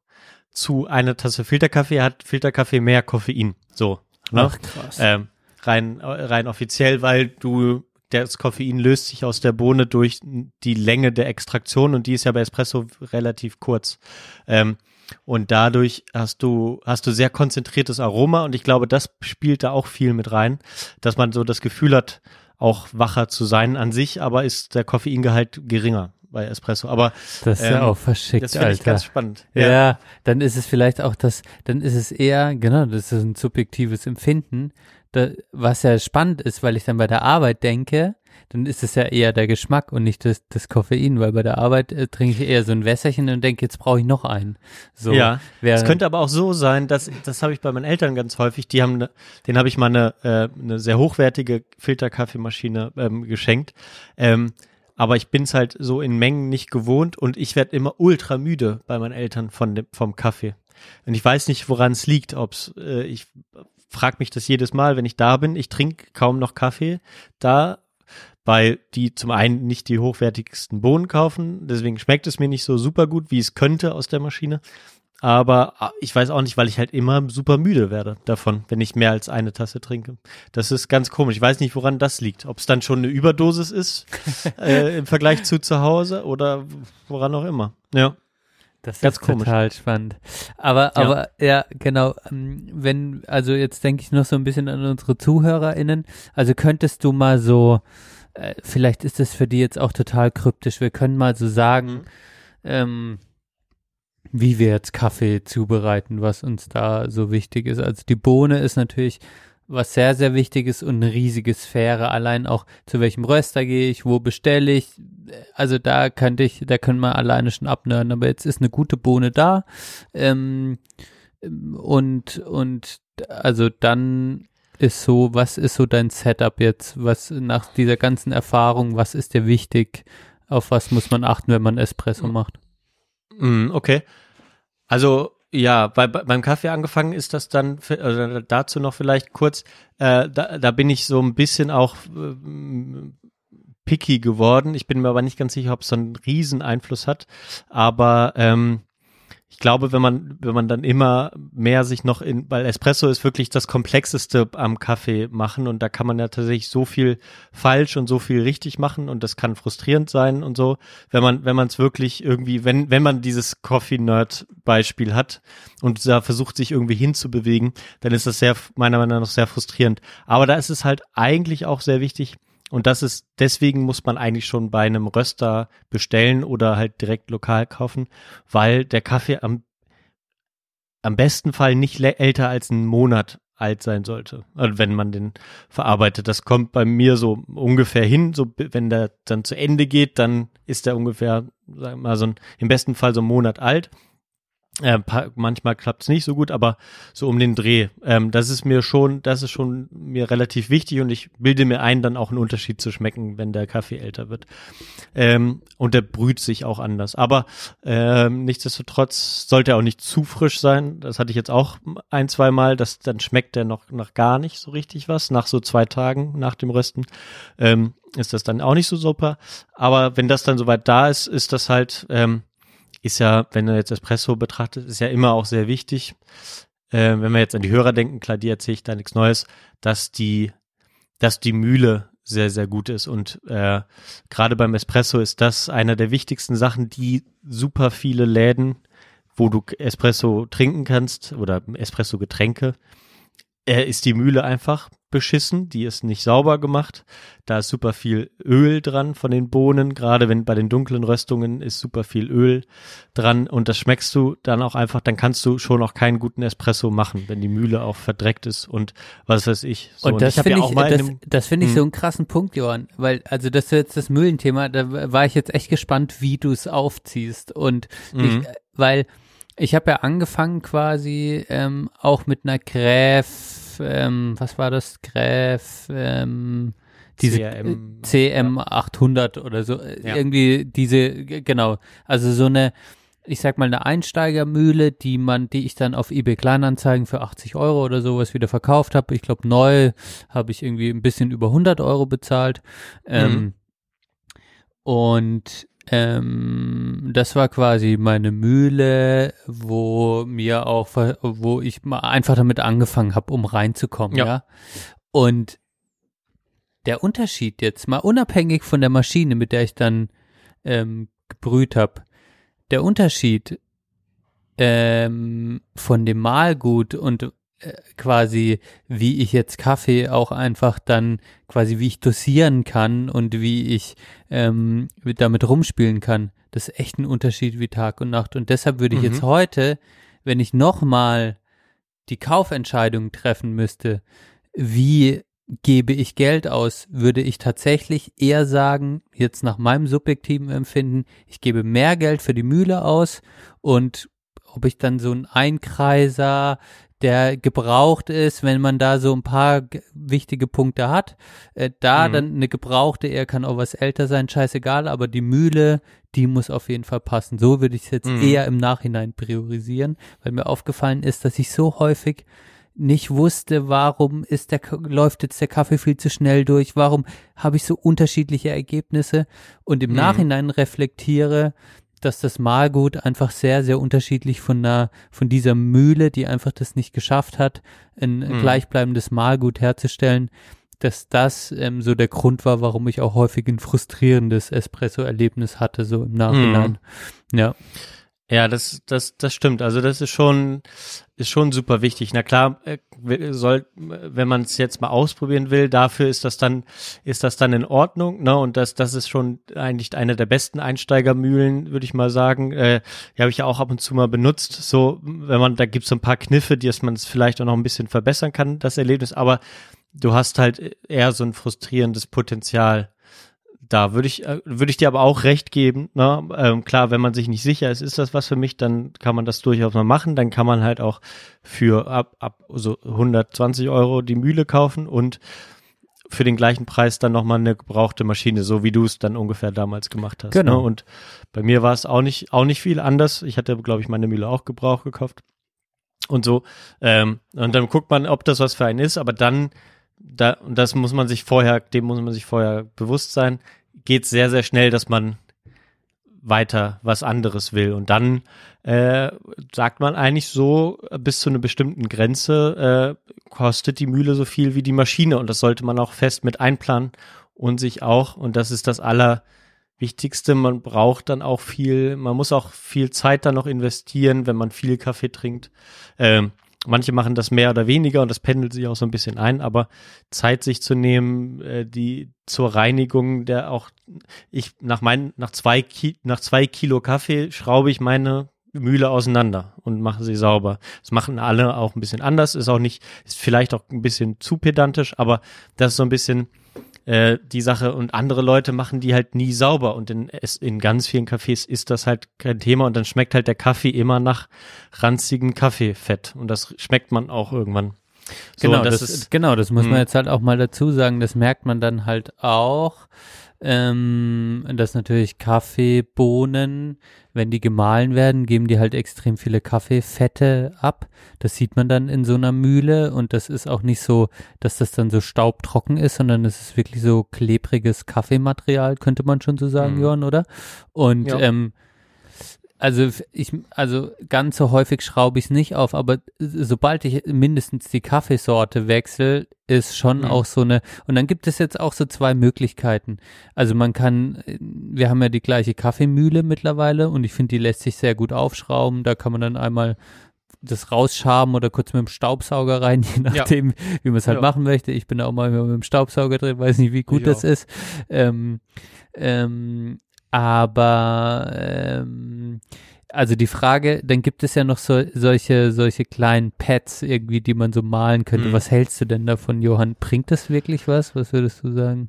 [SPEAKER 1] zu einer Tasse Filterkaffee hat Filterkaffee mehr Koffein. So. Ne?
[SPEAKER 4] Ach, krass.
[SPEAKER 1] Ähm, rein, rein offiziell, weil du, das Koffein löst sich aus der Bohne durch die Länge der Extraktion und die ist ja bei Espresso relativ kurz. Ähm, und dadurch hast du, hast du sehr konzentriertes Aroma und ich glaube, das spielt da auch viel mit rein, dass man so das Gefühl hat, auch wacher zu sein an sich, aber ist der Koffeingehalt geringer bei Espresso. Aber
[SPEAKER 4] Das ist ja
[SPEAKER 1] ähm,
[SPEAKER 4] auch verschickt,
[SPEAKER 1] das finde ich ganz spannend.
[SPEAKER 4] Ja. dann ist es vielleicht auch das, dann ist es eher, genau, das ist ein subjektives Empfinden, da, was ja spannend ist, weil ich dann bei der Arbeit denke, dann ist es ja eher der Geschmack und nicht das, das Koffein, weil bei der Arbeit äh, trinke ich eher so ein Wässerchen und denke, jetzt brauche ich noch einen. So,
[SPEAKER 1] Ja, es könnte aber auch so sein, dass das habe ich bei meinen Eltern ganz häufig. Die haben, ne, denen habe ich mal eine, äh, eine sehr hochwertige Filterkaffeemaschine ähm, geschenkt. Ähm, aber ich bin's halt so in Mengen nicht gewohnt und ich werde immer ultra müde bei meinen Eltern von dem, vom Kaffee. Und ich weiß nicht, woran es liegt. Ob's, äh, ich frage mich das jedes Mal, wenn ich da bin. Ich trinke kaum noch Kaffee da, weil die zum einen nicht die hochwertigsten Bohnen kaufen. Deswegen schmeckt es mir nicht so super gut, wie es könnte aus der Maschine. Aber ah, ich weiß auch nicht, weil ich halt immer super müde werde davon, wenn ich mehr als eine Tasse trinke. Das ist ganz komisch. Ich weiß nicht, woran das liegt. Ob es dann schon eine Überdosis ist äh, im Vergleich zu zu Hause oder woran auch immer. Ja.
[SPEAKER 4] Das
[SPEAKER 1] Ganz
[SPEAKER 4] ist
[SPEAKER 1] komisch.
[SPEAKER 4] total spannend. Aber,
[SPEAKER 1] Ja.
[SPEAKER 4] aber ja, genau. ähm, Wenn, also jetzt denke ich noch so ein bisschen an unsere ZuhörerInnen. Also könntest du mal so, äh, vielleicht ist das für die jetzt auch total kryptisch. Wir können mal so sagen, ähm, wie wir jetzt Kaffee zubereiten, was uns da so wichtig ist. Also die Bohne ist natürlich was sehr, sehr wichtiges und eine riesige Sphäre. Allein auch zu welchem Röster gehe ich, wo bestelle ich. Also da könnte ich, da können wir alleine schon abnörden. Aber jetzt ist eine gute Bohne da. Ähm, und, und also dann ist so, was ist so dein Setup jetzt? Was nach dieser ganzen Erfahrung, was ist dir wichtig? Auf was muss man achten, wenn man Espresso macht?
[SPEAKER 1] Mm, okay. Also ja, bei, bei, beim Kaffee angefangen ist das dann, also dazu noch vielleicht kurz, äh, da, da bin ich so ein bisschen auch ähm, picky geworden. Ich bin mir aber nicht ganz sicher, ob es so einen riesen Einfluss hat. Aber ähm, ich glaube, wenn man, wenn man dann immer mehr sich noch in, weil Espresso ist wirklich das Komplexeste am Kaffee machen und da kann man ja tatsächlich so viel falsch und so viel richtig machen und das kann frustrierend sein und so, wenn man, wenn man es wirklich irgendwie, wenn, wenn man dieses Coffee-Nerd-Beispiel hat und da versucht, sich irgendwie hinzubewegen, dann ist das sehr, meiner Meinung nach sehr frustrierend. Aber da ist es halt eigentlich auch sehr wichtig, und das ist, deswegen muss man eigentlich schon bei einem Röster bestellen oder halt direkt lokal kaufen, weil der Kaffee am, am besten Fall nicht älter als einen Monat alt sein sollte, also wenn man den verarbeitet. Das kommt bei mir so ungefähr hin. So, wenn der dann zu Ende geht, dann ist der ungefähr, sagen wir mal, so ein, im besten Fall so einen Monat alt. Äh, manchmal klappt es nicht so gut, aber so um den Dreh. Ähm, das ist mir schon, das ist schon mir relativ wichtig und ich bilde mir ein, dann auch einen Unterschied zu schmecken, wenn der Kaffee älter wird. Ähm, und der brüht sich auch anders. Aber ähm, nichtsdestotrotz sollte er auch nicht zu frisch sein. Das hatte ich jetzt auch ein, zwei Mal. Das, dann schmeckt der noch nach gar nicht so richtig was. Nach so zwei Tagen nach dem Rösten ähm, ist das dann auch nicht so super. Aber wenn das dann soweit da ist, ist das halt, ähm, ist ja, wenn du jetzt Espresso betrachtet, ist ja immer auch sehr wichtig. Äh, wenn wir jetzt an die Hörer denken, klar, die erzähle ich da nichts Neues, dass die, dass die Mühle sehr, sehr gut ist. Und äh, gerade beim Espresso ist das einer der wichtigsten Sachen, die super viele Läden, wo du Espresso trinken kannst oder Espresso-Getränke, äh, ist die Mühle einfach beschissen, die ist nicht sauber gemacht. Da ist super viel Öl dran von den Bohnen, gerade wenn bei den dunklen Röstungen ist super viel Öl dran und das schmeckst du dann auch einfach, dann kannst du schon auch keinen guten Espresso machen, wenn die Mühle auch verdreckt ist und was weiß ich. So,
[SPEAKER 4] und das finde
[SPEAKER 1] ja
[SPEAKER 4] ich,
[SPEAKER 1] auch mal in
[SPEAKER 4] das, das finde ich
[SPEAKER 1] Hm.
[SPEAKER 4] so einen krassen Punkt, Johann, weil, also das ist jetzt das Mühlenthema, da war ich jetzt echt gespannt, wie du es aufziehst und
[SPEAKER 1] Mhm.
[SPEAKER 4] ich, weil ich habe ja angefangen quasi ähm, auch mit einer Gräf, ähm, was war das, Gräf, ähm, diese
[SPEAKER 1] CRM,
[SPEAKER 4] CM 800 oder so, äh,
[SPEAKER 1] Ja.
[SPEAKER 4] irgendwie diese, genau, also so eine, ich sag mal eine Einsteigermühle, die man, die ich dann auf eBay Kleinanzeigen für 80 Euro oder sowas wieder verkauft habe. Ich glaube neu habe ich irgendwie ein bisschen über 100 Euro bezahlt. Ähm, und ähm, das war quasi meine Mühle, wo mir auch, wo ich mal einfach damit angefangen habe, um reinzukommen, ja.
[SPEAKER 1] Ja.
[SPEAKER 4] Und der Unterschied jetzt mal unabhängig von der Maschine, mit der ich dann ähm, gebrüht habe, der Unterschied ähm, von dem Mahlgut und quasi, wie ich jetzt Kaffee auch einfach dann quasi, wie ich dosieren kann und wie ich ähm, mit- damit rumspielen kann, das ist echt ein Unterschied wie Tag und Nacht. Und deshalb würde ich
[SPEAKER 1] Mhm.
[SPEAKER 4] jetzt heute, wenn ich nochmal die Kaufentscheidung treffen müsste, wie gebe ich Geld aus, würde ich tatsächlich eher sagen, jetzt nach meinem subjektiven Empfinden, ich gebe mehr Geld für die Mühle aus und ob ich dann so einen Einkreiser, der gebraucht ist, wenn man da so ein paar wichtige Punkte hat, äh, da
[SPEAKER 1] Mhm.
[SPEAKER 4] dann eine gebrauchte, er kann auch was älter sein, scheißegal, aber die Mühle, die muss auf jeden Fall passen. So würde ich es jetzt
[SPEAKER 1] Mhm.
[SPEAKER 4] eher im Nachhinein priorisieren, weil mir aufgefallen ist, dass ich so häufig nicht wusste, warum ist der, läuft jetzt der Kaffee viel zu schnell durch, warum habe ich so unterschiedliche Ergebnisse und im
[SPEAKER 1] Mhm.
[SPEAKER 4] Nachhinein reflektiere, dass das Mahlgut einfach sehr, sehr unterschiedlich von einer, von dieser Mühle, die einfach das nicht geschafft hat, ein
[SPEAKER 1] Mhm.
[SPEAKER 4] gleichbleibendes Mahlgut herzustellen, dass das ähm, so der Grund war, warum ich auch häufig ein frustrierendes Espresso-Erlebnis hatte, so im Nachhinein. Ja.
[SPEAKER 1] Ja, das, das, das stimmt. Also das ist schon, ist schon super wichtig. Na klar, äh, soll, wenn man es jetzt mal ausprobieren will, dafür ist das dann, ist das dann in Ordnung. Ne? Und das, das ist schon eigentlich eine der besten Einsteigermühlen, würde ich mal sagen. Äh, die habe ich ja auch ab und zu mal benutzt. So, wenn man, da gibt es so ein paar Kniffe, die dass man es vielleicht auch noch ein bisschen verbessern kann, das Erlebnis. Aber du hast halt eher so ein frustrierendes Potenzial da würde ich, äh, würde ich dir aber auch recht geben. Ne? Ähm, klar, wenn man sich nicht sicher ist, ist das was für mich, dann kann man das durchaus mal machen. Dann kann man halt auch für ab, ab so 120 Euro die Mühle kaufen und für den gleichen Preis dann nochmal eine gebrauchte Maschine, so wie du es dann ungefähr damals gemacht hast.
[SPEAKER 4] Genau.
[SPEAKER 1] Ne? Und bei mir war es auch nicht, auch nicht viel anders. Ich hatte, glaube ich, meine Mühle auch gebraucht gekauft und so. Ähm, und dann guckt man, ob das was für einen ist, aber dann, da, und das muss man sich vorher, dem muss man sich vorher bewusst sein, geht sehr, sehr schnell, dass man weiter was anderes will. Und dann äh, sagt man eigentlich so, bis zu einer bestimmten Grenze äh, kostet die Mühle so viel wie die Maschine. Und das sollte man auch fest mit einplanen und sich auch, und das ist das Allerwichtigste, man braucht dann auch viel, man muss auch viel Zeit dann noch investieren, wenn man viel Kaffee trinkt. Ähm, Manche machen das mehr oder weniger und das pendelt sich auch so ein bisschen ein, aber Zeit sich zu nehmen, äh, die zur Reinigung der auch, ich nach meinen, nach zwei, Ki nach zwei Kilo Kaffee schraube ich meine Mühle auseinander und machen sie sauber. Das machen alle auch ein bisschen anders, ist auch nicht, ist vielleicht auch ein bisschen zu pedantisch, aber das ist so ein bisschen äh, die Sache und andere Leute machen die halt nie sauber und in, in ganz vielen Cafés ist das halt kein Thema und dann schmeckt halt der Kaffee immer nach ranzigem Kaffeefett und das schmeckt man auch irgendwann. So,
[SPEAKER 4] genau,
[SPEAKER 1] und
[SPEAKER 4] das,
[SPEAKER 1] ist,
[SPEAKER 4] genau, das muss man
[SPEAKER 1] Mhm.
[SPEAKER 4] jetzt halt auch mal dazu sagen. Das merkt man dann halt auch, ähm, dass natürlich Kaffeebohnen, wenn die gemahlen werden, geben die halt extrem viele Kaffeefette ab. Das sieht man dann in so einer Mühle und das ist auch nicht so, dass das dann so staubtrocken ist, sondern es ist wirklich so klebriges Kaffeematerial, könnte man schon so sagen,
[SPEAKER 1] Mhm.
[SPEAKER 4] Johann, oder? Und
[SPEAKER 1] Ja.
[SPEAKER 4] ähm, also ich, also ganz so häufig schraube ich es nicht auf, aber sobald ich mindestens die Kaffeesorte wechsle, ist schon
[SPEAKER 1] Mhm.
[SPEAKER 4] auch so eine, und dann gibt es jetzt auch so zwei Möglichkeiten. Also man kann, wir haben ja die gleiche Kaffeemühle mittlerweile und ich finde, die lässt sich sehr gut aufschrauben. Da kann man dann einmal das rausschaben oder kurz mit dem Staubsauger rein, je nachdem, wie man es halt
[SPEAKER 1] Ja.
[SPEAKER 4] machen möchte. Ich bin da auch mal mit dem Staubsauger drin, weiß nicht, wie gut
[SPEAKER 1] Ich
[SPEAKER 4] das
[SPEAKER 1] auch.
[SPEAKER 4] ist. Ähm, ähm, aber ähm, also die Frage, dann gibt es ja noch so, solche, solche kleinen Pads irgendwie, die man so malen könnte.
[SPEAKER 1] Mhm.
[SPEAKER 4] Was hältst du denn davon, Johann? Bringt das wirklich was? Was würdest du sagen?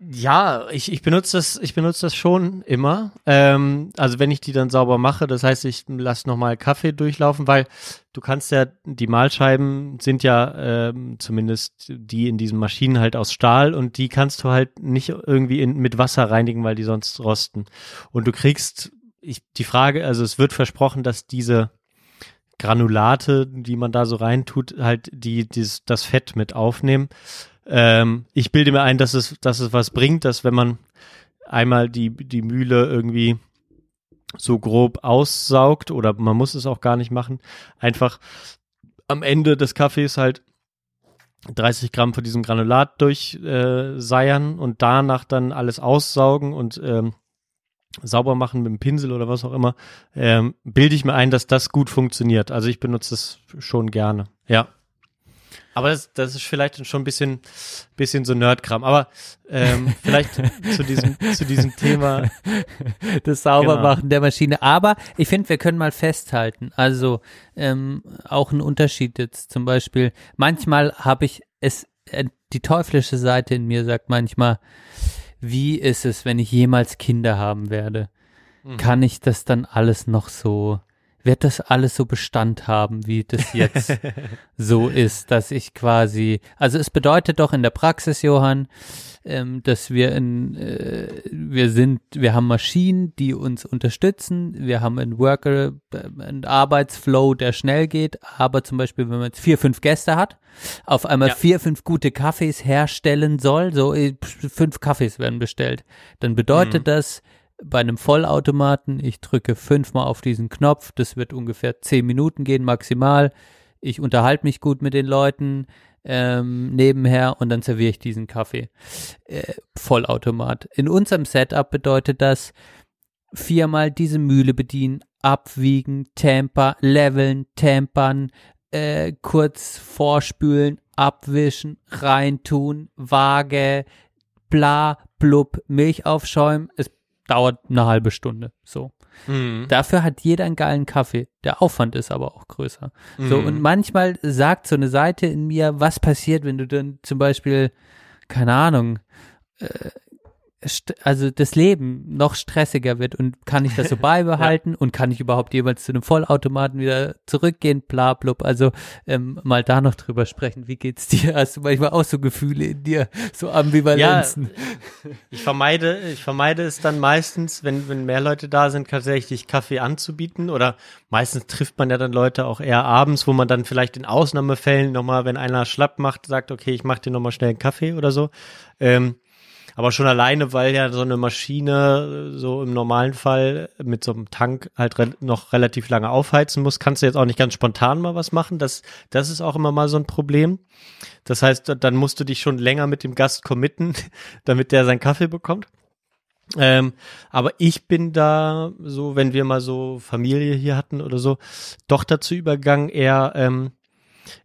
[SPEAKER 1] Ja, ich, ich benutze das, ich benutze das schon immer. Ähm, also wenn ich die dann sauber mache, das heißt, ich lasse nochmal Kaffee durchlaufen, weil du kannst ja, die Mahlscheiben sind ja ähm, zumindest die in diesen Maschinen halt aus Stahl und die kannst du halt nicht irgendwie in, mit Wasser reinigen, weil die sonst rosten. Und du kriegst, ich, die Frage, also es wird versprochen, dass diese Granulate, die man da so reintut, halt die, dieses, das Fett mit aufnehmen. Ähm, ich bilde mir ein, dass es, dass es was bringt, dass wenn man einmal die, die Mühle irgendwie so grob aussaugt oder man muss es auch gar nicht machen, einfach am Ende des Kaffees halt 30 Gramm von diesem Granulat durchseiern äh, und danach dann alles aussaugen und ähm, sauber machen mit dem Pinsel oder was auch immer, ähm, bilde ich mir ein, dass das gut funktioniert. Also ich benutze es schon gerne. Ja. Aber das, das ist vielleicht schon ein bisschen, bisschen so Nerdkram. Aber ähm, vielleicht zu diesem, zu diesem Thema.
[SPEAKER 4] das Saubermachen
[SPEAKER 1] Genau.
[SPEAKER 4] der Maschine. Aber ich finde, wir können mal festhalten, also ähm, auch ein Unterschied jetzt zum Beispiel, manchmal habe ich es, äh, die teuflische Seite in mir sagt manchmal, wie ist es, wenn ich jemals Kinder haben werde? Kann ich das dann alles noch so, wird das alles so Bestand haben, wie das jetzt so ist, dass ich quasi, also es bedeutet doch in der Praxis, Johann, ähm, dass wir in, äh, wir sind, wir haben Maschinen, die uns unterstützen, wir haben einen Worker, äh, einen Arbeitsflow, der schnell geht, aber zum Beispiel, wenn man jetzt vier, fünf Gäste hat, auf einmal
[SPEAKER 1] Ja.
[SPEAKER 4] vier, fünf gute Kaffees herstellen soll, so äh, fünf Kaffees werden bestellt, dann bedeutet
[SPEAKER 1] Mhm.
[SPEAKER 4] das, bei einem Vollautomaten, ich drücke fünfmal auf diesen Knopf, das wird ungefähr zehn Minuten gehen maximal. Ich unterhalte mich gut mit den Leuten ähm, nebenher und dann serviere ich diesen Kaffee. Äh, Vollautomat. In unserem Setup bedeutet das viermal diese Mühle bedienen, abwiegen, temper, leveln, tempern, äh, kurz vorspülen, abwischen, reintun, Waage, bla, blub, Milch aufschäumen. Es dauert eine halbe Stunde. So.
[SPEAKER 1] Mhm.
[SPEAKER 4] Dafür hat jeder einen geilen Kaffee. Der Aufwand ist aber auch größer. So,
[SPEAKER 1] Mhm.
[SPEAKER 4] und manchmal sagt so eine Seite in mir, was passiert, wenn du dann zum Beispiel, keine Ahnung, äh, also das Leben noch stressiger wird und kann ich das so beibehalten und kann ich überhaupt jemals zu einem Vollautomaten wieder zurückgehen, bla blub. Also ähm, mal da noch drüber sprechen. Wie geht's dir? Hast du manchmal auch so Gefühle in dir, so Ambivalenzen?
[SPEAKER 1] Ich vermeide, ich vermeide es dann meistens, wenn, wenn mehr Leute da sind, tatsächlich Kaffee anzubieten. Oder meistens trifft man ja dann Leute auch eher abends, wo man dann vielleicht in Ausnahmefällen nochmal, wenn einer schlapp macht, sagt, okay, ich mach dir nochmal schnell einen Kaffee oder so. Ähm, aber schon alleine, weil ja so eine Maschine äh, so im normalen Fall mit so einem Tank halt re noch relativ lange aufheizen muss, kannst du jetzt auch nicht ganz spontan mal was machen. Das, das ist auch immer mal so ein Problem. Das heißt, da- dann musst du dich schon länger mit dem Gast committen, damit der seinen Kaffee bekommt. Ähm, aber ich bin da so, wenn wir mal so Familie hier hatten oder so, doch dazu übergegangen, eher ähm,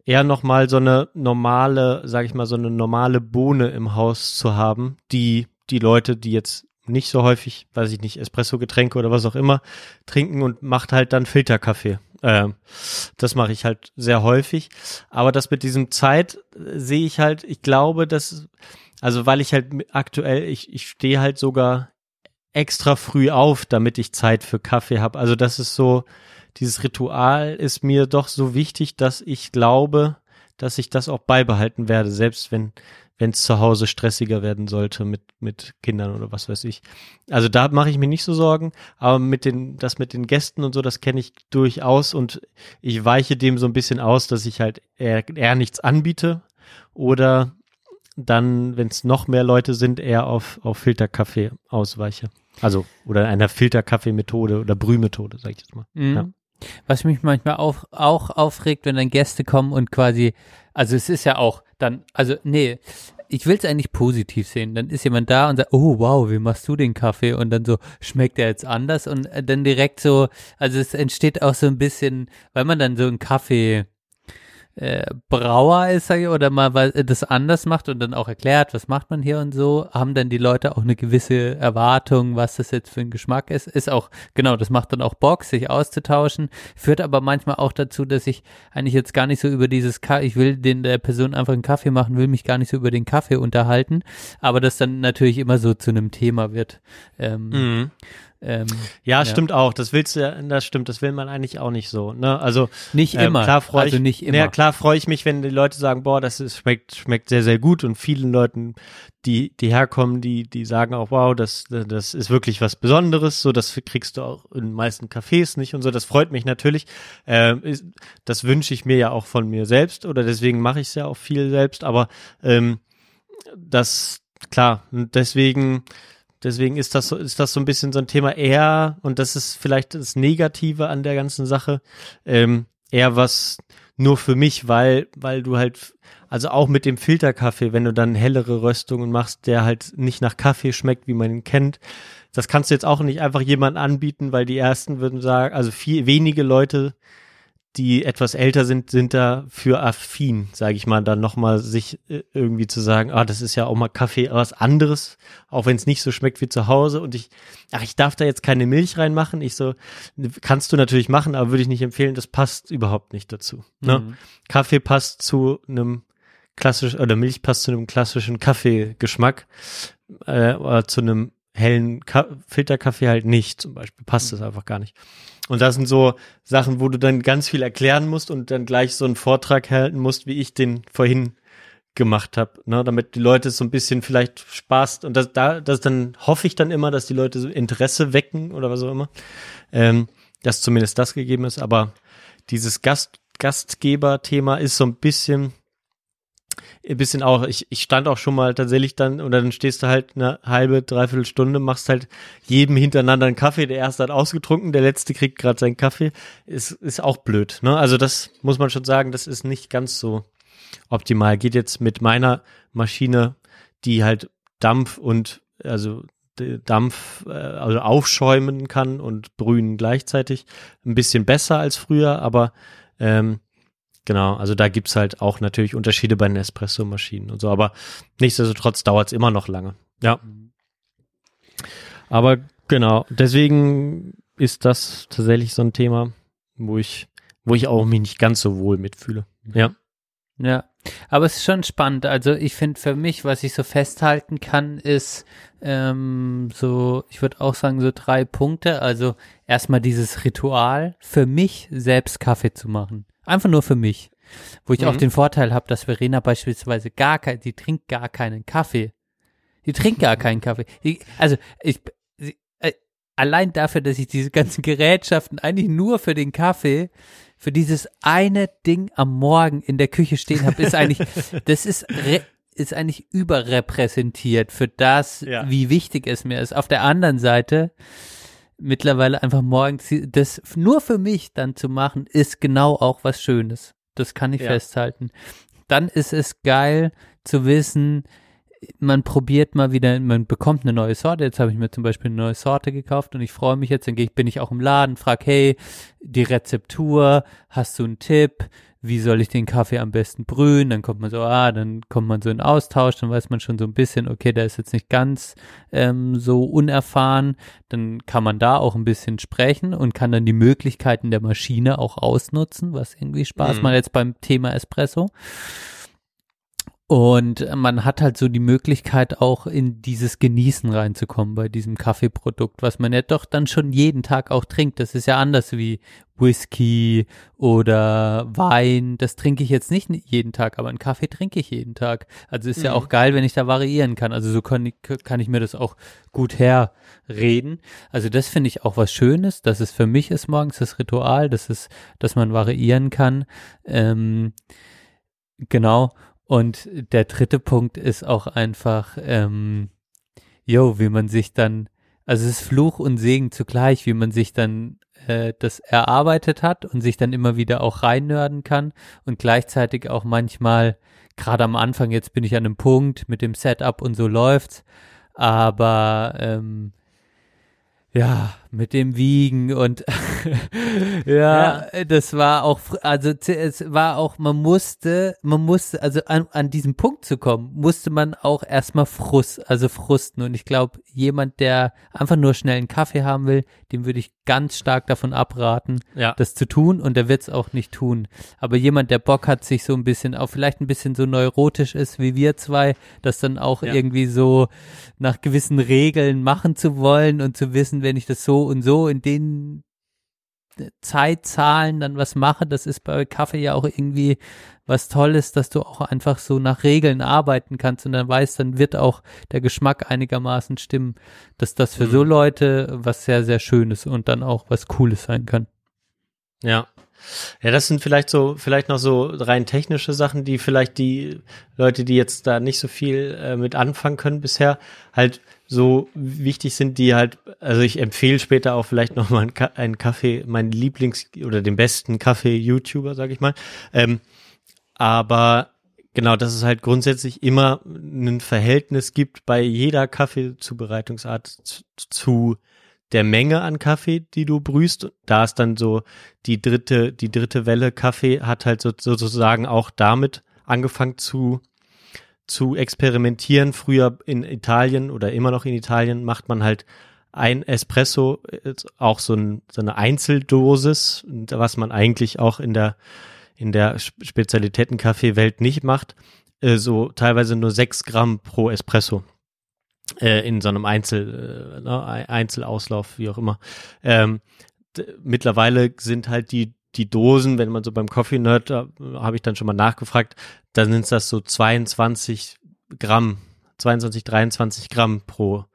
[SPEAKER 1] eher noch mal so eine normale, sag ich mal, so eine normale Bohne im Haus zu haben, die die Leute, die jetzt nicht so häufig, weiß ich nicht, Espresso-Getränke oder was auch immer trinken und macht halt dann Filterkaffee. Ähm, das mache ich halt sehr häufig. Aber das mit diesem Zeit äh, sehe ich halt, ich glaube, dass, also weil ich halt aktuell, ich, ich stehe halt sogar extra früh auf, damit ich Zeit für Kaffee habe. Also das ist so, dieses Ritual ist mir doch so wichtig, dass ich glaube, dass ich das auch beibehalten werde, selbst wenn wenn es zu Hause stressiger werden sollte mit mit Kindern oder was weiß ich. Also da mache ich mir nicht so Sorgen, aber mit den das mit den Gästen und so, das kenne ich durchaus und ich weiche dem so ein bisschen aus, dass ich halt eher, eher nichts anbiete oder dann, wenn es noch mehr Leute sind, eher auf auf Filterkaffee ausweiche. Also oder einer Filterkaffee-Methode oder Brühmethode, sag ich jetzt mal.
[SPEAKER 4] Mhm.
[SPEAKER 1] Ja.
[SPEAKER 4] Was mich manchmal auch, auch aufregt, wenn dann Gäste kommen und quasi, also es ist ja auch dann, also nee, ich will es eigentlich positiv sehen. Dann ist jemand da und sagt, oh wow, wie machst du den Kaffee? Und dann so, schmeckt der jetzt anders? Und äh, dann direkt so, also es entsteht auch so ein bisschen, weil man dann so einen Kaffee äh, Brauer ist, oder mal das anders macht und dann auch erklärt, was macht man hier und so, haben dann die Leute auch eine gewisse Erwartung, was das jetzt für ein Geschmack ist. Ist auch, genau, das macht dann auch Bock, sich auszutauschen, führt aber manchmal auch dazu, dass ich eigentlich jetzt gar nicht so über dieses, Ka ich will den der Person einfach einen Kaffee machen, will mich gar nicht so über den Kaffee unterhalten, aber das dann natürlich immer so zu einem Thema wird. Ähm,
[SPEAKER 1] Mhm.
[SPEAKER 4] Ähm,
[SPEAKER 1] Ja,
[SPEAKER 4] Ja.
[SPEAKER 1] stimmt auch. Das willst du ja, das stimmt, das will man eigentlich auch nicht so. Ne? Also
[SPEAKER 4] nicht
[SPEAKER 1] ähm,
[SPEAKER 4] immer,
[SPEAKER 1] klar freue
[SPEAKER 4] also
[SPEAKER 1] ich,
[SPEAKER 4] nicht immer.
[SPEAKER 1] Ja, klar freue ich mich, wenn die Leute sagen, boah, das ist, schmeckt, schmeckt sehr, sehr gut und vielen Leuten, die, die herkommen, die, die sagen auch, wow, das, das ist wirklich was Besonderes. So, das kriegst du auch in den meisten Cafés nicht und so. Das freut mich natürlich. Ähm, ist, das wünsche ich mir ja auch von mir selbst oder deswegen mache ich es ja auch viel selbst. Aber ähm, das klar, und deswegen Deswegen ist das so, ist das so ein bisschen so ein Thema eher, und das ist vielleicht das Negative an der ganzen Sache, ähm, eher was nur für mich, weil, weil du halt, also auch mit dem Filterkaffee, wenn du dann hellere Röstungen machst, der halt nicht nach Kaffee schmeckt, wie man ihn kennt, das kannst du jetzt auch nicht einfach jemandem anbieten, weil die ersten würden sagen, also viel, wenige Leute, die etwas älter sind, sind da für affin, sage ich mal, dann nochmal sich äh, irgendwie zu sagen, ah, das ist ja auch mal Kaffee, was anderes, auch wenn es nicht so schmeckt wie zu Hause und ich, ach, ich darf da jetzt keine Milch reinmachen. Ich so, kannst du natürlich machen, aber würde ich nicht empfehlen, das passt überhaupt nicht dazu. Ne?
[SPEAKER 4] Mhm.
[SPEAKER 1] Kaffee passt zu einem klassischen, oder Milch passt zu einem klassischen Kaffeegeschmack, äh, oder zu einem hellen Ka Filterkaffee halt nicht, zum Beispiel. Passt das einfach gar nicht. Und das sind so Sachen, wo du dann ganz viel erklären musst und dann gleich so einen Vortrag halten musst, wie ich den vorhin gemacht habe, ne, damit die Leute so ein bisschen vielleicht Spaß und das da das dann hoffe ich dann immer, dass die Leute so Interesse wecken oder was auch immer, ähm, dass zumindest das gegeben ist. Aber dieses Gast Gastgeber-Thema ist so ein bisschen ein bisschen auch, ich, ich stand auch schon mal tatsächlich dann, und dann stehst du halt eine halbe, dreiviertel Stunde, machst halt jedem hintereinander einen Kaffee, der erste hat ausgetrunken, der letzte kriegt gerade seinen Kaffee, ist, ist auch blöd, ne? Also das muss man schon sagen, das ist nicht ganz so optimal. Geht jetzt mit meiner Maschine, die halt Dampf und, also Dampf, äh, also aufschäumen kann und brühen gleichzeitig, ein bisschen besser als früher, aber ähm, Genau, also da gibt's halt auch natürlich Unterschiede bei den Espresso-Maschinen und so, aber nichtsdestotrotz dauert's immer noch lange. Ja. Aber genau, deswegen ist das tatsächlich so ein Thema, wo ich, wo ich auch mich nicht ganz so wohl mitfühle. Ja.
[SPEAKER 4] Ja, aber es ist schon spannend. Also ich finde für mich, was ich so festhalten kann, ist ähm, so, ich würde auch sagen, so drei Punkte. Also erstmal dieses Ritual, für mich selbst Kaffee zu machen. Einfach nur für mich. Wo ich auch
[SPEAKER 1] Mhm.
[SPEAKER 4] den Vorteil habe, dass Verena beispielsweise gar kein, die trinkt gar keinen Kaffee. Die trinkt gar keinen Kaffee. Die, also ich, sie, äh, allein dafür, dass ich diese ganzen Gerätschaften eigentlich nur für den Kaffee, für dieses eine Ding am Morgen in der Küche stehen habe, ist eigentlich, das ist, re, ist eigentlich überrepräsentiert für das,
[SPEAKER 1] Ja.
[SPEAKER 4] wie wichtig es mir ist. Auf der anderen Seite, mittlerweile einfach morgens das nur für mich dann zu machen, ist genau auch was Schönes. Das kann ich
[SPEAKER 1] Ja.
[SPEAKER 4] festhalten. Dann ist es geil zu wissen, man probiert mal wieder, man bekommt eine neue Sorte. Jetzt habe ich mir zum Beispiel eine neue Sorte gekauft und ich freue mich jetzt, dann bin ich auch im Laden, frag, hey, die Rezeptur, hast du einen Tipp? Wie soll ich den Kaffee am besten brühen, dann kommt man so, ah, dann kommt man so in Austausch, dann weiß man schon so ein bisschen, okay, der ist jetzt nicht ganz ähm, so unerfahren, dann kann man da auch ein bisschen sprechen und kann dann die Möglichkeiten der Maschine auch ausnutzen, was irgendwie Spaß
[SPEAKER 1] Mhm.
[SPEAKER 4] macht jetzt beim Thema Espresso. Und man hat halt so die Möglichkeit auch in dieses Genießen reinzukommen bei diesem Kaffeeprodukt, was man ja doch dann schon jeden Tag auch trinkt. Das ist ja anders wie Whisky oder Wein. Das trinke ich jetzt nicht jeden Tag, aber einen Kaffee trinke ich jeden Tag. Also ist ja
[SPEAKER 1] Mhm.
[SPEAKER 4] auch geil, wenn ich da variieren kann. Also so kann ich, kann ich mir das auch gut herreden. Also das finde ich auch was Schönes. Das ist für mich ist morgens das Ritual, das ist, dass man variieren kann. Ähm, genau. Und der dritte Punkt ist auch einfach, ähm, jo, wie man sich dann, also es ist Fluch und Segen zugleich, wie man sich dann äh, das erarbeitet hat und sich dann immer wieder auch reinnörden kann und gleichzeitig auch manchmal, gerade am Anfang, jetzt bin ich an einem Punkt mit dem Setup und so läuft's, aber ähm, ja, mit dem Wiegen und ja, das war auch, also es war auch, man musste, man musste, also an, an diesen Punkt zu kommen, musste man auch erstmal Frust, also frusten. Und ich glaube, jemand, der einfach nur schnell einen Kaffee haben will, dem würde ich ganz stark davon abraten,
[SPEAKER 1] Ja.
[SPEAKER 4] das zu tun und der wird es auch nicht tun. Aber jemand, der Bock hat, sich so ein bisschen, auch vielleicht ein bisschen so neurotisch ist wie wir zwei, das dann auch
[SPEAKER 1] Ja.
[SPEAKER 4] irgendwie so nach gewissen Regeln machen zu wollen und zu wissen, wenn ich das so und so in den Zeitzahlen dann was mache, das ist bei Kaffee ja auch irgendwie was Tolles, dass du auch einfach so nach Regeln arbeiten kannst und dann weißt, dann wird auch der Geschmack einigermaßen stimmen, dass das für
[SPEAKER 1] Mhm.
[SPEAKER 4] so Leute was sehr, sehr Schönes und dann auch was Cooles sein kann.
[SPEAKER 1] Ja. Ja, das sind vielleicht so, vielleicht noch so rein technische Sachen, die vielleicht die Leute, die jetzt da nicht so viel äh, mit anfangen können bisher, halt so wichtig sind, die halt, also ich empfehle später auch vielleicht noch mal einen, Ka einen Kaffee, meinen Lieblings- oder den besten Kaffee-YouTuber, sag ich mal. Ähm, aber genau, dass es halt grundsätzlich immer ein Verhältnis gibt bei jeder Kaffeezubereitungsart zu, zu der Menge an Kaffee, die du brühst. Da ist dann so die dritte, die dritte Welle Kaffee hat halt so, sozusagen auch damit angefangen zu zu experimentieren. Früher in Italien oder immer noch in Italien macht man halt ein Espresso, auch so, ein, so eine Einzeldosis, was man eigentlich auch in der in der Spezialitäten-Kaffee-Welt nicht macht, äh, so teilweise nur sechs Gramm pro Espresso äh, in so einem Einzel, äh, ne, Ein- Einzelauslauf, wie auch immer. Ähm, mittlerweile sind halt die die Dosen, wenn man so beim Coffee Nerd, da habe ich dann schon mal nachgefragt, dann sind das so 22 Gramm, 22, 23 Gramm pro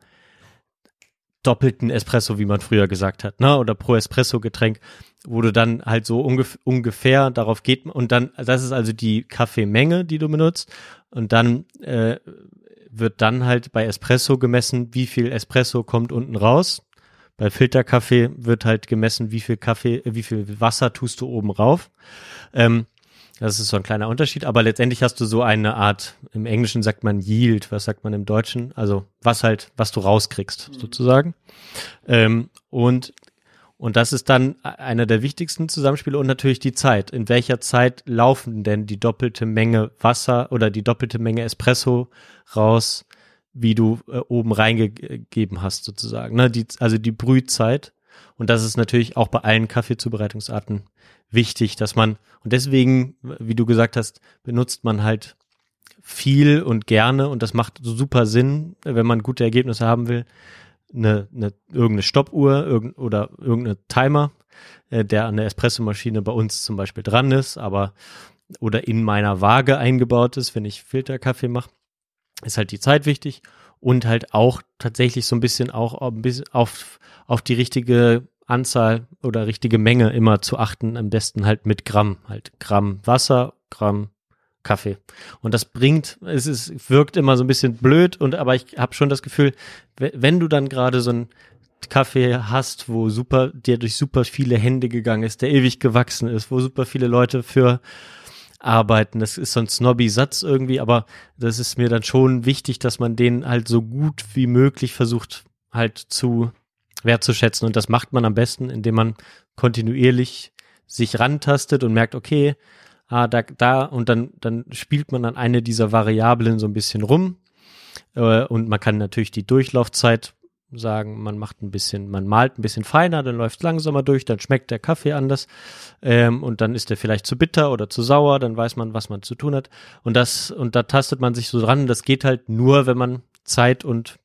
[SPEAKER 1] doppelten Espresso, wie man früher gesagt hat, ne? Oder pro Espresso-Getränk, wo du dann halt so ungef ungefähr darauf geht und dann, das ist also die Kaffeemenge, die du benutzt. Und dann äh, wird dann halt bei Espresso gemessen, wie viel Espresso kommt unten raus. Bei Filterkaffee wird halt gemessen, wie viel Kaffee, äh, wie viel Wasser tust du oben rauf. Ähm, das ist so ein kleiner Unterschied, aber letztendlich hast du so eine Art, im Englischen sagt man Yield, was sagt man im Deutschen? Also was halt, was du rauskriegst, sozusagen. Ähm, und, und das ist dann einer der wichtigsten Zusammenspiele und natürlich die Zeit. In welcher Zeit laufen denn die doppelte Menge Wasser oder die doppelte Menge Espresso raus, wie du äh, oben reingegeben hast, sozusagen. Ne? Die, also die Brühzeit. Und das ist natürlich auch bei allen Kaffeezubereitungsarten wichtig, dass man, und deswegen, wie du gesagt hast, benutzt man halt viel und gerne und das macht super Sinn, wenn man gute Ergebnisse haben will, eine, eine irgendeine Stoppuhr irgend, oder irgendeine Timer, äh, der an der Espressomaschine bei uns zum Beispiel dran ist, aber oder in meiner Waage eingebaut ist, wenn ich Filterkaffee mache, ist halt die Zeit wichtig und halt auch tatsächlich so ein bisschen auch ein auf, auf die richtige Anzahl oder richtige Menge immer zu achten, am besten halt mit Gramm, halt Gramm Wasser, Gramm Kaffee. Und das bringt, es ist, wirkt immer so ein bisschen blöd und aber ich habe schon das Gefühl, we- wenn du dann gerade so einen Kaffee hast, wo super, der durch super viele Hände gegangen ist, der ewig gewachsen ist, wo super viele Leute für arbeiten. Das ist so ein snobby Satz irgendwie, aber das ist mir dann schon wichtig, dass man den halt so gut wie möglich versucht halt zu wertzuschätzen. Und das macht man am besten, indem man kontinuierlich sich rantastet und merkt, okay, ah, da, da, und dann, dann spielt man an eine dieser Variablen so ein bisschen rum. Äh, und man kann natürlich die Durchlaufzeit sagen, man macht ein bisschen, man malt ein bisschen feiner, dann läuft langsamer durch, dann schmeckt der Kaffee anders ähm, und dann ist der vielleicht zu bitter oder zu sauer, dann weiß man, was man zu tun hat. Und das, und da tastet man sich so dran. Das geht halt nur, wenn man Zeit und,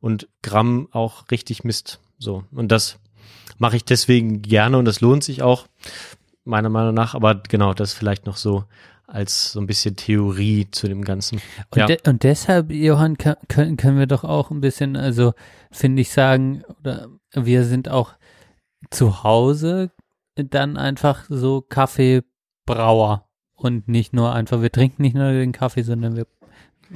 [SPEAKER 1] und Gramm auch richtig misst. So. Und das mache ich deswegen gerne und das lohnt sich auch, meiner Meinung nach. Aber genau, das vielleicht noch so als so ein bisschen Theorie zu dem Ganzen.
[SPEAKER 4] Und,
[SPEAKER 1] ja.
[SPEAKER 4] de und deshalb, Johann, können, können wir doch auch ein bisschen, also finde ich sagen, oder wir sind auch zu Hause dann einfach so Kaffeebrauer und nicht nur einfach, wir trinken nicht nur den Kaffee, sondern wir,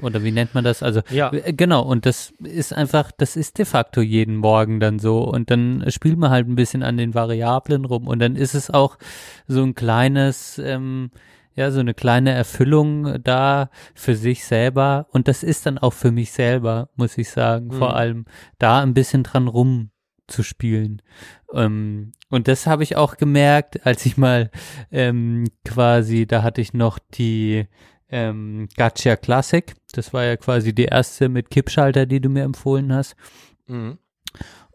[SPEAKER 4] oder wie nennt man das? Also
[SPEAKER 1] Ja.
[SPEAKER 4] äh, genau, und das ist einfach, das ist de facto jeden Morgen dann so und dann spielt man halt ein bisschen an den Variablen rum und dann ist es auch so ein kleines, ähm, ja, so eine kleine Erfüllung da für sich selber. Und das ist dann auch für mich selber, muss ich sagen, vor
[SPEAKER 1] Mhm.
[SPEAKER 4] allem da ein bisschen dran rumzuspielen. Ähm, und das habe ich auch gemerkt, als ich mal ähm, quasi, da hatte ich noch die ähm, Gacha Classic. Das war ja quasi die erste mit Kippschalter, die du mir empfohlen hast.
[SPEAKER 1] Mhm.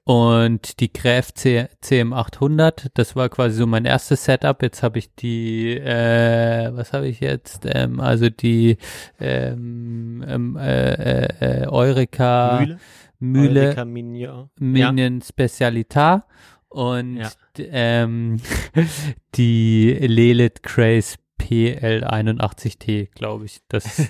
[SPEAKER 4] Und die Gräf C CM800, das war quasi so mein erstes Setup. Jetzt habe ich die, äh, was habe ich jetzt? Ähm, also die ähm, ähm, äh, äh, äh, Eureka
[SPEAKER 1] Mühle.
[SPEAKER 4] Mühle
[SPEAKER 1] Eureka Minion.
[SPEAKER 4] Minion Specialita und
[SPEAKER 1] Ja.
[SPEAKER 4] ähm, die Lilith Grace PL81T, glaube ich. Das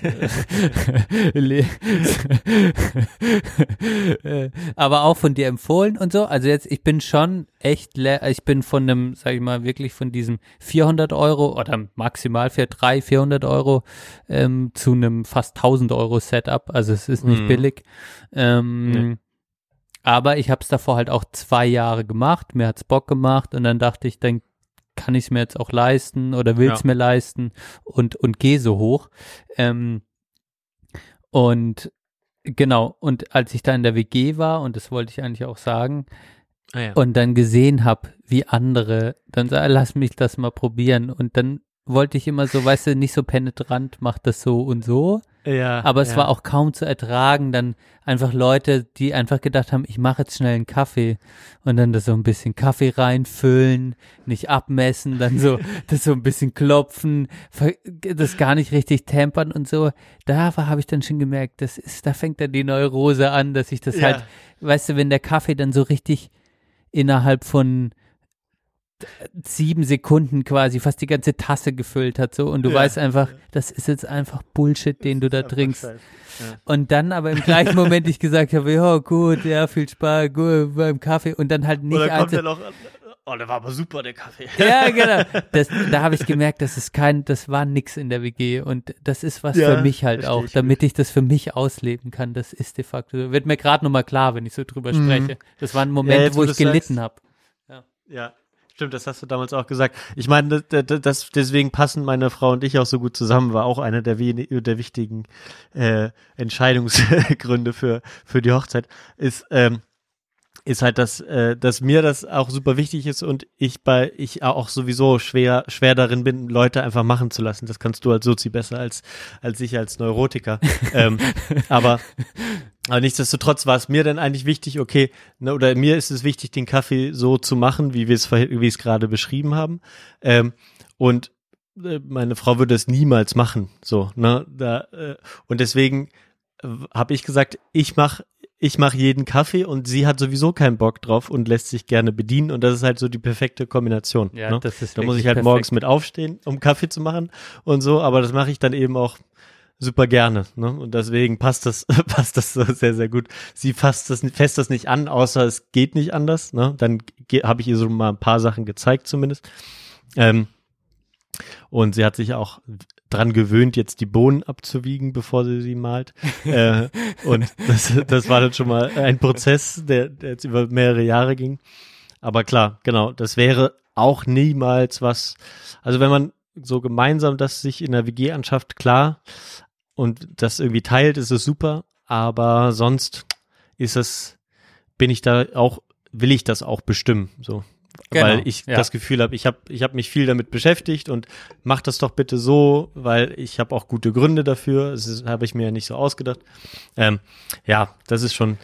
[SPEAKER 4] Äh, aber auch von dir empfohlen und so. Also jetzt, ich bin schon echt, ich bin von einem, sag ich mal, wirklich von diesem 400 Euro oder maximal für 300, 400 Euro ähm, zu einem fast 1000 Euro Setup. Also es ist nicht
[SPEAKER 1] Mhm.
[SPEAKER 4] billig. Ähm,
[SPEAKER 1] Nee.
[SPEAKER 4] aber ich habe es davor halt auch zwei Jahre gemacht, mir hat's Bock gemacht und dann dachte ich, dann kann ich es mir jetzt auch leisten oder will es
[SPEAKER 1] Ja.
[SPEAKER 4] mir leisten und, und gehe so hoch. Ähm, und genau, und als ich da in der WG war, und das wollte ich eigentlich auch sagen,
[SPEAKER 1] Ah, ja.
[SPEAKER 4] und dann gesehen habe, wie andere, dann sag, lass mich das mal probieren. Und dann wollte ich immer so, weißt du, nicht so penetrant, mach das so und so.
[SPEAKER 1] Ja,
[SPEAKER 4] Aber es
[SPEAKER 1] ja.
[SPEAKER 4] war auch kaum zu ertragen, dann einfach Leute, die einfach gedacht haben, ich mache jetzt schnell einen Kaffee und dann das so ein bisschen Kaffee reinfüllen, nicht abmessen, dann so das so ein bisschen klopfen, das gar nicht richtig tempern und so. Da habe ich dann schon gemerkt, das ist, da fängt dann die Neurose an, dass ich das
[SPEAKER 1] Ja.
[SPEAKER 4] halt, weißt du, wenn der Kaffee dann so richtig innerhalb von sieben Sekunden quasi fast die ganze Tasse gefüllt hat so und du
[SPEAKER 1] Ja.
[SPEAKER 4] weißt einfach, das ist jetzt einfach Bullshit, den du da trinkst.
[SPEAKER 1] scheiße.
[SPEAKER 4] Und dann aber im gleichen Moment ich gesagt habe, ja gut, ja viel Spaß, gut beim Kaffee und dann halt nicht
[SPEAKER 1] Oder kommt er noch, oh, der war aber super, der Kaffee.
[SPEAKER 4] ja, genau. Das, da habe ich gemerkt, das ist kein, das war nix in der WG und das ist was
[SPEAKER 1] Ja,
[SPEAKER 4] für mich halt auch,
[SPEAKER 1] ich
[SPEAKER 4] damit ich das für mich ausleben kann. Das ist de facto, wird mir gerade nochmal klar, wenn ich so drüber spreche. Das waren Momente,
[SPEAKER 1] jetzt,
[SPEAKER 4] wo ich gelitten habe.
[SPEAKER 1] Ja, stimmt, das hast du damals auch gesagt. Ich meine, das, das, deswegen passen meine Frau und ich auch so gut zusammen, war auch einer der, der wichtigen äh, Entscheidungsgründe für, für die Hochzeit, ist, ähm, ist halt, dass, äh, dass mir das auch super wichtig ist und ich bei ich auch sowieso schwer schwer darin bin, Leute einfach machen zu lassen. Das kannst du als Sozi besser als als ich als Neurotiker. ähm, aber aber nichtsdestotrotz war es mir dann eigentlich wichtig, okay, ne, oder mir ist es wichtig, den Kaffee so zu machen, wie wir es wie wir es gerade beschrieben haben. Ähm, und äh, meine Frau würde es niemals machen, so, ne, da, äh, und deswegen äh, habe ich gesagt, ich mach ich mache jeden Kaffee und sie hat sowieso keinen Bock drauf und lässt sich gerne bedienen und das ist halt so die perfekte Kombination.
[SPEAKER 4] Ja,
[SPEAKER 1] ne?
[SPEAKER 4] das ist
[SPEAKER 1] Da muss ich halt
[SPEAKER 4] perfekt.
[SPEAKER 1] morgens mit aufstehen, um Kaffee zu machen und so, aber das mache ich dann eben auch super gerne. Ne? Und deswegen passt das, passt das so sehr, sehr gut. Sie fasst das, fässt das nicht an, außer es geht nicht anders. Ne? Dann habe ich ihr so mal ein paar Sachen gezeigt zumindest. Ähm, und sie hat sich auch dran gewöhnt, jetzt die Bohnen abzuwiegen, bevor sie sie malt. äh, und das, das war dann schon mal ein Prozess, der, der jetzt über mehrere Jahre ging. Aber klar, genau, das wäre auch niemals was. Also wenn man so gemeinsam das sich in der WG anschafft, klar, und das irgendwie teilt, ist es super. Aber sonst ist es, bin ich da auch, will ich das auch bestimmen, so
[SPEAKER 4] Genau,
[SPEAKER 1] weil ich
[SPEAKER 4] ja.
[SPEAKER 1] das Gefühl habe, ich habe ich hab mich viel damit beschäftigt und mach das doch bitte so, weil ich habe auch gute Gründe dafür. Das habe ich mir ja nicht so ausgedacht. Ähm, ja, das ist schon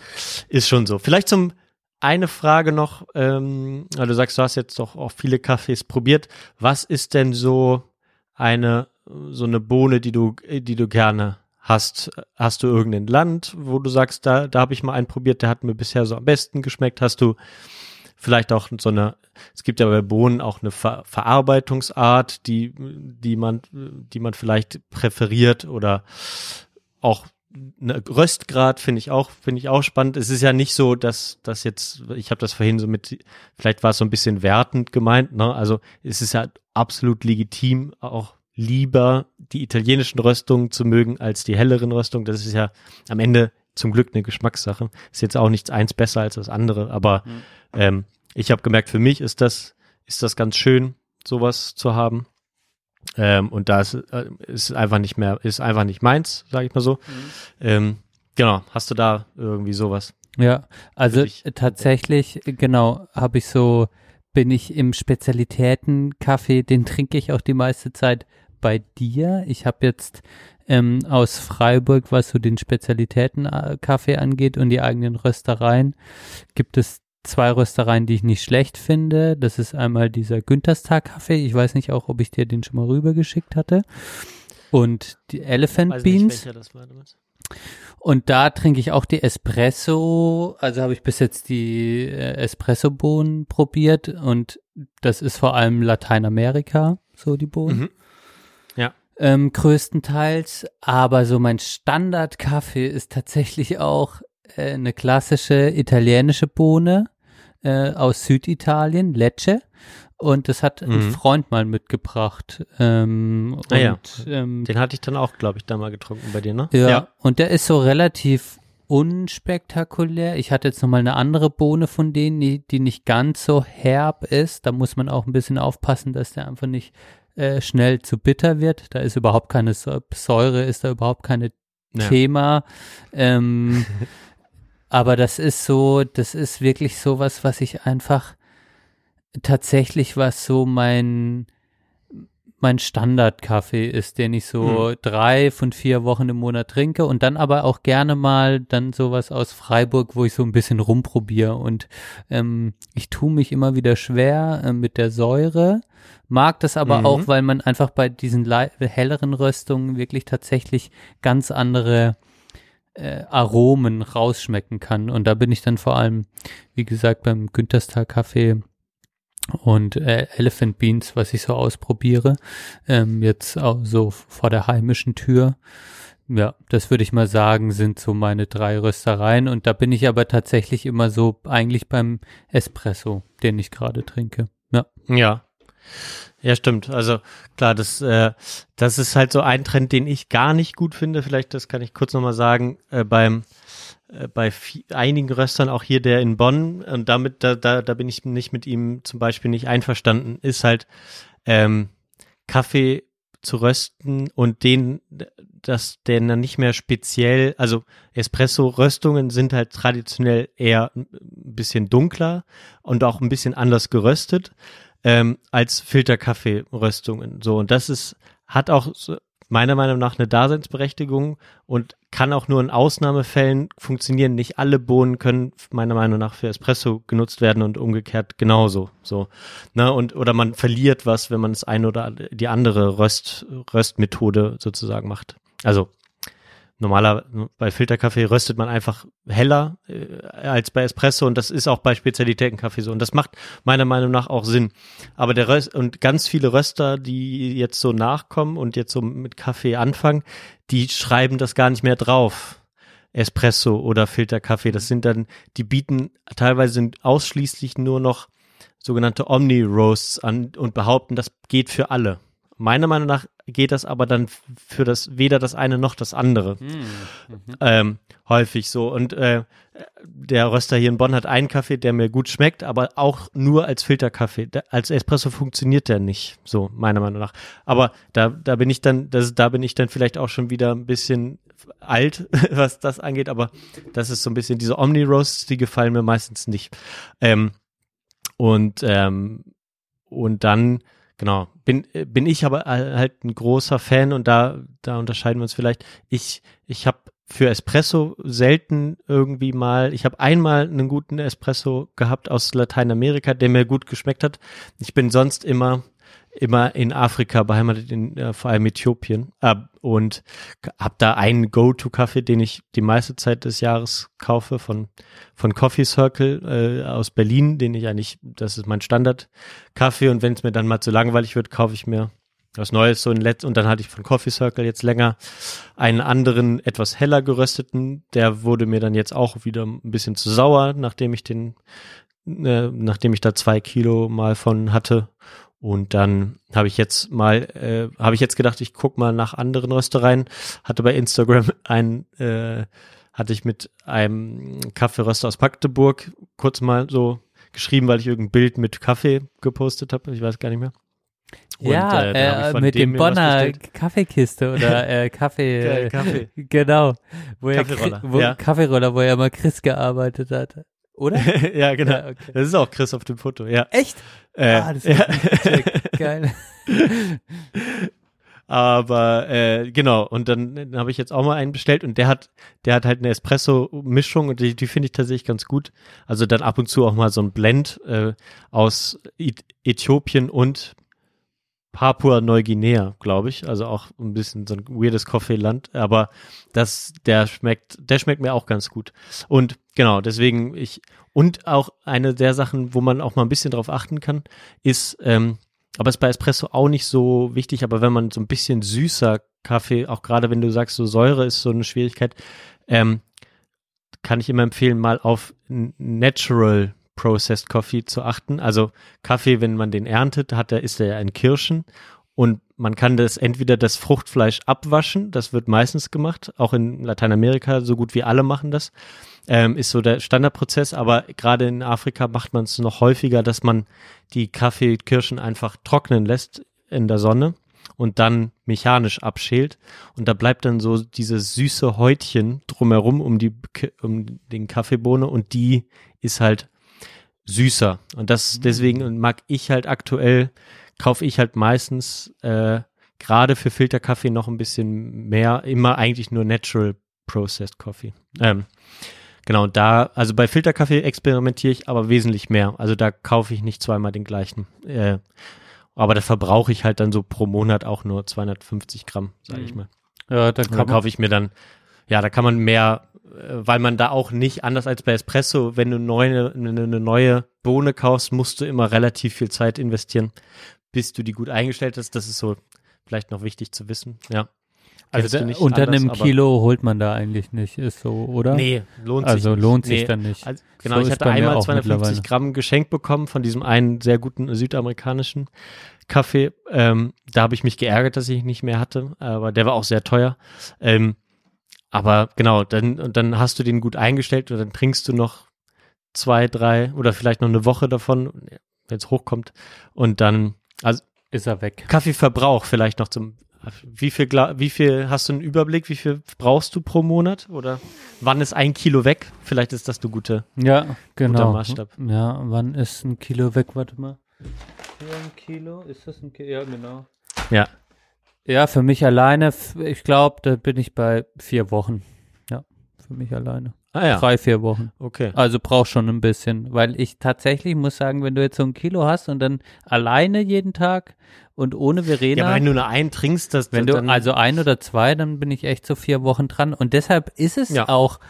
[SPEAKER 1] ist schon so. Vielleicht zum eine Frage noch, ähm, weil du sagst, du hast jetzt doch auch viele Kaffees probiert. Was ist denn so eine so eine Bohne, die du die du gerne hast? Hast du irgendein Land, wo du sagst, da da habe ich mal einen probiert, der hat mir bisher so am besten geschmeckt? Hast du vielleicht auch so eine, es gibt ja bei Bohnen auch eine Ver Verarbeitungsart, die, die man, die man vielleicht präferiert oder auch eine Röstgrad finde ich auch, finde ich auch spannend. Es ist ja nicht so, dass das jetzt, ich habe das vorhin so mit, vielleicht war es so ein bisschen wertend gemeint, ne? Also es ist ja absolut legitim, auch lieber die italienischen Röstungen zu mögen als die helleren Röstungen. Das ist ja am Ende zum Glück eine Geschmackssache. Ist jetzt auch nichts eins besser als das andere, aber ähm, ich habe gemerkt, für mich ist das, ist das ganz schön, sowas zu haben. Ähm, und da ist, äh, ist einfach nicht mehr, ist einfach nicht meins, sage ich mal so. Ähm, genau, hast du da irgendwie sowas?
[SPEAKER 4] Ja, also tatsächlich, genau, habe ich so, bin ich im Spezialitäten-Kaffee, den trinke ich auch die meiste Zeit bei dir. Ich habe jetzt ähm, aus Freiburg, was so den Spezialitäten-Kaffee angeht und die eigenen Röstereien, gibt es zwei Röstereien, die ich nicht schlecht finde. Das ist einmal dieser Günterstag-Kaffee. Ich weiß nicht auch, ob ich dir den schon mal rübergeschickt hatte. Und die Elephant
[SPEAKER 1] Weiß
[SPEAKER 4] Beans.
[SPEAKER 1] nicht, welcher das war damals.
[SPEAKER 4] Und da trinke ich auch die Espresso, also habe ich bis jetzt die äh, Espresso-Bohnen probiert und das ist vor allem Lateinamerika, so die Bohnen.
[SPEAKER 1] Mhm. Ja.
[SPEAKER 4] Ähm, größtenteils, aber so mein Standard-Kaffee ist tatsächlich auch äh, eine klassische italienische Bohne äh, aus Süditalien, Lecce. Und das hat ein
[SPEAKER 1] Mhm.
[SPEAKER 4] Freund mal mitgebracht. Ähm,
[SPEAKER 1] Ah ja.
[SPEAKER 4] ähm,
[SPEAKER 1] Den hatte ich dann auch, glaube ich, da mal getrunken bei dir, ne?
[SPEAKER 4] ja, und der ist so relativ unspektakulär. Ich hatte jetzt noch mal eine andere Bohne von denen, die, die nicht ganz so herb ist. Da muss man auch ein bisschen aufpassen, dass der einfach nicht äh, schnell zu bitter wird. Da ist überhaupt keine Säu- Säure, ist da überhaupt keine
[SPEAKER 1] Ja.
[SPEAKER 4] Thema. Ähm, aber das ist so, das ist wirklich sowas, was ich einfach tatsächlich, was so mein mein Standardkaffee ist, den ich so drei von vier Wochen im Monat trinke und dann aber auch gerne mal dann sowas aus Freiburg, wo ich so ein bisschen rumprobiere. Und ähm, ich tue mich immer wieder schwer äh, mit der Säure, mag das aber
[SPEAKER 1] Mhm.
[SPEAKER 4] auch, weil man einfach bei diesen helleren Röstungen wirklich tatsächlich ganz andere äh, Aromen rausschmecken kann. Und da bin ich dann vor allem, wie gesagt, beim Günterstag Kaffee und äh, Elephant Beans, was ich so ausprobiere, ähm, jetzt auch so vor der heimischen Tür. Ja, das würde ich mal sagen, sind so meine drei Röstereien und da bin ich aber tatsächlich immer so eigentlich beim Espresso, den ich gerade trinke. Ja.
[SPEAKER 1] Ja. Ja, stimmt. Also klar, das, äh, das ist halt so ein Trend, den ich gar nicht gut finde. Vielleicht, das kann ich kurz nochmal sagen, äh, beim bei vi- einigen Röstern, auch hier der in Bonn, und damit, da, da, da bin ich nicht mit ihm zum Beispiel nicht einverstanden, ist halt ähm, Kaffee zu rösten und den, dass der dann nicht mehr speziell, also Espresso-Röstungen sind halt traditionell eher ein bisschen dunkler und auch ein bisschen anders geröstet ähm, als Filterkaffee-Röstungen. So, und das ist, hat auch meiner Meinung nach eine Daseinsberechtigung und kann auch nur in Ausnahmefällen funktionieren. Nicht alle Bohnen können meiner Meinung nach für Espresso genutzt werden und umgekehrt genauso. So, ne, und oder man verliert was, wenn man das eine oder die andere Röst, Röstmethode sozusagen macht. Also normaler bei Filterkaffee röstet man einfach heller äh, als bei Espresso und das ist auch bei Spezialitätenkaffee so und das macht meiner Meinung nach auch Sinn. Aber der Röst und ganz viele Röster, die jetzt so nachkommen und jetzt so mit Kaffee anfangen, die schreiben das gar nicht mehr drauf. Espresso oder Filterkaffee, das sind dann, die bieten teilweise ausschließlich nur noch sogenannte Omni-Roasts an und behaupten, das geht für alle. Meiner Meinung nach geht das aber dann für das weder das eine noch das andere. Ähm, häufig so. Und äh, der Röster hier in Bonn hat einen Kaffee, der mir gut schmeckt, aber auch nur als Filterkaffee. Da, als Espresso funktioniert der nicht, so meiner Meinung nach. Aber da, da bin ich dann, das, da bin ich dann vielleicht auch schon wieder ein bisschen alt, was das angeht, aber das ist so ein bisschen diese Omni-Roasts, die gefallen mir meistens nicht. Ähm, Und, ähm, und dann, genau, bin, äh, bin ich aber halt ein großer Fan und da, da unterscheiden wir uns vielleicht. Ich, ich habe für Espresso selten irgendwie mal, ich habe einmal einen guten Espresso gehabt aus Lateinamerika, der mir gut geschmeckt hat. Ich bin sonst immer immer in Afrika beheimatet, in äh, vor allem Äthiopien. Äh, und habe da einen Go-To-Kaffee, den ich die meiste Zeit des Jahres kaufe von von Coffee Circle äh, aus Berlin, den ich eigentlich, das ist mein Standard-Kaffee. Und wenn es mir dann mal zu langweilig wird, kaufe ich mir was Neues. So ein Letz und dann hatte ich von Coffee Circle jetzt länger einen anderen etwas heller gerösteten, der wurde mir dann jetzt auch wieder ein bisschen zu sauer, nachdem ich den äh, nachdem ich da zwei Kilo mal von hatte und dann habe ich jetzt mal, äh, habe ich jetzt gedacht, ich guck mal nach anderen Röstereien. Hatte bei Instagram ein, äh, hatte ich mit einem Kaffeeröster aus Magdeburg kurz mal so geschrieben, weil ich irgendein Bild mit Kaffee gepostet habe. Ich weiß gar nicht mehr.
[SPEAKER 4] Und, ja, äh, äh, mit dem Bonner Kaffeekiste oder äh, Kaffee,
[SPEAKER 1] Kaffee.
[SPEAKER 4] genau, wo
[SPEAKER 1] Kaffeeroller,
[SPEAKER 4] er, wo,
[SPEAKER 1] ja.
[SPEAKER 4] Kaffeeroller, wo er mal Chris gearbeitet hat. Oder?
[SPEAKER 1] ja, genau.
[SPEAKER 4] Ja, okay.
[SPEAKER 1] Das ist auch Chris auf dem Foto, ja.
[SPEAKER 4] Echt?
[SPEAKER 1] Äh,
[SPEAKER 4] ah, das ist
[SPEAKER 1] ja.
[SPEAKER 4] geil.
[SPEAKER 1] Aber äh, genau, und dann, dann habe ich jetzt auch mal einen bestellt und der hat, der hat halt eine Espresso-Mischung und die, die finde ich tatsächlich ganz gut. Also dann ab und zu auch mal so ein Blend äh, aus Äthiopien und Papua Neuguinea, glaube ich. Also auch ein bisschen so ein weirdes Kaffeeland. Aber das, der schmeckt, der schmeckt mir auch ganz gut. Und genau, deswegen ich, und auch eine der Sachen, wo man auch mal ein bisschen drauf achten kann, ist, ähm, aber ist bei Espresso auch nicht so wichtig, aber wenn man so ein bisschen süßer Kaffee, auch gerade wenn du sagst, so Säure ist so eine Schwierigkeit, ähm, kann ich immer empfehlen, mal auf Natural Processed Coffee zu achten. Also Kaffee, wenn man den erntet, hat er, ist er ja in Kirschen. Und man kann das entweder das Fruchtfleisch abwaschen, das wird meistens gemacht, auch in Lateinamerika, so gut wie alle machen das, ähm, ist so der Standardprozess, aber gerade in Afrika macht man es noch häufiger, dass man die Kaffeekirschen einfach trocknen lässt in der Sonne und dann mechanisch abschält. Und da bleibt dann so dieses süße Häutchen drumherum um die um den Kaffeebohne und die ist halt süßer und das deswegen mag ich halt aktuell kaufe ich halt meistens äh, gerade für Filterkaffee noch ein bisschen mehr, immer eigentlich nur Natural Processed Coffee. Ähm, genau, da, also bei Filterkaffee experimentiere ich aber wesentlich mehr. Also da kaufe ich nicht zweimal den gleichen. Äh, aber da verbrauche ich halt dann so pro Monat auch nur 250 Gramm, sage ich mal.
[SPEAKER 4] Ja,
[SPEAKER 1] Und da
[SPEAKER 4] man,
[SPEAKER 1] kaufe ich mir dann, ja, da kann man mehr, weil man da auch nicht, anders als bei Espresso, wenn du neue, eine, eine neue Bohne kaufst, musst du immer relativ viel Zeit investieren, bis du die gut eingestellt hast. Das ist so vielleicht noch wichtig zu wissen, ja.
[SPEAKER 4] Also da, unter
[SPEAKER 1] anders,
[SPEAKER 4] einem Kilo holt man da eigentlich nicht, ist so, oder?
[SPEAKER 1] Nee, lohnt sich
[SPEAKER 4] Also
[SPEAKER 1] nicht.
[SPEAKER 4] lohnt sich
[SPEAKER 1] nee.
[SPEAKER 4] dann nicht.
[SPEAKER 1] Also, genau,
[SPEAKER 4] So
[SPEAKER 1] ich hatte einmal
[SPEAKER 4] auch
[SPEAKER 1] 250
[SPEAKER 4] mittlerweile.
[SPEAKER 1] Gramm geschenkt bekommen von diesem einen sehr guten südamerikanischen Kaffee. Ähm, da habe ich mich geärgert, dass ich ihn nicht mehr hatte, aber der war auch sehr teuer. Ähm, aber genau, dann, dann hast du den gut eingestellt und dann trinkst du noch zwei, drei oder vielleicht noch eine Woche davon, wenn es hochkommt. Und dann, also
[SPEAKER 4] Ist er weg.
[SPEAKER 1] Kaffeeverbrauch vielleicht noch zum. Wie viel, wie viel hast du einen Überblick? Wie viel brauchst du pro Monat? Oder wann ist ein Kilo weg? Vielleicht ist das du gute.
[SPEAKER 4] Ja, genau.
[SPEAKER 1] Maßstab.
[SPEAKER 4] Ja, wann ist ein Kilo weg? Warte mal. Hier ein Kilo? Ist das ein Kilo? Ja, genau.
[SPEAKER 1] Ja.
[SPEAKER 4] Ja, für mich alleine, ich glaube, da bin ich bei vier Wochen. Ja, für mich alleine.
[SPEAKER 1] Ah ja.
[SPEAKER 4] Drei, vier Wochen.
[SPEAKER 1] Okay.
[SPEAKER 4] Also brauch schon ein bisschen, weil ich tatsächlich muss sagen, wenn du jetzt so ein Kilo hast und dann alleine jeden Tag und ohne Verena,
[SPEAKER 1] Ja, aber wenn du nur einen trinkst, das
[SPEAKER 4] wenn du
[SPEAKER 1] dann,
[SPEAKER 4] also ein oder zwei, dann bin ich echt so vier Wochen dran. Und deshalb ist es
[SPEAKER 1] Ja.
[SPEAKER 4] auch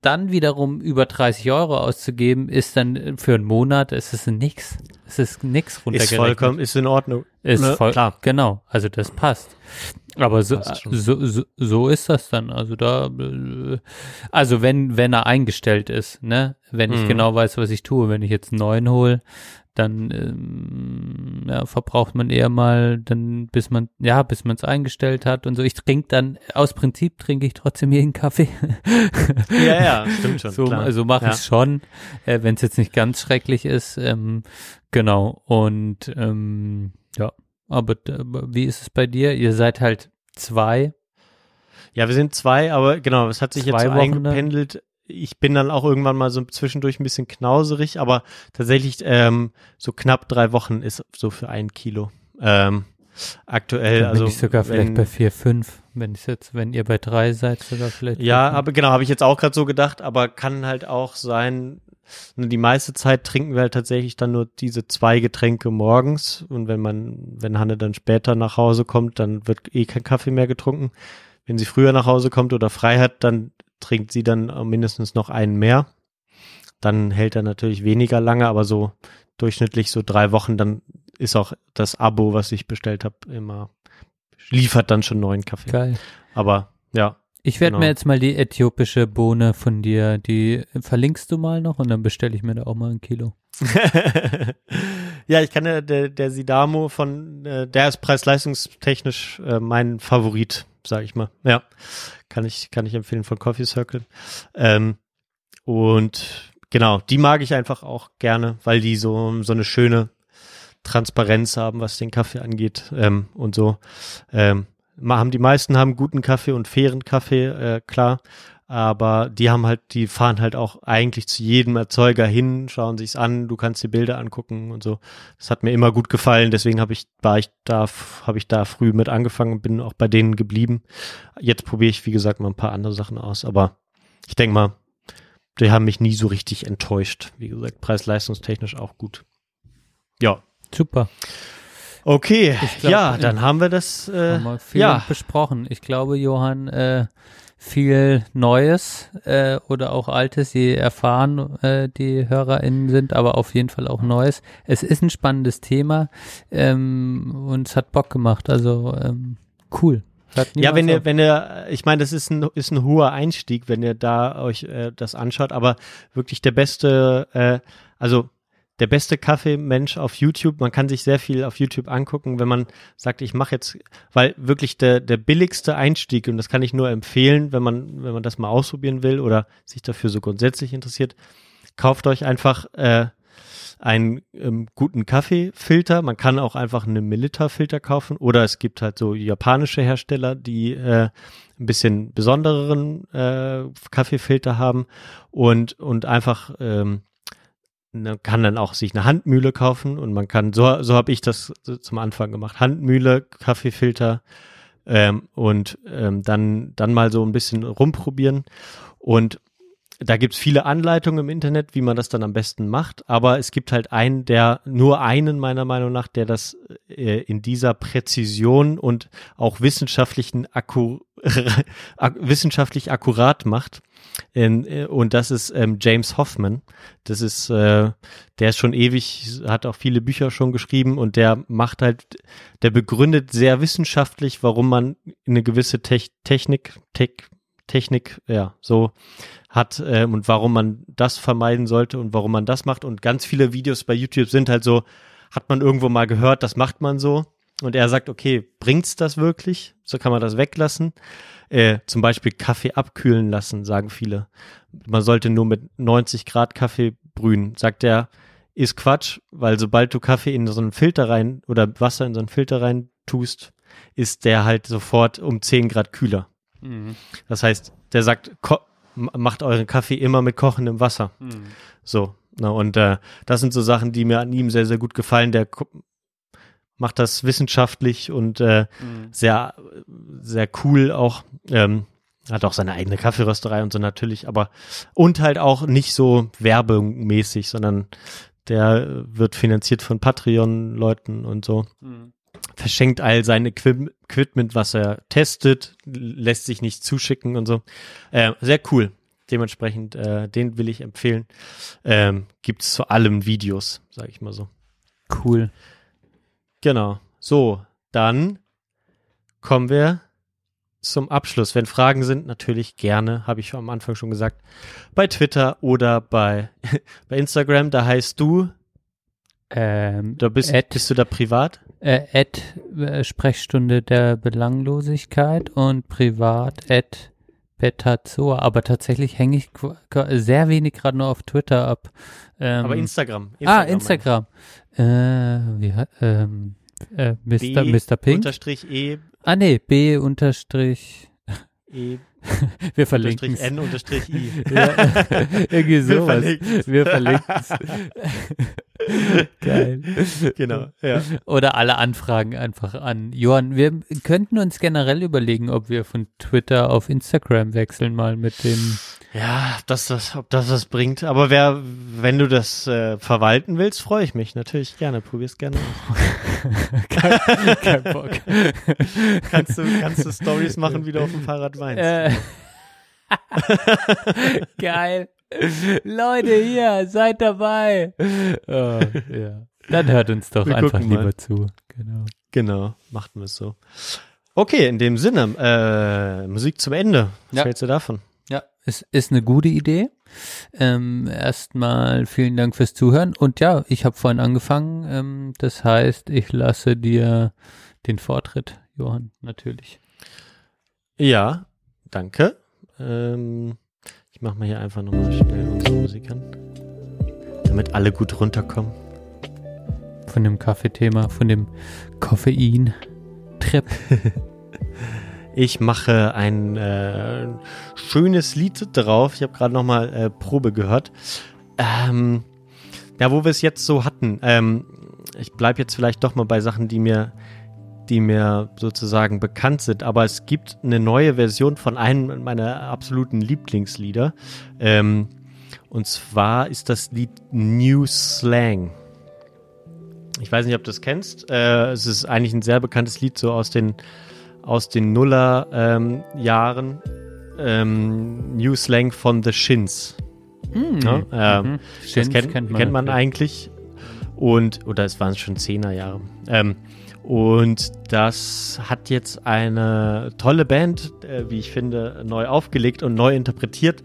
[SPEAKER 4] dann wiederum über 30 Euro auszugeben, ist dann für einen Monat, es ist nix. Es ist nix
[SPEAKER 1] ist
[SPEAKER 4] runtergerechnet.
[SPEAKER 1] vollkommen, ist in Ordnung.
[SPEAKER 4] Ist
[SPEAKER 1] Ne?
[SPEAKER 4] voll,
[SPEAKER 1] Klar.
[SPEAKER 4] Genau, also das passt. Aber so, so, so, so ist das dann. Also da, also wenn, wenn er eingestellt ist, ne, wenn ich
[SPEAKER 1] Mhm.
[SPEAKER 4] genau weiß, was ich tue, wenn ich jetzt einen neuen hole, dann ähm, ja, verbraucht man eher mal, dann bis man, ja, bis man es eingestellt hat und so. Ich trinke dann, aus Prinzip trinke ich trotzdem jeden Kaffee.
[SPEAKER 1] Ja, ja, stimmt schon.
[SPEAKER 4] So,
[SPEAKER 1] klar.
[SPEAKER 4] also mache
[SPEAKER 1] ja.
[SPEAKER 4] ich schon, äh, wenn es jetzt nicht ganz schrecklich ist. Ähm, genau. Und ähm, ja, aber, wie ist es bei dir? Ihr seid halt zwei.
[SPEAKER 1] Ja, wir sind zwei, aber genau, es hat sich jetzt
[SPEAKER 4] Zwei
[SPEAKER 1] so
[SPEAKER 4] Wochen dann?
[SPEAKER 1] Ich bin dann auch irgendwann mal so zwischendurch ein bisschen knauserig, aber tatsächlich ähm, so knapp drei Wochen ist so für ein Kilo. Ähm, aktuell,
[SPEAKER 4] Dann bin
[SPEAKER 1] also
[SPEAKER 4] ich sogar vielleicht
[SPEAKER 1] wenn-
[SPEAKER 4] bei vier, fünf, wenn ich jetzt, wenn ihr bei drei seid, sogar vielleicht.
[SPEAKER 1] Ja,
[SPEAKER 4] bei fünf.
[SPEAKER 1] aber genau, habe ich jetzt auch gerade so gedacht, aber kann halt auch sein, ne, die meiste Zeit trinken wir halt tatsächlich dann nur diese zwei Getränke morgens und wenn man, wenn Hanne dann später nach Hause kommt, dann wird eh kein Kaffee mehr getrunken. Wenn sie früher nach Hause kommt oder frei hat, dann trinkt sie dann äh, mindestens noch einen mehr. Dann hält er natürlich weniger lange, aber so durchschnittlich so drei Wochen, dann ist auch das Abo, was ich bestellt habe, immer liefert dann schon neuen Kaffee.
[SPEAKER 4] Geil.
[SPEAKER 1] Aber ja,
[SPEAKER 4] Ich werde
[SPEAKER 1] Genau.
[SPEAKER 4] mir jetzt mal die äthiopische Bohne von dir, die verlinkst du mal noch und dann bestelle ich mir da auch mal ein Kilo.
[SPEAKER 1] ja, ich kann ja, der, der Sidamo von, äh, der ist preis-leistungstechnisch äh, mein Favorit, sag ich mal. Ja, kann ich, kann ich empfehlen von Coffee Circle. Ähm, und genau, die mag ich einfach auch gerne, weil die so, so eine schöne Transparenz haben, was den Kaffee angeht ähm, und so. Ähm, haben die meisten haben guten Kaffee und fairen Kaffee, äh, klar. Aber die haben halt, die fahren halt auch eigentlich zu jedem Erzeuger hin, schauen sich's an, du kannst die Bilder angucken und so. Das hat mir immer gut gefallen, deswegen habe ich, war ich da, habe ich da früh mit angefangen und bin auch bei denen geblieben. Jetzt probiere ich, wie gesagt, mal ein paar andere Sachen aus, aber ich denke mal, die haben mich nie so richtig enttäuscht. Wie gesagt, preis-leistungstechnisch auch gut. Ja.
[SPEAKER 4] Super.
[SPEAKER 1] Okay,
[SPEAKER 4] glaub,
[SPEAKER 1] ja,
[SPEAKER 4] ja.
[SPEAKER 1] dann haben wir das. Äh,
[SPEAKER 4] Haben wir viel
[SPEAKER 1] ja,
[SPEAKER 4] besprochen. Ich glaube, Johann, äh, viel Neues äh, oder auch Altes, je erfahren äh, die HörerInnen sind, aber auf jeden Fall auch Neues. Es ist ein spannendes Thema ähm, und es hat Bock gemacht. Also ähm, cool.
[SPEAKER 1] Ja, wenn ihr,
[SPEAKER 4] auf.
[SPEAKER 1] wenn ihr, ich meine, das ist ein, ist ein hoher Einstieg, wenn ihr da euch äh, das anschaut, aber wirklich der beste, äh, also der beste Kaffeemensch auf YouTube. Man kann sich sehr viel auf YouTube angucken, wenn man sagt, ich mache jetzt, weil wirklich der der billigste Einstieg und das kann ich nur empfehlen, wenn man wenn man das mal ausprobieren will oder sich dafür so grundsätzlich interessiert, kauft euch einfach äh, einen ähm, guten Kaffeefilter. Man kann auch einfach einen Melitta-Filter kaufen oder es gibt halt so japanische Hersteller, die äh, ein bisschen besondereren äh, Kaffeefilter haben und und einfach ähm, man kann dann auch sich eine Handmühle kaufen und man kann, so, so habe ich das zum Anfang gemacht, Handmühle, Kaffeefilter ähm, und ähm, dann, dann mal so ein bisschen rumprobieren. Und da gibt's viele Anleitungen im Internet, wie man das dann am besten macht, aber es gibt halt einen, der, nur einen meiner Meinung nach, der das äh, in dieser Präzision und auch wissenschaftlichen Akku, ak wissenschaftlich akkurat macht. Ähm, äh, und das ist ähm, James Hoffman. Das ist, äh, der ist schon ewig, hat auch viele Bücher schon geschrieben und der macht halt, der begründet sehr wissenschaftlich, warum man eine gewisse Tech Technik, Tech, Technik, ja, so hat ähm, und warum man das vermeiden sollte und warum man das macht. Und ganz viele Videos bei YouTube sind halt so, hat man irgendwo mal gehört, das macht man so. Und er sagt, okay, bringt's das wirklich? So kann man das weglassen. Äh, zum Beispiel Kaffee abkühlen lassen, sagen viele. Man sollte nur mit 90 Grad Kaffee brühen. Sagt er, ist Quatsch, weil sobald du Kaffee in so einen Filter rein oder Wasser in so einen Filter rein tust, ist der halt sofort um 10 Grad kühler. Das heißt, der sagt, macht euren Kaffee immer mit kochendem Wasser. So. Na, und äh, das sind so Sachen, die mir an ihm sehr, sehr gut gefallen. Der macht das wissenschaftlich und äh, sehr, sehr cool auch. Ähm, hat auch seine eigene Kaffeerösterei und so natürlich, aber und halt auch nicht so werbemäßig, sondern der wird finanziert von Patreon-Leuten und so. Verschenkt all sein Equip Equipment, was er testet, lässt sich nicht zuschicken und so. Äh, sehr cool. Dementsprechend, äh, den will ich empfehlen. Ähm, Gibt es zu allem Videos, sage ich mal so.
[SPEAKER 4] Cool.
[SPEAKER 1] Genau. So, dann kommen wir zum Abschluss. Wenn Fragen sind, natürlich gerne, habe ich am Anfang schon gesagt, bei Twitter oder bei, bei Instagram. Da heißt du,
[SPEAKER 4] Ähm,
[SPEAKER 1] da bist,
[SPEAKER 4] at,
[SPEAKER 1] bist du da privat?
[SPEAKER 4] äh, at äh, Sprechstunde der Belanglosigkeit und privat at Betazoa. Aber tatsächlich hänge ich sehr wenig gerade nur auf Twitter ab. Ähm,
[SPEAKER 1] Aber Instagram.
[SPEAKER 4] ah,
[SPEAKER 1] meine
[SPEAKER 4] Instagram. Äh, wie, ähm, äh. Mr.
[SPEAKER 1] B
[SPEAKER 4] Mr. Pink?
[SPEAKER 1] Unterstrich E.
[SPEAKER 4] Ah, nee, B unterstrich.
[SPEAKER 1] E
[SPEAKER 4] Wir verlinken
[SPEAKER 1] unterstrich N unterstrich I.
[SPEAKER 4] Ja, irgendwie sowas. Wir verlinken Geil.
[SPEAKER 1] Genau, ja.
[SPEAKER 4] Oder alle Anfragen einfach an Johann. Wir könnten uns generell überlegen, ob wir von Twitter auf Instagram wechseln, mal mit dem.
[SPEAKER 1] Ja, ob das, das, ob das was bringt. Aber wer, wenn du das äh, verwalten willst, freue ich mich natürlich gerne. Probier's gerne aus.
[SPEAKER 4] Kein Bock.
[SPEAKER 1] kannst du, kannst du Stories machen, wie du auf dem Fahrrad weinst.
[SPEAKER 4] Äh. Geil. Leute, hier, seid dabei. Oh, ja. Dann hört uns doch
[SPEAKER 1] Wir
[SPEAKER 4] einfach
[SPEAKER 1] gucken mal.
[SPEAKER 4] lieber zu. Genau.
[SPEAKER 1] Genau, machten wir es so. Okay, in dem Sinne, äh, Musik zum Ende. Was
[SPEAKER 4] Ja.
[SPEAKER 1] hältst du davon?
[SPEAKER 4] Ja, es ist eine gute Idee. Ähm, erstmal vielen Dank fürs Zuhören. Und ja, ich habe vorhin angefangen. Ähm, das heißt, ich lasse dir den Vortritt, Johann, natürlich.
[SPEAKER 1] Ja, danke. Ähm, ich mache mal hier einfach nochmal schnell unsere Musik an. Damit alle gut runterkommen.
[SPEAKER 4] Von dem Kaffeethema, von dem Koffein-Trip.
[SPEAKER 1] Ich mache ein äh, schönes Lied drauf. Ich habe gerade nochmal äh, Probe gehört. Ähm, ja, wo wir es jetzt so hatten. Ähm, ich bleibe jetzt vielleicht doch mal bei Sachen, die mir, die mir sozusagen bekannt sind. Aber es gibt eine neue Version von einem meiner absoluten Lieblingslieder. Ähm, und zwar ist das Lied New Slang. Ich weiß nicht, ob du das kennst. Äh, es ist eigentlich ein sehr bekanntes Lied, so aus den aus den Nuller ähm, Jahren. Ähm, New Slang von The Shins. Ja, ähm,
[SPEAKER 4] Mhm.
[SPEAKER 1] das
[SPEAKER 4] Shins
[SPEAKER 1] kennt, kennt man,
[SPEAKER 4] ja.
[SPEAKER 1] eigentlich. Und, oder es waren schon Zehner Jahre. Ähm, und das hat jetzt eine tolle Band, äh, wie ich finde, neu aufgelegt und neu interpretiert.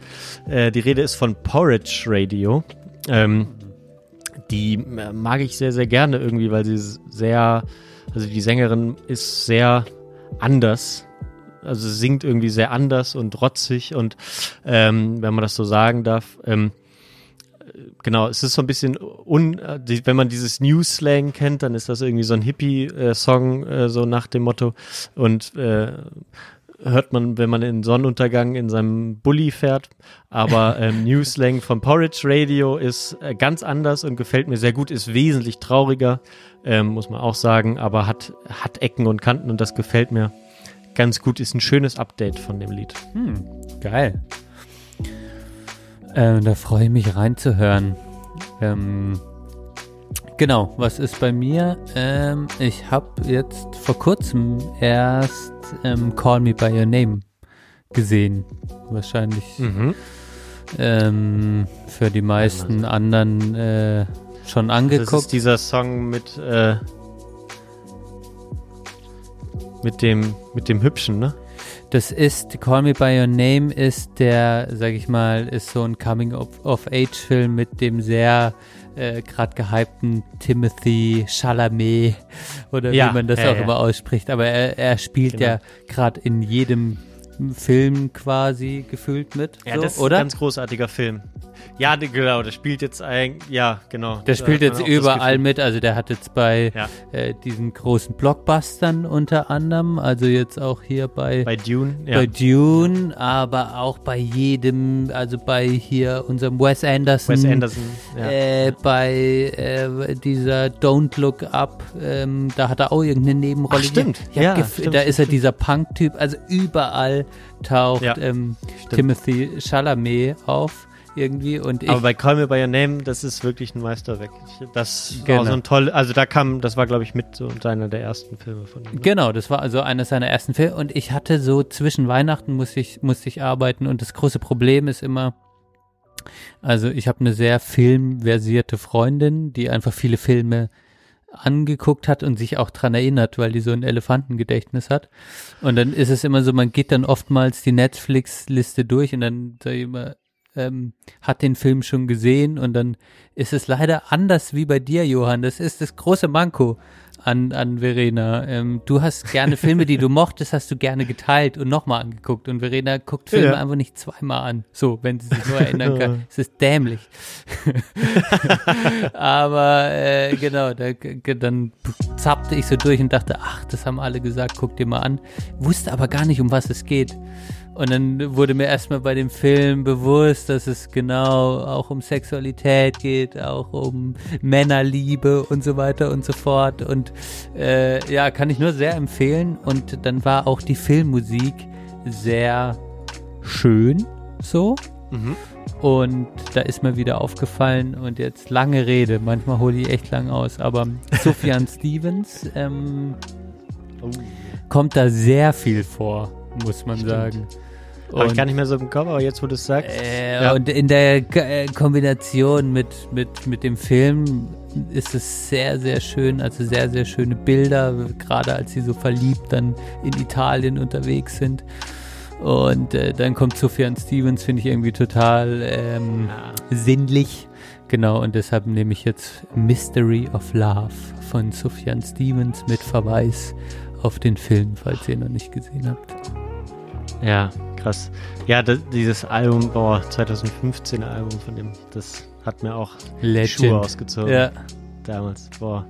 [SPEAKER 1] Äh, die Rede ist von Porridge Radio. Ähm, die äh, mag ich sehr, sehr gerne irgendwie, weil sie sehr, also die Sängerin ist sehr anders. Also singt irgendwie sehr anders und rotzig und ähm, wenn man das so sagen darf, ähm, genau, es ist so ein bisschen un, wenn man dieses New Slang kennt, dann ist das irgendwie so ein Hippie-Song, äh, so nach dem Motto. Und äh, hört man, wenn man in Sonnenuntergang in seinem Bulli fährt. Aber ähm, New Slang von Porridge Radio ist äh, ganz anders und gefällt mir sehr gut, ist wesentlich trauriger, ähm, muss man auch sagen, aber hat, hat Ecken und Kanten und das gefällt mir ganz gut. Ist ein schönes Update von dem Lied.
[SPEAKER 4] Hm, geil. Ähm, da freue ich mich reinzuhören. Ähm, genau, was ist bei mir? Ähm, ich habe jetzt vor kurzem erst ähm, Call Me By Your Name gesehen. Wahrscheinlich
[SPEAKER 1] Mhm.
[SPEAKER 4] ähm, für die meisten anderen äh, schon
[SPEAKER 1] Das
[SPEAKER 4] angeguckt.
[SPEAKER 1] ist dieser Song mit, äh, mit dem, mit dem Hübschen, ne?
[SPEAKER 4] Das ist, Call Me By Your Name ist der, sag ich mal, ist so ein Coming-of-Age-Film mit dem sehr äh, gerade gehypten Timothy Chalamet oder
[SPEAKER 1] Ja,
[SPEAKER 4] wie man das
[SPEAKER 1] ja,
[SPEAKER 4] auch
[SPEAKER 1] ja.
[SPEAKER 4] immer ausspricht. Aber er, er spielt
[SPEAKER 1] Genau.
[SPEAKER 4] ja gerade in jedem Film quasi gefühlt mit, so,
[SPEAKER 1] das ist
[SPEAKER 4] oder?
[SPEAKER 1] ein ganz großartiger Film. Ja, genau, der spielt jetzt eigentlich, ja, genau.
[SPEAKER 4] Der spielt jetzt überall mit, also der hat jetzt bei
[SPEAKER 1] Ja.
[SPEAKER 4] äh, diesen großen Blockbustern unter anderem, also jetzt auch hier bei
[SPEAKER 1] Bei Dune, ja.
[SPEAKER 4] bei Dune, aber auch bei jedem, also bei hier unserem Wes Anderson,
[SPEAKER 1] Wes Anderson, ja.
[SPEAKER 4] äh, bei äh, dieser Don't Look Up, ähm, da hat er auch irgendeine Nebenrolle.
[SPEAKER 1] Ach, stimmt. Ja, stimmt,
[SPEAKER 4] da ist er dieser Punk-Typ, also überall taucht ähm. Timothy Chalamet auf irgendwie und ich
[SPEAKER 1] Aber bei Call Me By Your Name, das ist wirklich ein Meisterwerk. Das
[SPEAKER 4] Genau.
[SPEAKER 1] war so ein toll, also da kam, das war glaube ich mit so einer der ersten Filme von ihm. ne?
[SPEAKER 4] Genau, das war also einer seiner ersten Filme und ich hatte so zwischen Weihnachten musste ich, musste ich arbeiten und das große Problem ist immer, also ich habe eine sehr filmversierte Freundin, die einfach viele Filme angeguckt hat und sich auch dran erinnert, weil die so ein Elefantengedächtnis hat. Und dann ist es immer so, man geht dann oftmals die Netflix-Liste durch und dann sag ich immer, ähm, hat den Film schon gesehen und dann ist es leider anders wie bei dir, Johann. Das ist das große Manko an, an Verena. Ähm, du hast gerne Filme, die du mochtest, hast du gerne geteilt und nochmal angeguckt. Und Verena guckt Filme
[SPEAKER 1] Ja.
[SPEAKER 4] einfach nicht zweimal an. So, wenn sie sich nur erinnern kann. Es ist dämlich. Aber äh, genau, da, dann zappte ich so durch und dachte, ach, das haben alle gesagt, guck dir mal an. Wusste aber gar nicht, um was es geht. Und dann wurde mir erstmal bei dem Film bewusst, dass es genau auch um Sexualität geht, auch um Männerliebe und so weiter und so fort. Und äh, ja, kann ich nur sehr empfehlen. Und dann war auch die Filmmusik sehr schön so.
[SPEAKER 1] Mhm.
[SPEAKER 4] Und da ist mir wieder aufgefallen und jetzt lange Rede, manchmal hole ich echt lang aus, aber Sufjan Stevens ähm,
[SPEAKER 1] Oh.
[SPEAKER 4] kommt da sehr viel vor, muss man
[SPEAKER 1] Stimmt.
[SPEAKER 4] sagen.
[SPEAKER 1] Habe ich
[SPEAKER 4] Und-
[SPEAKER 1] gar nicht mehr so im Kopf, aber jetzt, wo du es sagst.
[SPEAKER 4] äh,
[SPEAKER 1] Ja.
[SPEAKER 4] Und in der K äh, Kombination mit, mit, mit dem Film ist es sehr, sehr schön, also sehr, sehr schöne Bilder, gerade als sie so verliebt dann in Italien unterwegs sind. Und äh, dann kommt Sufjan Stevens, finde ich irgendwie total ähm, sinnlich. Genau, und deshalb nehme ich jetzt Mystery of Love von Sufjan Stevens mit Verweis auf den Film, falls ihr ihn noch nicht gesehen habt.
[SPEAKER 1] Ja, krass. Ja, das, dieses Album, boah, 2015 Album von dem, das hat mir auch die Schuhe ausgezogen.
[SPEAKER 4] Ja.
[SPEAKER 1] Damals, boah.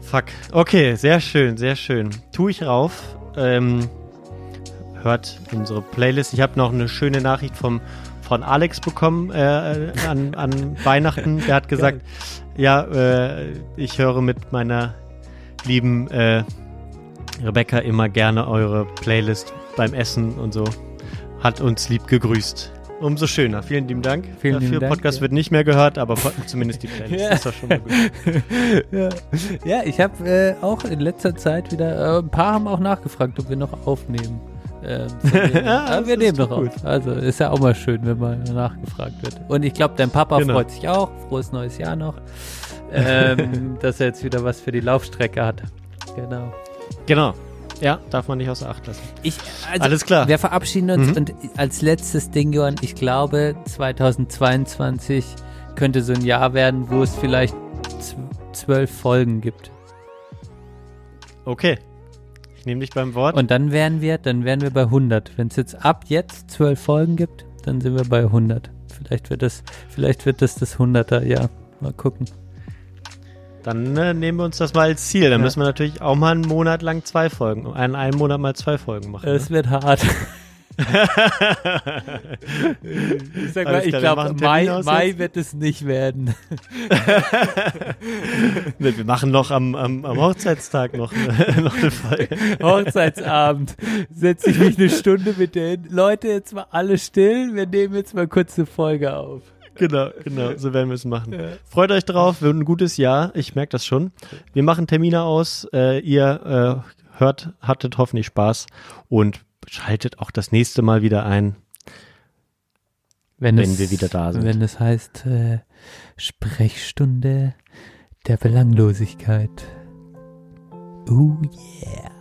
[SPEAKER 1] Fuck. Okay, sehr schön, sehr schön. Tu ich rauf. Ähm, hört unsere Playlist. Ich habe noch eine schöne Nachricht vom von Alex bekommen äh, an, an Weihnachten. Der hat gesagt, ja, äh, ich höre mit meiner lieben äh, Rebecca immer gerne eure Playlist beim Essen und so. Hat uns lieb gegrüßt. Umso schöner. Vielen lieben Dank.
[SPEAKER 4] Vielen
[SPEAKER 1] Dafür
[SPEAKER 4] lieben Dank,
[SPEAKER 1] Podcast
[SPEAKER 4] ja.
[SPEAKER 1] wird nicht mehr gehört, aber zumindest die Playlist
[SPEAKER 4] Ja.
[SPEAKER 1] ist doch schon mal gut.
[SPEAKER 4] ja. ja, ich habe äh, auch in letzter Zeit wieder, äh, ein paar haben auch nachgefragt, ob wir noch aufnehmen. Ähm, aber wir nehmen
[SPEAKER 1] doch gut.
[SPEAKER 4] auf. Also ist ja auch mal schön, wenn mal nachgefragt wird. Und ich glaube, dein Papa
[SPEAKER 1] Genau.
[SPEAKER 4] freut sich auch. Frohes neues Jahr noch. Ähm, dass er jetzt wieder was für die Laufstrecke hat. Genau.
[SPEAKER 1] Genau. Ja, darf man nicht außer Acht lassen.
[SPEAKER 4] Ich, also,
[SPEAKER 1] Alles klar.
[SPEAKER 4] Wir verabschieden uns
[SPEAKER 1] Mhm.
[SPEAKER 4] und als letztes Ding, Johann, ich glaube, 2022 könnte so ein Jahr werden, wo es vielleicht zwölf Folgen gibt.
[SPEAKER 1] Okay. Ich nehme dich beim Wort.
[SPEAKER 4] Und dann wären wir, dann wären wir bei 100. Wenn es jetzt ab jetzt zwölf Folgen gibt, dann sind wir bei 100. Vielleicht wird das, vielleicht wird das das 100er Jahr. Mal gucken.
[SPEAKER 1] Dann äh, nehmen wir uns das mal als Ziel. Dann
[SPEAKER 4] Ja.
[SPEAKER 1] müssen wir natürlich auch mal einen Monat lang zwei Folgen, einen, einen Monat mal zwei Folgen machen.
[SPEAKER 4] Es wird hart. ich sag mal, ich glaube, Mai, Mai wird es nicht werden.
[SPEAKER 1] Ne, wir machen noch am, am, am Hochzeitstag noch, eine- noch eine Folge.
[SPEAKER 4] Hochzeitsabend setze ich mich eine Stunde mit denen. Leute, jetzt mal alle still. Wir nehmen jetzt mal kurz eine Folge auf.
[SPEAKER 1] Genau, genau, so werden wir es machen. Freut euch drauf, wird ein gutes Jahr. Ich merke das schon. Wir machen Termine aus. Äh, ihr äh, hört, hattet hoffentlich Spaß und schaltet auch das nächste Mal wieder ein.
[SPEAKER 4] Wenn,
[SPEAKER 1] Wenn
[SPEAKER 4] es,
[SPEAKER 1] wir wieder da sind.
[SPEAKER 4] Wenn es heißt äh, Sprechstunde der Belanglosigkeit. Oh yeah.